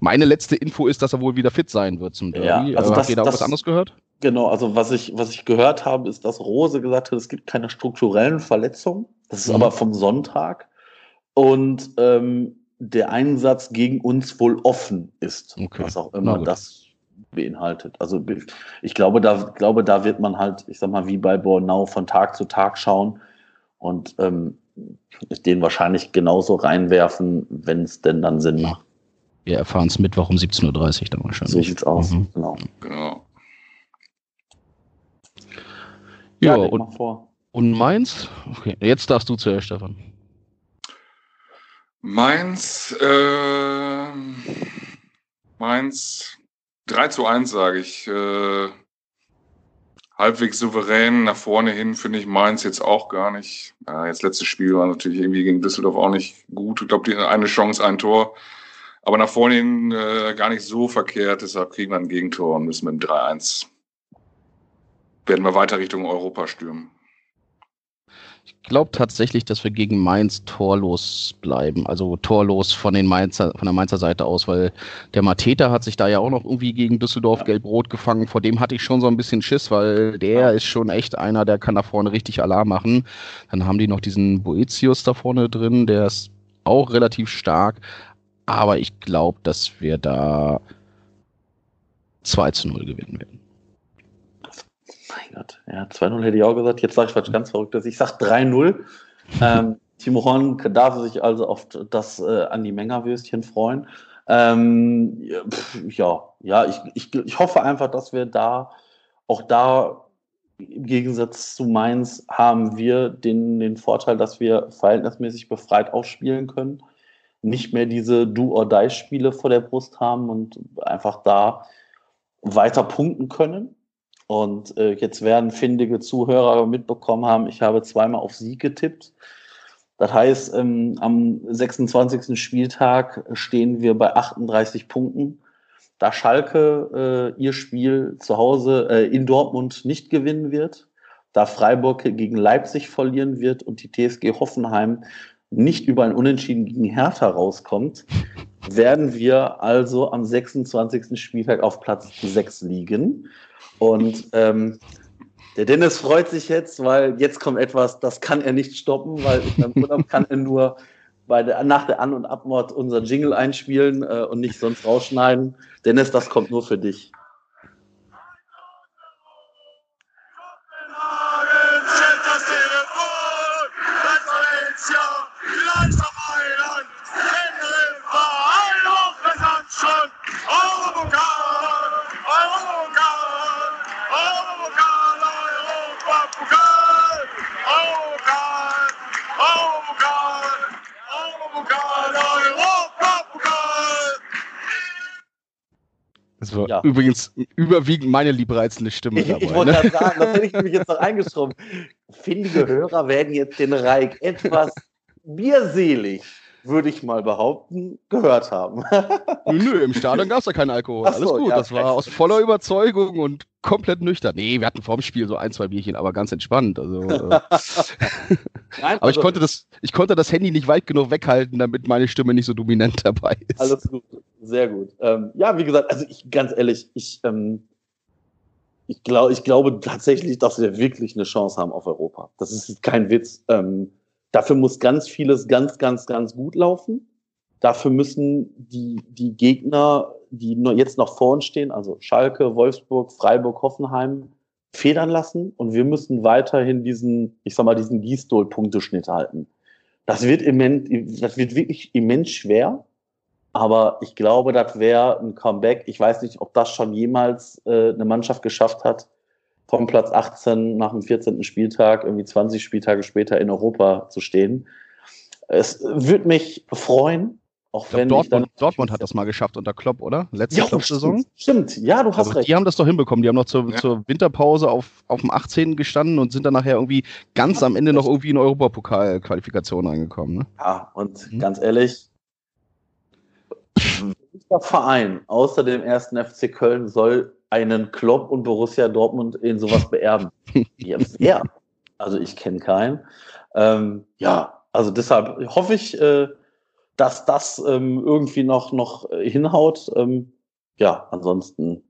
S2: meine letzte Info ist, dass er wohl wieder fit sein wird zum Derby. Ja, also Habt das, ihr da auch was anderes gehört?
S1: Genau, also was ich, was ich gehört habe, ist, dass Rose gesagt hat, es gibt keine strukturellen Verletzungen. Das ist mhm. aber vom Sonntag. Und ähm, der Einsatz gegen uns wohl offen ist, okay. was auch immer das beinhaltet. Also ich glaube, da glaube, da wird man halt, ich sag mal, wie bei Bornau von Tag zu Tag schauen und ähm, den wahrscheinlich genauso reinwerfen, wenn es denn dann Sinn macht.
S2: Wir erfahren es Mittwoch um 17.30 Uhr dann wahrscheinlich.
S1: So sieht's aus, mhm. genau. genau.
S2: Ja, ja und, und Mainz? Okay, jetzt darfst du zuerst, Stefan.
S3: Mainz, äh, Mainz 3 zu 1, sage ich. Äh, halbwegs souverän nach vorne hin finde ich Mainz jetzt auch gar nicht. Ja, jetzt letztes Spiel war natürlich irgendwie gegen Düsseldorf auch nicht gut. Ich glaube, die eine Chance, ein Tor. Aber nach vorne hin äh, gar nicht so verkehrt. Deshalb kriegen wir ein Gegentor und müssen mit dem 3-1 werden wir weiter Richtung Europa stürmen.
S2: Ich glaube tatsächlich, dass wir gegen Mainz torlos bleiben. Also torlos von, den Mainzer, von der Mainzer Seite aus, weil der Mateta hat sich da ja auch noch irgendwie gegen Düsseldorf ja. gelb-rot gefangen. Vor dem hatte ich schon so ein bisschen Schiss, weil der ja. ist schon echt einer, der kann da vorne richtig Alarm machen. Dann haben die noch diesen Boetius da vorne drin, der ist auch relativ stark. Aber ich glaube, dass wir da 2 zu 0 gewinnen werden.
S1: Mein Gott, ja, 2-0 hätte ich auch gesagt. Jetzt sage ich was ganz Verrücktes. Ich sage 3-0. ähm, Timo Horn darf sich also auf das äh, an die Mengerwürstchen freuen. Ähm, ja, ja, ich, ich, ich hoffe einfach, dass wir da auch da im Gegensatz zu Mainz haben wir den, den Vorteil, dass wir verhältnismäßig befreit aufspielen können. Nicht mehr diese Do-or-Die-Spiele vor der Brust haben und einfach da weiter punkten können. Und äh, jetzt werden findige Zuhörer mitbekommen haben, ich habe zweimal auf Sieg getippt. Das heißt, ähm, am 26. Spieltag stehen wir bei 38 Punkten. Da Schalke äh, ihr Spiel zu Hause äh, in Dortmund nicht gewinnen wird, da Freiburg gegen Leipzig verlieren wird und die TSG Hoffenheim nicht über ein Unentschieden gegen Hertha rauskommt, werden wir also am 26. Spieltag auf Platz 6 liegen. Und ähm, der Dennis freut sich jetzt, weil jetzt kommt etwas, das kann er nicht stoppen, weil im Urlaub kann er nur bei der, nach der An- und Abmord unser Jingle einspielen äh, und nicht sonst rausschneiden. Dennis, das kommt nur für dich.
S2: War ja. übrigens überwiegend meine liebreizende Stimme
S1: dabei. Ich wollte ne? sagen, das hätte ich nämlich jetzt noch eingeschoben. Findige Hörer werden jetzt den Reik etwas bierselig, würde ich mal behaupten, gehört haben.
S2: nö, nö im Stadion gab es ja keinen Alkohol. Alles so, gut. Ja, das war aus voller Überzeugung und komplett nüchtern. Nee, wir hatten vorm Spiel so ein, zwei Bierchen, aber ganz entspannt. Also, äh. Nein, aber also, ich, konnte das, ich konnte das Handy nicht weit genug weghalten, damit meine Stimme nicht so dominant dabei ist.
S1: Alles gut. Sehr gut. Ähm, ja, wie gesagt, also ich ganz ehrlich, ich, ähm, ich, glaub, ich glaube tatsächlich, dass wir wirklich eine Chance haben auf Europa. Das ist kein Witz. Ähm, dafür muss ganz vieles ganz, ganz, ganz gut laufen. Dafür müssen die, die Gegner, die jetzt noch vor uns stehen, also Schalke, Wolfsburg, Freiburg, Hoffenheim, federn lassen und wir müssen weiterhin diesen, ich sag mal, diesen Gießdol-Punkteschnitt halten. Das wird immens, das wird wirklich immens schwer. Aber ich glaube, das wäre ein Comeback. Ich weiß nicht, ob das schon jemals äh, eine Mannschaft geschafft hat, vom Platz 18 nach dem 14. Spieltag, irgendwie 20 Spieltage später in Europa zu stehen. Es würde mich freuen, auch ich glaub, wenn
S2: Dortmund, ich Dortmund hat das mal geschafft unter Klopp, oder? Letzte ja, Klopp-Saison.
S1: Stimmt, ja, du hast also, recht.
S2: Die haben das doch hinbekommen. Die haben noch zur, ja. zur Winterpause auf, auf dem 18. gestanden und sind dann nachher irgendwie ganz am Ende noch irgendwie in Europapokal-Qualifikation reingekommen. Ne?
S1: Ja, und hm. ganz ehrlich, welcher Verein außer dem ersten FC Köln soll einen Klopp und Borussia Dortmund in sowas beerben? ja? Also ich kenne keinen. Ähm, ja, also deshalb hoffe ich, äh, dass das ähm, irgendwie noch, noch hinhaut. Ähm, ja, ansonsten,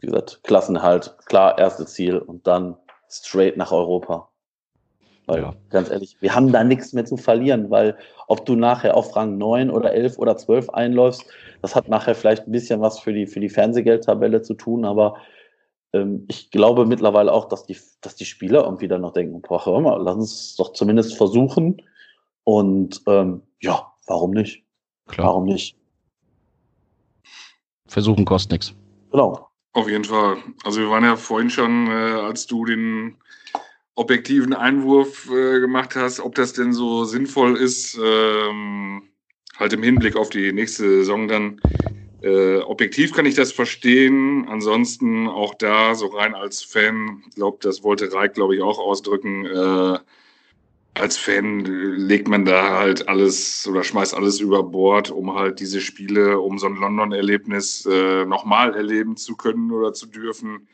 S1: wie gesagt, Klassenhalt, klar, erste Ziel und dann straight nach Europa. Weil, ja. ganz ehrlich, wir haben da nichts mehr zu verlieren, weil ob du nachher auf Rang 9 oder 11 oder 12 einläufst, das hat nachher vielleicht ein bisschen was für die, für die Fernsehgeldtabelle zu tun, aber ähm, ich glaube mittlerweile auch, dass die, dass die Spieler irgendwie dann noch denken, boah, hör mal, lass uns doch zumindest versuchen. Und ähm, ja, warum nicht? Klar. Warum nicht?
S2: Versuchen kostet nichts.
S3: Genau. Auf jeden Fall. Also wir waren ja vorhin schon, äh, als du den objektiven Einwurf äh, gemacht hast, ob das denn so sinnvoll ist, ähm, halt im Hinblick auf die nächste Saison dann. Äh, objektiv kann ich das verstehen. Ansonsten auch da, so rein als Fan, glaube, das wollte Reik, glaube ich, auch ausdrücken. Äh, als Fan legt man da halt alles oder schmeißt alles über Bord, um halt diese Spiele, um so ein London-Erlebnis äh, nochmal erleben zu können oder zu dürfen.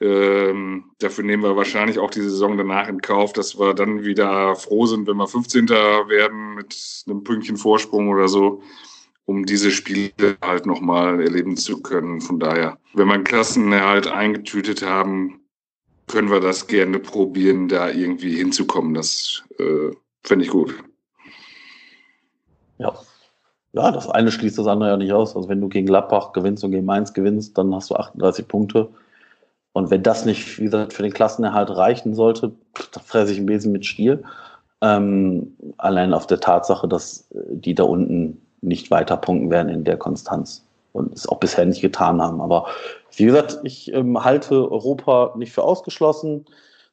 S3: Ähm, dafür nehmen wir wahrscheinlich auch die Saison danach in Kauf, dass wir dann wieder froh sind, wenn wir 15. werden mit einem Pünktchen Vorsprung oder so, um diese Spiele halt nochmal erleben zu können. Von daher, wenn wir einen Klassenerhalt eingetütet haben, können wir das gerne probieren, da irgendwie hinzukommen. Das äh, fände ich gut.
S1: Ja. Ja, das eine schließt das andere ja nicht aus. Also wenn du gegen Gladbach gewinnst und gegen Mainz gewinnst, dann hast du 38 Punkte. Und wenn das nicht, wie gesagt, für den Klassenerhalt reichen sollte, dann fresse ich ein Besen mit Stiel. Ähm, allein auf der Tatsache, dass äh, die da unten nicht weiter punkten werden in der Konstanz und es auch bisher nicht getan haben. Aber wie gesagt, ich ähm, halte Europa nicht für ausgeschlossen.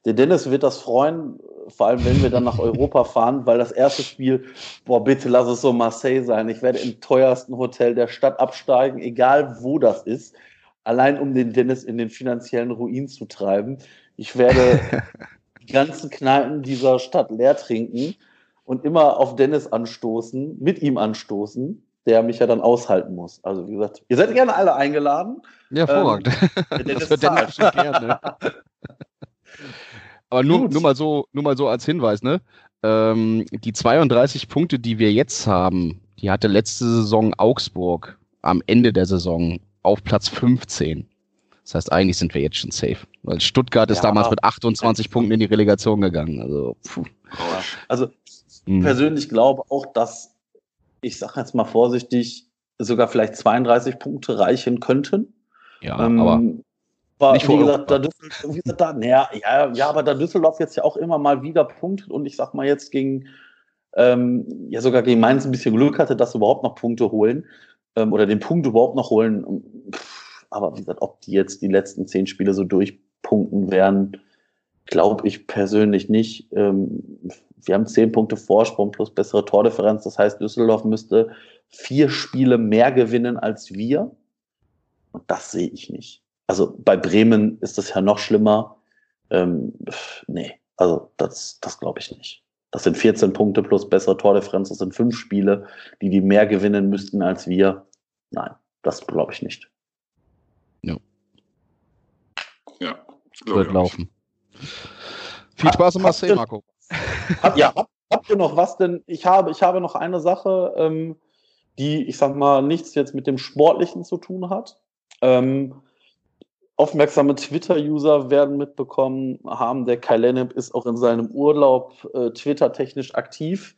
S1: Der Dennis wird das freuen, vor allem wenn wir dann nach Europa fahren, weil das erste Spiel, boah, bitte lass es so Marseille sein. Ich werde im teuersten Hotel der Stadt absteigen, egal wo das ist. Allein um den Dennis in den finanziellen Ruin zu treiben. Ich werde die ganzen Kneipen dieser Stadt leer trinken und immer auf Dennis anstoßen, mit ihm anstoßen, der mich ja dann aushalten muss. Also wie gesagt, ihr seid gerne alle eingeladen.
S2: Ja, hervorragend. Ähm, das wird Dennis schon gerne. Aber nur, nur, mal so, nur mal so als Hinweis, ne? Ähm, die 32 Punkte, die wir jetzt haben, die hatte letzte Saison Augsburg am Ende der Saison auf Platz 15. Das heißt, eigentlich sind wir jetzt schon safe. Weil Stuttgart ist ja, damals mit 28 Punkten in die Relegation gegangen. Also, puh.
S1: also hm. persönlich glaube auch, dass, ich sage jetzt mal vorsichtig, sogar vielleicht 32 Punkte reichen könnten.
S2: Ja, ähm, aber
S1: aber wie gesagt, da Düsseldorf, wie gesagt, da, ja, ja, ja, aber da Düsseldorf jetzt ja auch immer mal wieder punktet und ich sag mal jetzt gegen, ähm, ja sogar gegen Mainz ein bisschen Glück hatte, dass sie überhaupt noch Punkte holen ähm, oder den Punkt überhaupt noch holen. aber wie gesagt, ob die jetzt die letzten zehn Spiele so durchpunkten werden, glaube ich persönlich nicht. Ähm, wir haben zehn Punkte Vorsprung plus bessere Tordifferenz. Das heißt, Düsseldorf müsste vier Spiele mehr gewinnen als wir. Und das sehe ich nicht. Also bei Bremen ist das ja noch schlimmer. Ähm, nee, also das, das glaube ich nicht. Das sind 14 Punkte plus bessere Tordifferenz. Das sind fünf Spiele, die die mehr gewinnen müssten als wir. Nein, das glaube ich nicht.
S2: Ja. Ja, wird laufen. Viel Spaß im Marseille, Marco.
S1: Hab, ja, hab, habt ihr noch was denn? Ich habe, ich habe noch eine Sache, ähm, die, ich sag mal, nichts jetzt mit dem Sportlichen zu tun hat. Ähm, aufmerksame Twitter-User werden mitbekommen haben, der Kai Lennep ist auch in seinem Urlaub äh, Twitter-technisch aktiv.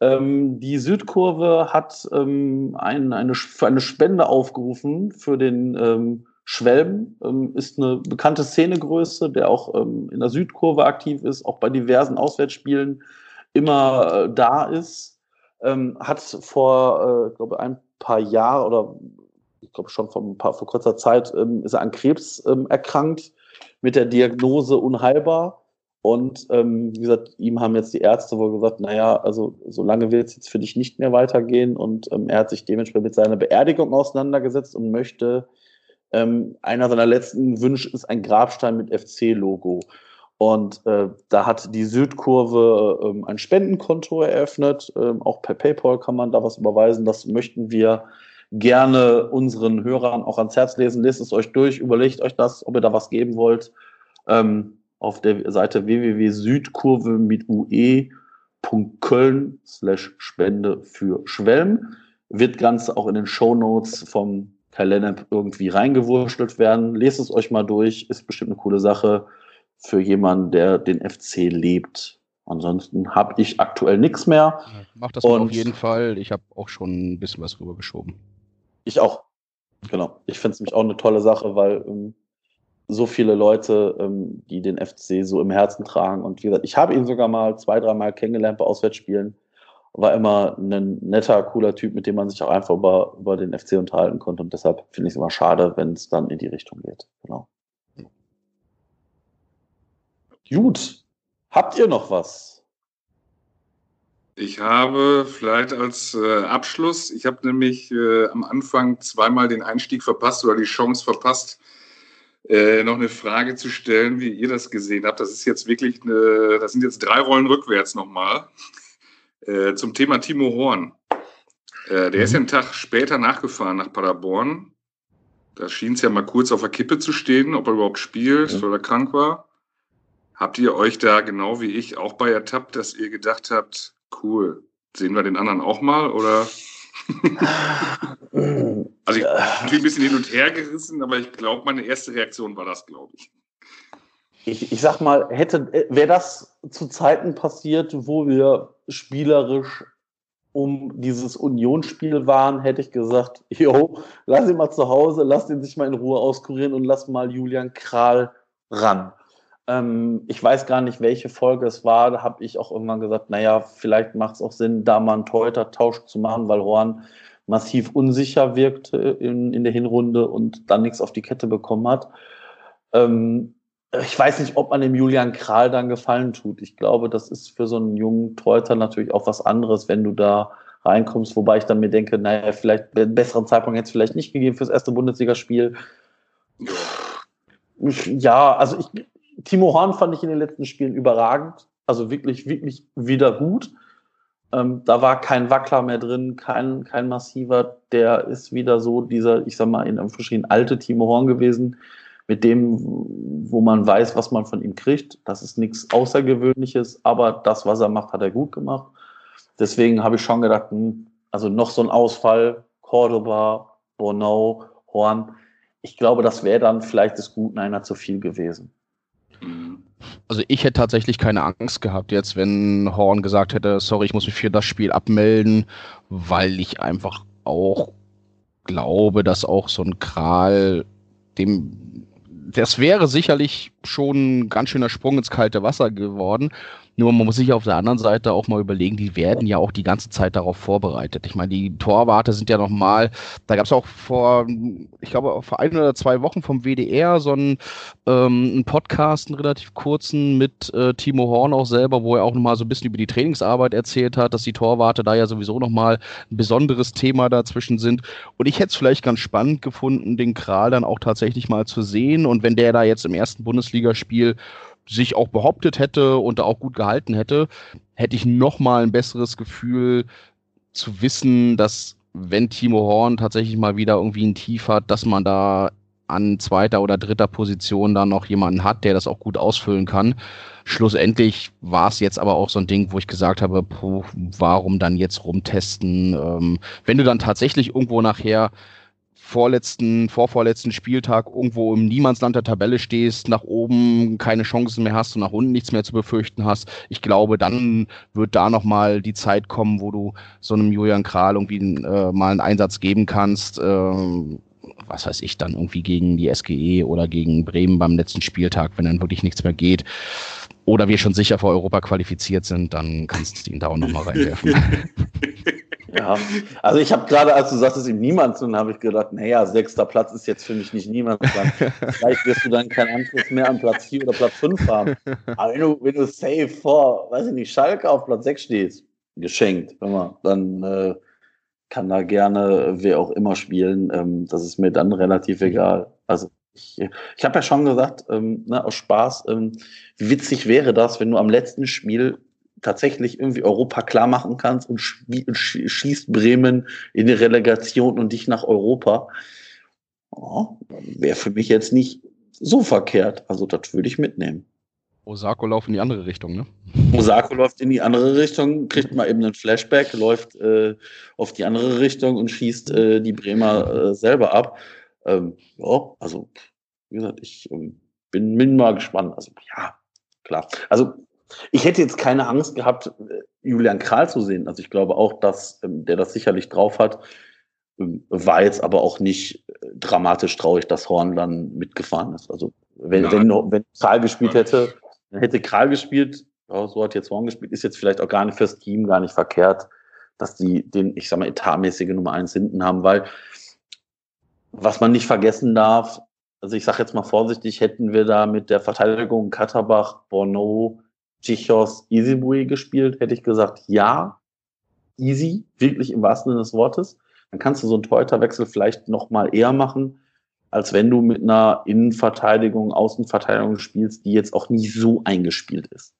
S1: Ähm, die Südkurve hat ähm, ein, eine, für eine Spende aufgerufen für den ähm, Schwelben. Ähm, ist eine bekannte Szenegröße, der auch ähm, in der Südkurve aktiv ist, auch bei diversen Auswärtsspielen immer äh, da ist. Ähm, hat vor, äh, glaube ein paar Jahren oder ich glaube schon vor, ein paar, vor kurzer Zeit, ähm, ist er an Krebs ähm, erkrankt, mit der Diagnose unheilbar. Und ähm, wie gesagt, ihm haben jetzt die Ärzte wohl gesagt, naja, also so lange wird es jetzt für dich nicht mehr weitergehen. Und ähm, er hat sich dementsprechend mit seiner Beerdigung auseinandergesetzt und möchte, ähm, einer seiner letzten Wünsche ist ein Grabstein mit FC-Logo. Und äh, da hat die Südkurve ähm, ein Spendenkonto eröffnet. Ähm, auch per PayPal kann man da was überweisen. Das möchten wir gerne unseren Hörern auch ans Herz lesen. Lest es euch durch, überlegt euch das, ob ihr da was geben wollt. Ähm, auf der Seite www.südkurve mit ue.köln slash Spende für Schwelm wird Ganze auch in den Show Notes vom Kai Lennep irgendwie reingewurschtelt werden. Lest es euch mal durch, ist bestimmt eine coole Sache für jemanden, der den FC lebt. Ansonsten habe ich aktuell nichts mehr.
S2: Ja, mach das auf jeden Fall. Ich habe auch schon ein bisschen was rübergeschoben.
S1: Ich auch. Genau. Ich finde es nämlich auch eine tolle Sache, weil ähm, so viele Leute, ähm, die den FC so im Herzen tragen. Und wie gesagt, ich habe ihn sogar mal zwei, dreimal kennengelernt bei Auswärtsspielen. War immer ein netter, cooler Typ, mit dem man sich auch einfach über, über den FC unterhalten konnte. Und deshalb finde ich es immer schade, wenn es dann in die Richtung geht. Genau. Gut. Habt ihr noch was?
S3: Ich habe vielleicht als äh, Abschluss, ich habe nämlich äh, am Anfang zweimal den Einstieg verpasst oder die Chance verpasst, äh, noch eine Frage zu stellen, wie ihr das gesehen habt. Das ist jetzt wirklich eine, das sind jetzt drei Rollen rückwärts nochmal. Äh, zum Thema Timo Horn. Äh, der mhm. ist ja einen Tag später nachgefahren nach Paderborn. Da schien es ja mal kurz auf der Kippe zu stehen, ob er überhaupt spielt mhm. oder krank war. Habt ihr euch da genau wie ich auch bei ertappt, dass ihr gedacht habt, Cool. Sehen wir den anderen auch mal oder? also ich bin ein bisschen hin und her gerissen, aber ich glaube, meine erste Reaktion war das, glaube ich.
S1: ich. Ich sag mal, hätte, wäre das zu Zeiten passiert, wo wir spielerisch um dieses Unionsspiel waren, hätte ich gesagt, jo, lass ihn mal zu Hause, lass ihn sich mal in Ruhe auskurieren und lass mal Julian Kral ran. Ähm, ich weiß gar nicht, welche Folge es war. Da habe ich auch irgendwann gesagt, naja, vielleicht macht es auch Sinn, da mal einen Torhüter-Tausch zu machen, weil Horn massiv unsicher wirkte in, in der Hinrunde und dann nichts auf die Kette bekommen hat. Ähm, ich weiß nicht, ob man dem Julian Kral dann gefallen tut. Ich glaube, das ist für so einen jungen Torhüter natürlich auch was anderes, wenn du da reinkommst, wobei ich dann mir denke, naja, vielleicht einen besseren Zeitpunkt hätte es vielleicht nicht gegeben fürs erste Bundesligaspiel. Ja, also ich, Timo Horn fand ich in den letzten Spielen überragend. Also wirklich, wirklich wieder gut. Ähm, da war kein Wackler mehr drin, kein, kein massiver. Der ist wieder so dieser, ich sag mal, in Anführungsstrichen alte Timo Horn gewesen, mit dem, wo man weiß, was man von ihm kriegt. Das ist nichts Außergewöhnliches, aber das, was er macht, hat er gut gemacht. Deswegen habe ich schon gedacht, hm, also noch so ein Ausfall, Cordoba, Bornau, Horn. Ich glaube, das wäre dann vielleicht des Guten einer zu viel gewesen.
S2: Also ich hätte tatsächlich keine Angst gehabt jetzt, wenn Horn gesagt hätte, sorry, ich muss mich für das Spiel abmelden, weil ich einfach auch glaube, dass auch so ein Kral dem das wäre sicherlich schon ein ganz schöner Sprung ins kalte Wasser geworden. Nur man muss sich auf der anderen Seite auch mal überlegen, die werden ja auch die ganze Zeit darauf vorbereitet. Ich meine, die Torwarte sind ja nochmal, da gab es auch vor, ich glaube, vor ein oder zwei Wochen vom WDR so einen, ähm, einen Podcast, einen relativ kurzen mit äh, Timo Horn auch selber, wo er auch nochmal so ein bisschen über die Trainingsarbeit erzählt hat, dass die Torwarte da ja sowieso nochmal ein besonderes Thema dazwischen sind. Und ich hätte es vielleicht ganz spannend gefunden, den Kral dann auch tatsächlich mal zu sehen. Und wenn der da jetzt im ersten Bundesligaspiel sich auch behauptet hätte und da auch gut gehalten hätte, hätte ich noch mal ein besseres Gefühl zu wissen, dass wenn Timo Horn tatsächlich mal wieder irgendwie ein Tief hat, dass man da an zweiter oder dritter Position dann noch jemanden hat, der das auch gut ausfüllen kann. Schlussendlich war es jetzt aber auch so ein Ding, wo ich gesagt habe, puh, warum dann jetzt rumtesten? Ähm, wenn du dann tatsächlich irgendwo nachher vorletzten, vorvorletzten Spieltag irgendwo im Niemandsland der Tabelle stehst, nach oben keine Chancen mehr hast und nach unten nichts mehr zu befürchten hast. Ich glaube, dann wird da nochmal die Zeit kommen, wo du so einem Julian Kral irgendwie äh, mal einen Einsatz geben kannst. Äh, was weiß ich, dann irgendwie gegen die SGE oder gegen Bremen beim letzten Spieltag, wenn dann wirklich nichts mehr geht. Oder wir schon sicher vor Europa qualifiziert sind, dann kannst du ihn da auch nochmal reinwerfen.
S1: Ja, also ich habe gerade, als du sagtest, im Niemandsland, habe ich gedacht, naja, sechster Platz ist jetzt für mich nicht Niemandsland. Vielleicht wirst du dann keinen Anschluss mehr an Platz 4 oder Platz 5 haben. Aber wenn du, wenn du safe vor, weiß ich nicht, Schalke auf Platz 6 stehst, geschenkt, mal, dann äh, kann da gerne wer auch immer spielen. Ähm, das ist mir dann relativ egal. Also ich, ich habe ja schon gesagt, ähm, ne, aus Spaß, ähm, wie witzig wäre das, wenn du am letzten Spiel tatsächlich irgendwie Europa klar machen kannst und schießt Bremen in die Relegation und dich nach Europa, oh, wäre für mich jetzt nicht so verkehrt. Also das würde ich mitnehmen.
S2: Osako läuft in die andere Richtung, ne?
S1: Osako läuft in die andere Richtung, kriegt mal eben einen Flashback, läuft äh, auf die andere Richtung und schießt äh, die Bremer äh, selber ab. Ähm, ja, also, wie gesagt, ich ähm, bin, bin mal gespannt. Also, ja, klar. Also, ich hätte jetzt keine Angst gehabt, äh, Julian Kral zu sehen. Also ich glaube auch, dass ähm, der das sicherlich drauf hat. Ähm, war jetzt aber auch nicht äh, dramatisch traurig, dass Horn dann mitgefahren ist. Also wenn, wenn, wenn Kral gespielt hätte, dann hätte Kral gespielt, ja, so hat jetzt Horn gespielt, ist jetzt vielleicht auch gar nicht fürs Team gar nicht verkehrt, dass die den, ich sag mal, etatmäßige Nummer eins hinten haben, weil was man nicht vergessen darf, also ich sage jetzt mal vorsichtig, hätten wir da mit der Verteidigung Katterbach, Borneau, Chichos Easybui gespielt, hätte ich gesagt, ja, easy, wirklich im wahrsten Sinne des Wortes. Dann kannst du so einen Torhüterwechsel vielleicht noch mal eher machen, als wenn du mit einer Innenverteidigung, Außenverteidigung spielst, die jetzt auch nicht so eingespielt ist.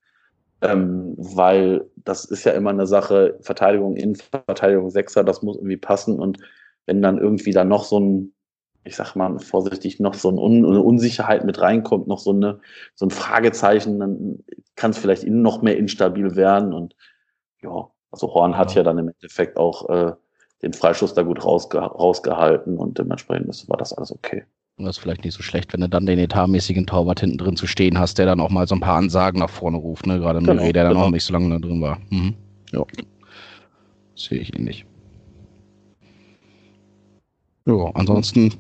S1: Ähm, weil das ist ja immer eine Sache, Verteidigung, Innenverteidigung, Sechser, das muss irgendwie passen und wenn dann irgendwie da noch so ein ich sag mal vorsichtig, noch so ein eine Unsicherheit mit reinkommt, noch so, eine, so ein Fragezeichen, dann kann es vielleicht innen noch mehr instabil werden. Und ja, also Horn hat ja dann im Endeffekt auch äh, den Freischuss da gut rausge rausgehalten und dementsprechend war das alles okay.
S2: Das ist vielleicht nicht so schlecht, wenn du dann den etatmäßigen Torwart hinten drin zu stehen hast, der dann auch mal so ein paar Ansagen nach vorne ruft, ne? Gerade genau, der dann genau. auch nicht so lange da drin war. Mhm. Ja. Sehe ich ihn nicht. Ja, ansonsten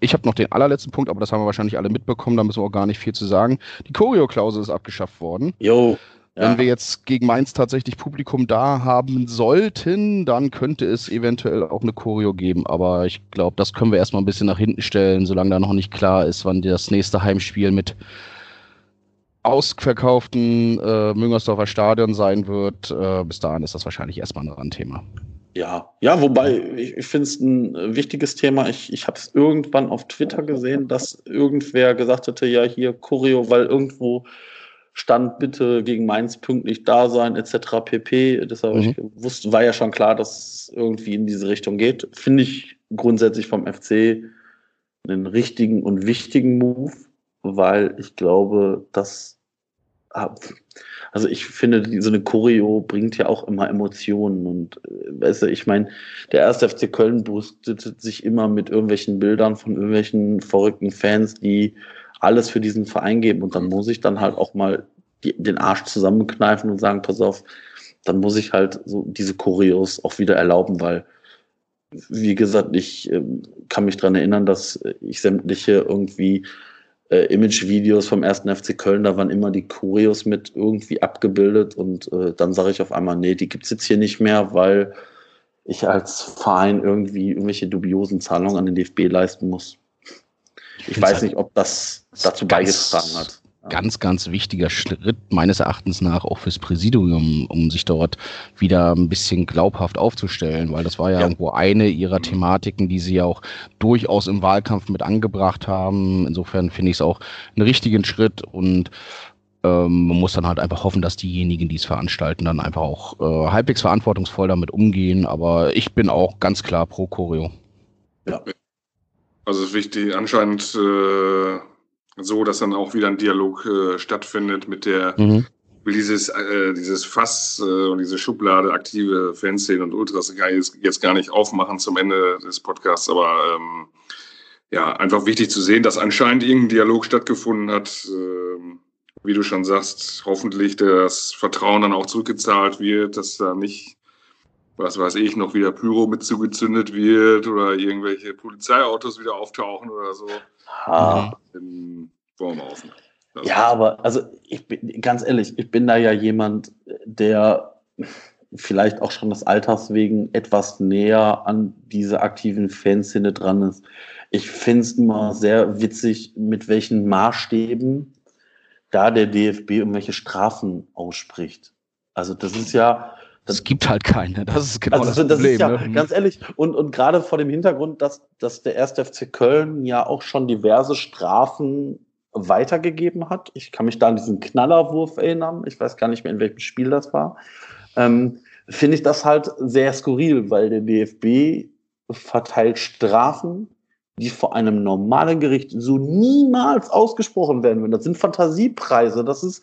S2: ich habe noch den allerletzten Punkt, aber das haben wir wahrscheinlich alle mitbekommen, da müssen wir auch gar nicht viel zu sagen. Die Choreo-Klausel ist abgeschafft worden.
S1: Jo.
S2: Ja. Wenn wir jetzt gegen Mainz tatsächlich Publikum da haben sollten, dann könnte es eventuell auch eine Choreo geben. Aber ich glaube, das können wir erstmal ein bisschen nach hinten stellen, solange da noch nicht klar ist, wann das nächste Heimspiel mit ausverkauften äh, Müngersdorfer Stadion sein wird. Äh, bis dahin ist das wahrscheinlich erstmal ein Randthema.
S1: Ja, ja, wobei ich, ich finde es ein wichtiges Thema. Ich, ich habe es irgendwann auf Twitter gesehen, dass irgendwer gesagt hatte, ja, hier Choreo, weil irgendwo stand bitte gegen Mainz pünktlich da sein, etc. pp. Deshalb mhm. ich wusste, war ja schon klar, dass es irgendwie in diese Richtung geht. Finde ich grundsätzlich vom FC einen richtigen und wichtigen Move, weil ich glaube, dass also ich finde, so eine Choreo bringt ja auch immer Emotionen und äh, weißt du, ich meine, der erste FC Köln brüstet sich immer mit irgendwelchen Bildern von irgendwelchen verrückten Fans, die alles für diesen Verein geben und dann muss ich dann halt auch mal die, den Arsch zusammenkneifen und sagen, pass auf, dann muss ich halt so diese Choreos auch wieder erlauben, weil wie gesagt, ich äh, kann mich dran erinnern, dass ich sämtliche irgendwie äh, Image-Videos vom ersten FC Köln, da waren immer die Choreos mit irgendwie abgebildet und äh, dann sage ich auf einmal, nee, die gibt's jetzt hier nicht mehr, weil ich als Verein irgendwie irgendwelche dubiosen Zahlungen an den DFB leisten muss. Ich weiß halt nicht, ob das dazu beigetragen hat
S2: ganz, ganz wichtiger Schritt meines Erachtens nach auch fürs Präsidium, um sich dort wieder ein bisschen glaubhaft aufzustellen, weil das war ja, ja. irgendwo eine ihrer Thematiken, die sie ja auch durchaus im Wahlkampf mit angebracht haben. Insofern finde ich es auch einen richtigen Schritt und ähm, man muss dann halt einfach hoffen, dass diejenigen, die es veranstalten, dann einfach auch äh, halbwegs verantwortungsvoll damit umgehen. Aber ich bin auch ganz klar pro Choreo.
S3: Ja. Also es ist wichtig, anscheinend äh, so, dass dann auch wieder ein Dialog äh, stattfindet mit der, mhm. will dieses, äh, dieses Fass äh, und diese Schublade aktive Fanszene und Ultras kann ich jetzt gar nicht aufmachen zum Ende des Podcasts, aber ähm, ja, einfach wichtig zu sehen, dass anscheinend irgendein Dialog stattgefunden hat. Ähm, wie du schon sagst, hoffentlich das Vertrauen dann auch zurückgezahlt wird, dass da nicht was weiß ich, noch wieder Pyro mit zugezündet wird oder irgendwelche Polizeiautos wieder auftauchen oder so.
S1: Wollen wir offen. Also. Ja, aber also ich bin ganz ehrlich, ich bin da ja jemand, der vielleicht auch schon des Alters wegen etwas näher an diese aktiven Fanszene dran ist. Ich finde es immer sehr witzig, mit welchen Maßstäben da der DFB irgendwelche Strafen ausspricht. Also das ist ja,
S2: es gibt halt keine. Das ist genau
S1: also, das, das Problem. Ist ja, ne? Ganz ehrlich, und, und gerade vor dem Hintergrund, dass, dass der 1. FC Köln ja auch schon diverse Strafen weitergegeben hat. Ich kann mich da an diesen Knallerwurf erinnern. Ich weiß gar nicht mehr, in welchem Spiel das war. Ähm, Finde ich das halt sehr skurril, weil der DFB verteilt Strafen, die vor einem normalen Gericht so niemals ausgesprochen werden würden. Das sind Fantasiepreise. Das ist,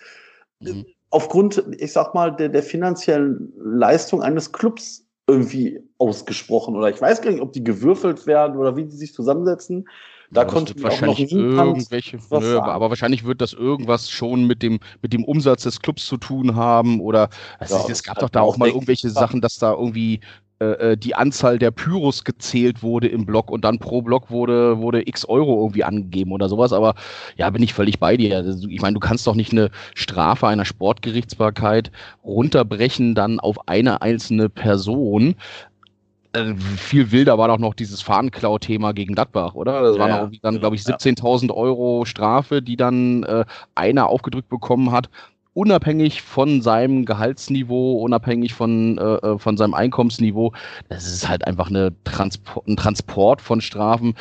S1: mhm aufgrund, ich sag mal, der, der finanziellen Leistung eines Clubs irgendwie ausgesprochen. Oder ich weiß gar nicht, ob die gewürfelt werden oder wie die sich zusammensetzen.
S2: Da ja, konnte wahrscheinlich irgendwelche, nö, aber wahrscheinlich wird das irgendwas schon mit dem mit dem Umsatz des Clubs zu tun haben oder also ja, es gab doch da auch mal irgendwelche Sachen, dass da irgendwie äh, äh, die Anzahl der Pyros gezählt wurde im Block und dann pro Block wurde, wurde x Euro irgendwie angegeben oder sowas. Aber ja, bin ich völlig bei dir. Also, ich meine, du kannst doch nicht eine Strafe einer Sportgerichtsbarkeit runterbrechen dann auf eine einzelne Person. Äh, viel wilder war doch noch dieses Fahnenklau-Thema gegen Gladbach, oder? Das ja, waren dann, glaube ich, 17.000 Euro Strafe, die dann äh, einer aufgedrückt bekommen hat unabhängig von seinem Gehaltsniveau, unabhängig von, äh, äh, von seinem Einkommensniveau. Das ist halt einfach eine Transport, ein Transport von Strafen.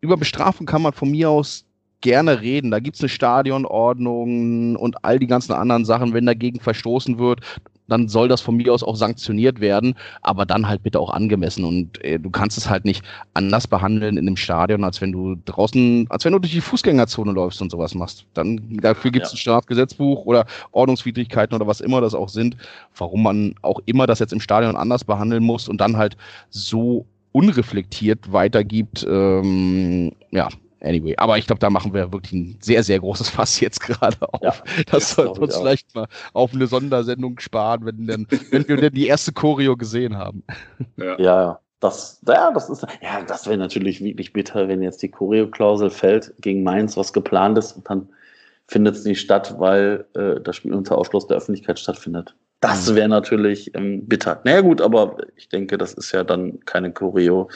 S2: Über Bestrafung kann man von mir aus gerne reden. Da gibt es eine Stadionordnung und all die ganzen anderen Sachen, wenn dagegen verstoßen wird dann soll das von mir aus auch sanktioniert werden, aber dann halt bitte auch angemessen. Und äh, du kannst es halt nicht anders behandeln in einem Stadion, als wenn du draußen, als wenn du durch die Fußgängerzone läufst und sowas machst. Dann dafür gibt es ja. ein Strafgesetzbuch oder Ordnungswidrigkeiten oder was immer das auch sind, warum man auch immer das jetzt im Stadion anders behandeln muss und dann halt so unreflektiert weitergibt, ähm, ja, Anyway, aber ich glaube, da machen wir wirklich ein sehr, sehr großes Fass jetzt gerade auf. Ja, das sollte uns vielleicht mal auf eine Sondersendung sparen, wenn, denn, wenn wir denn die erste Choreo gesehen haben.
S1: Ja, ja das, ja, das ist, ja, das wäre natürlich wirklich bitter, wenn jetzt die Choreo-Klausel fällt gegen Mainz, was geplant ist, und dann findet es nicht statt, weil äh, das Spiel unter Ausschluss der Öffentlichkeit stattfindet. Das mhm. wäre natürlich ähm, bitter. Naja, gut, aber ich denke, das ist ja dann keine Choreo,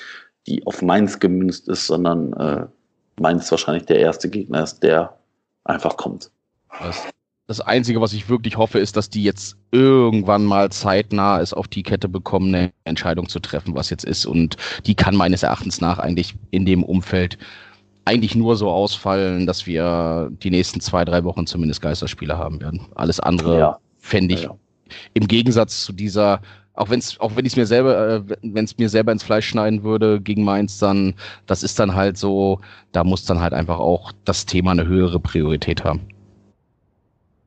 S1: die auf Mainz gemünzt ist, sondern äh, Mainz wahrscheinlich der erste Gegner ist, der einfach kommt.
S2: Was Das Einzige, was ich wirklich hoffe, ist, dass die jetzt irgendwann mal zeitnah es auf die Kette bekommen, eine Entscheidung zu treffen, was jetzt ist. Und die kann meines Erachtens nach eigentlich in dem Umfeld eigentlich nur so ausfallen, dass wir die nächsten zwei, drei Wochen zumindest Geisterspiele haben werden. Alles andere ja. fände ich ja, ja. im Gegensatz zu dieser, auch wenn es, auch wenn ich es mir selber, äh, wenn es mir selber ins Fleisch schneiden würde gegen Mainz, dann, das ist dann halt so, da muss dann halt einfach auch das Thema eine höhere Priorität haben.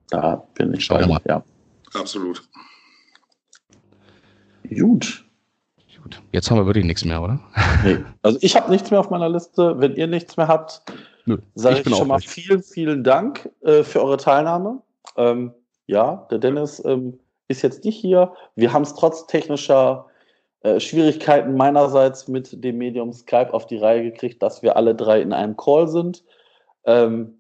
S1: Da bin ich schon. Ja.
S3: Absolut.
S1: Gut.
S2: Gut. Jetzt haben wir wirklich nichts mehr, oder?
S1: Nee. Also ich habe nichts mehr auf meiner Liste. Wenn ihr nichts mehr habt, sage ich, ich schon mal recht. vielen, vielen Dank äh, für eure Teilnahme. Ähm, ja, der Dennis ähm, ist jetzt nicht hier. Wir haben es trotz technischer äh, Schwierigkeiten meinerseits mit dem Medium Skype auf die Reihe gekriegt, dass wir alle drei in einem Call sind. Ähm,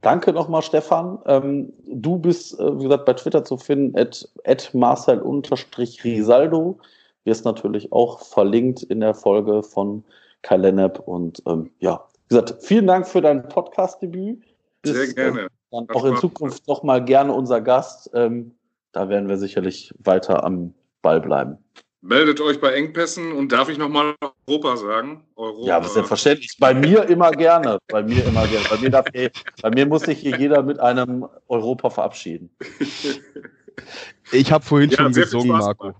S1: Danke nochmal, Stefan. Ähm, du bist, äh, wie gesagt, bei Twitter zu finden, at, at Marcel-Risaldo. Wirst natürlich auch verlinkt in der Folge von Kalenep. Und ähm, ja, wie gesagt, vielen Dank für dein Podcast-Debüt.
S3: Sehr gerne. Äh,
S1: dann auch in Zukunft nochmal gerne unser Gast. Ähm, da werden wir sicherlich weiter am Ball bleiben.
S3: Meldet euch bei Engpässen und darf ich nochmal Europa sagen? Europa.
S1: Ja, selbstverständlich. Bei mir immer gerne. Bei mir immer gerne. Bei mir, darf, bei mir muss sich hier jeder mit einem Europa verabschieden.
S2: Ich habe vorhin ja, schon gesungen, Marco.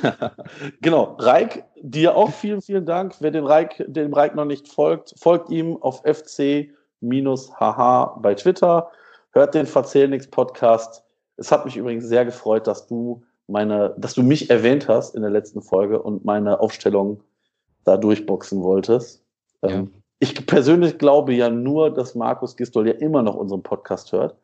S1: genau. Reik, dir auch vielen, vielen Dank. Wer den Reik, dem Reik noch nicht folgt, folgt ihm auf fc-hh bei Twitter. Hört den Verzähl nix Podcast. Es hat mich übrigens sehr gefreut, dass du meine, dass du mich erwähnt hast in der letzten Folge und meine Aufstellung da durchboxen wolltest. Ja. Ähm, ich persönlich glaube ja nur, dass Markus Gistol ja immer noch unseren Podcast hört.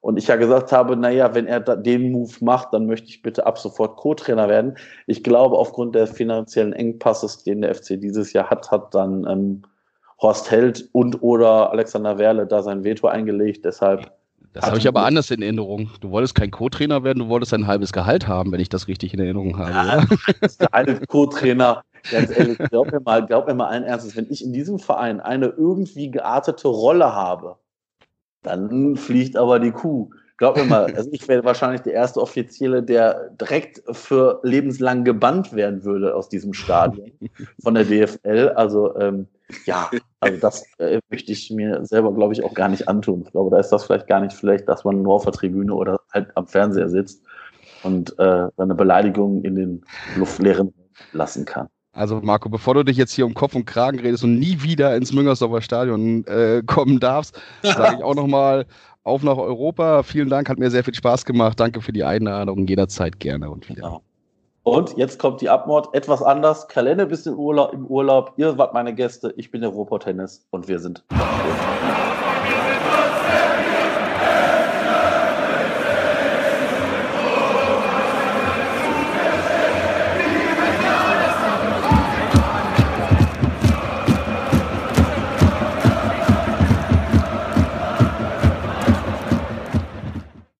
S1: Und ich ja gesagt habe, naja, wenn er den Move macht, dann möchte ich bitte ab sofort Co-Trainer werden. Ich glaube, aufgrund der finanziellen Engpasses, den der FC dieses Jahr hat, hat dann ähm, Horst Held und oder Alexander Werle da sein Veto eingelegt. Deshalb
S2: das habe ich aber anders in Erinnerung. Du wolltest kein Co-Trainer werden, du wolltest ein halbes Gehalt haben, wenn ich das richtig in Erinnerung habe. Ja,
S1: der eine Co-Trainer, ganz ehrlich, glaub mir mal, glaub mir mal allen Ernstes, wenn ich in diesem Verein eine irgendwie geartete Rolle habe, dann fliegt aber die Kuh. Glaub mir mal, also ich wäre wahrscheinlich der erste Offizielle, der direkt für lebenslang gebannt werden würde aus diesem Stadion von der DFL. Also ähm, ja, also das äh, möchte ich mir selber, glaube ich, auch gar nicht antun. Ich glaube, da ist das vielleicht gar nicht vielleicht, dass man nur auf der Tribüne oder halt am Fernseher sitzt und äh, seine Beleidigung in den luftleeren lassen kann.
S2: Also Marco, bevor du dich jetzt hier um Kopf und Kragen redest und nie wieder ins Müngersdorfer Stadion äh, kommen darfst, sage ich auch nochmal auf nach Europa. Vielen Dank, hat mir sehr viel Spaß gemacht. Danke für die Einladung. Jederzeit gerne und wieder. Genau.
S1: Und jetzt kommt die Abmord etwas anders. Kalender bist im Urlaub, im Urlaub. Ihr wart meine Gäste. Ich bin der Ruhrpott Tennis und wir sind.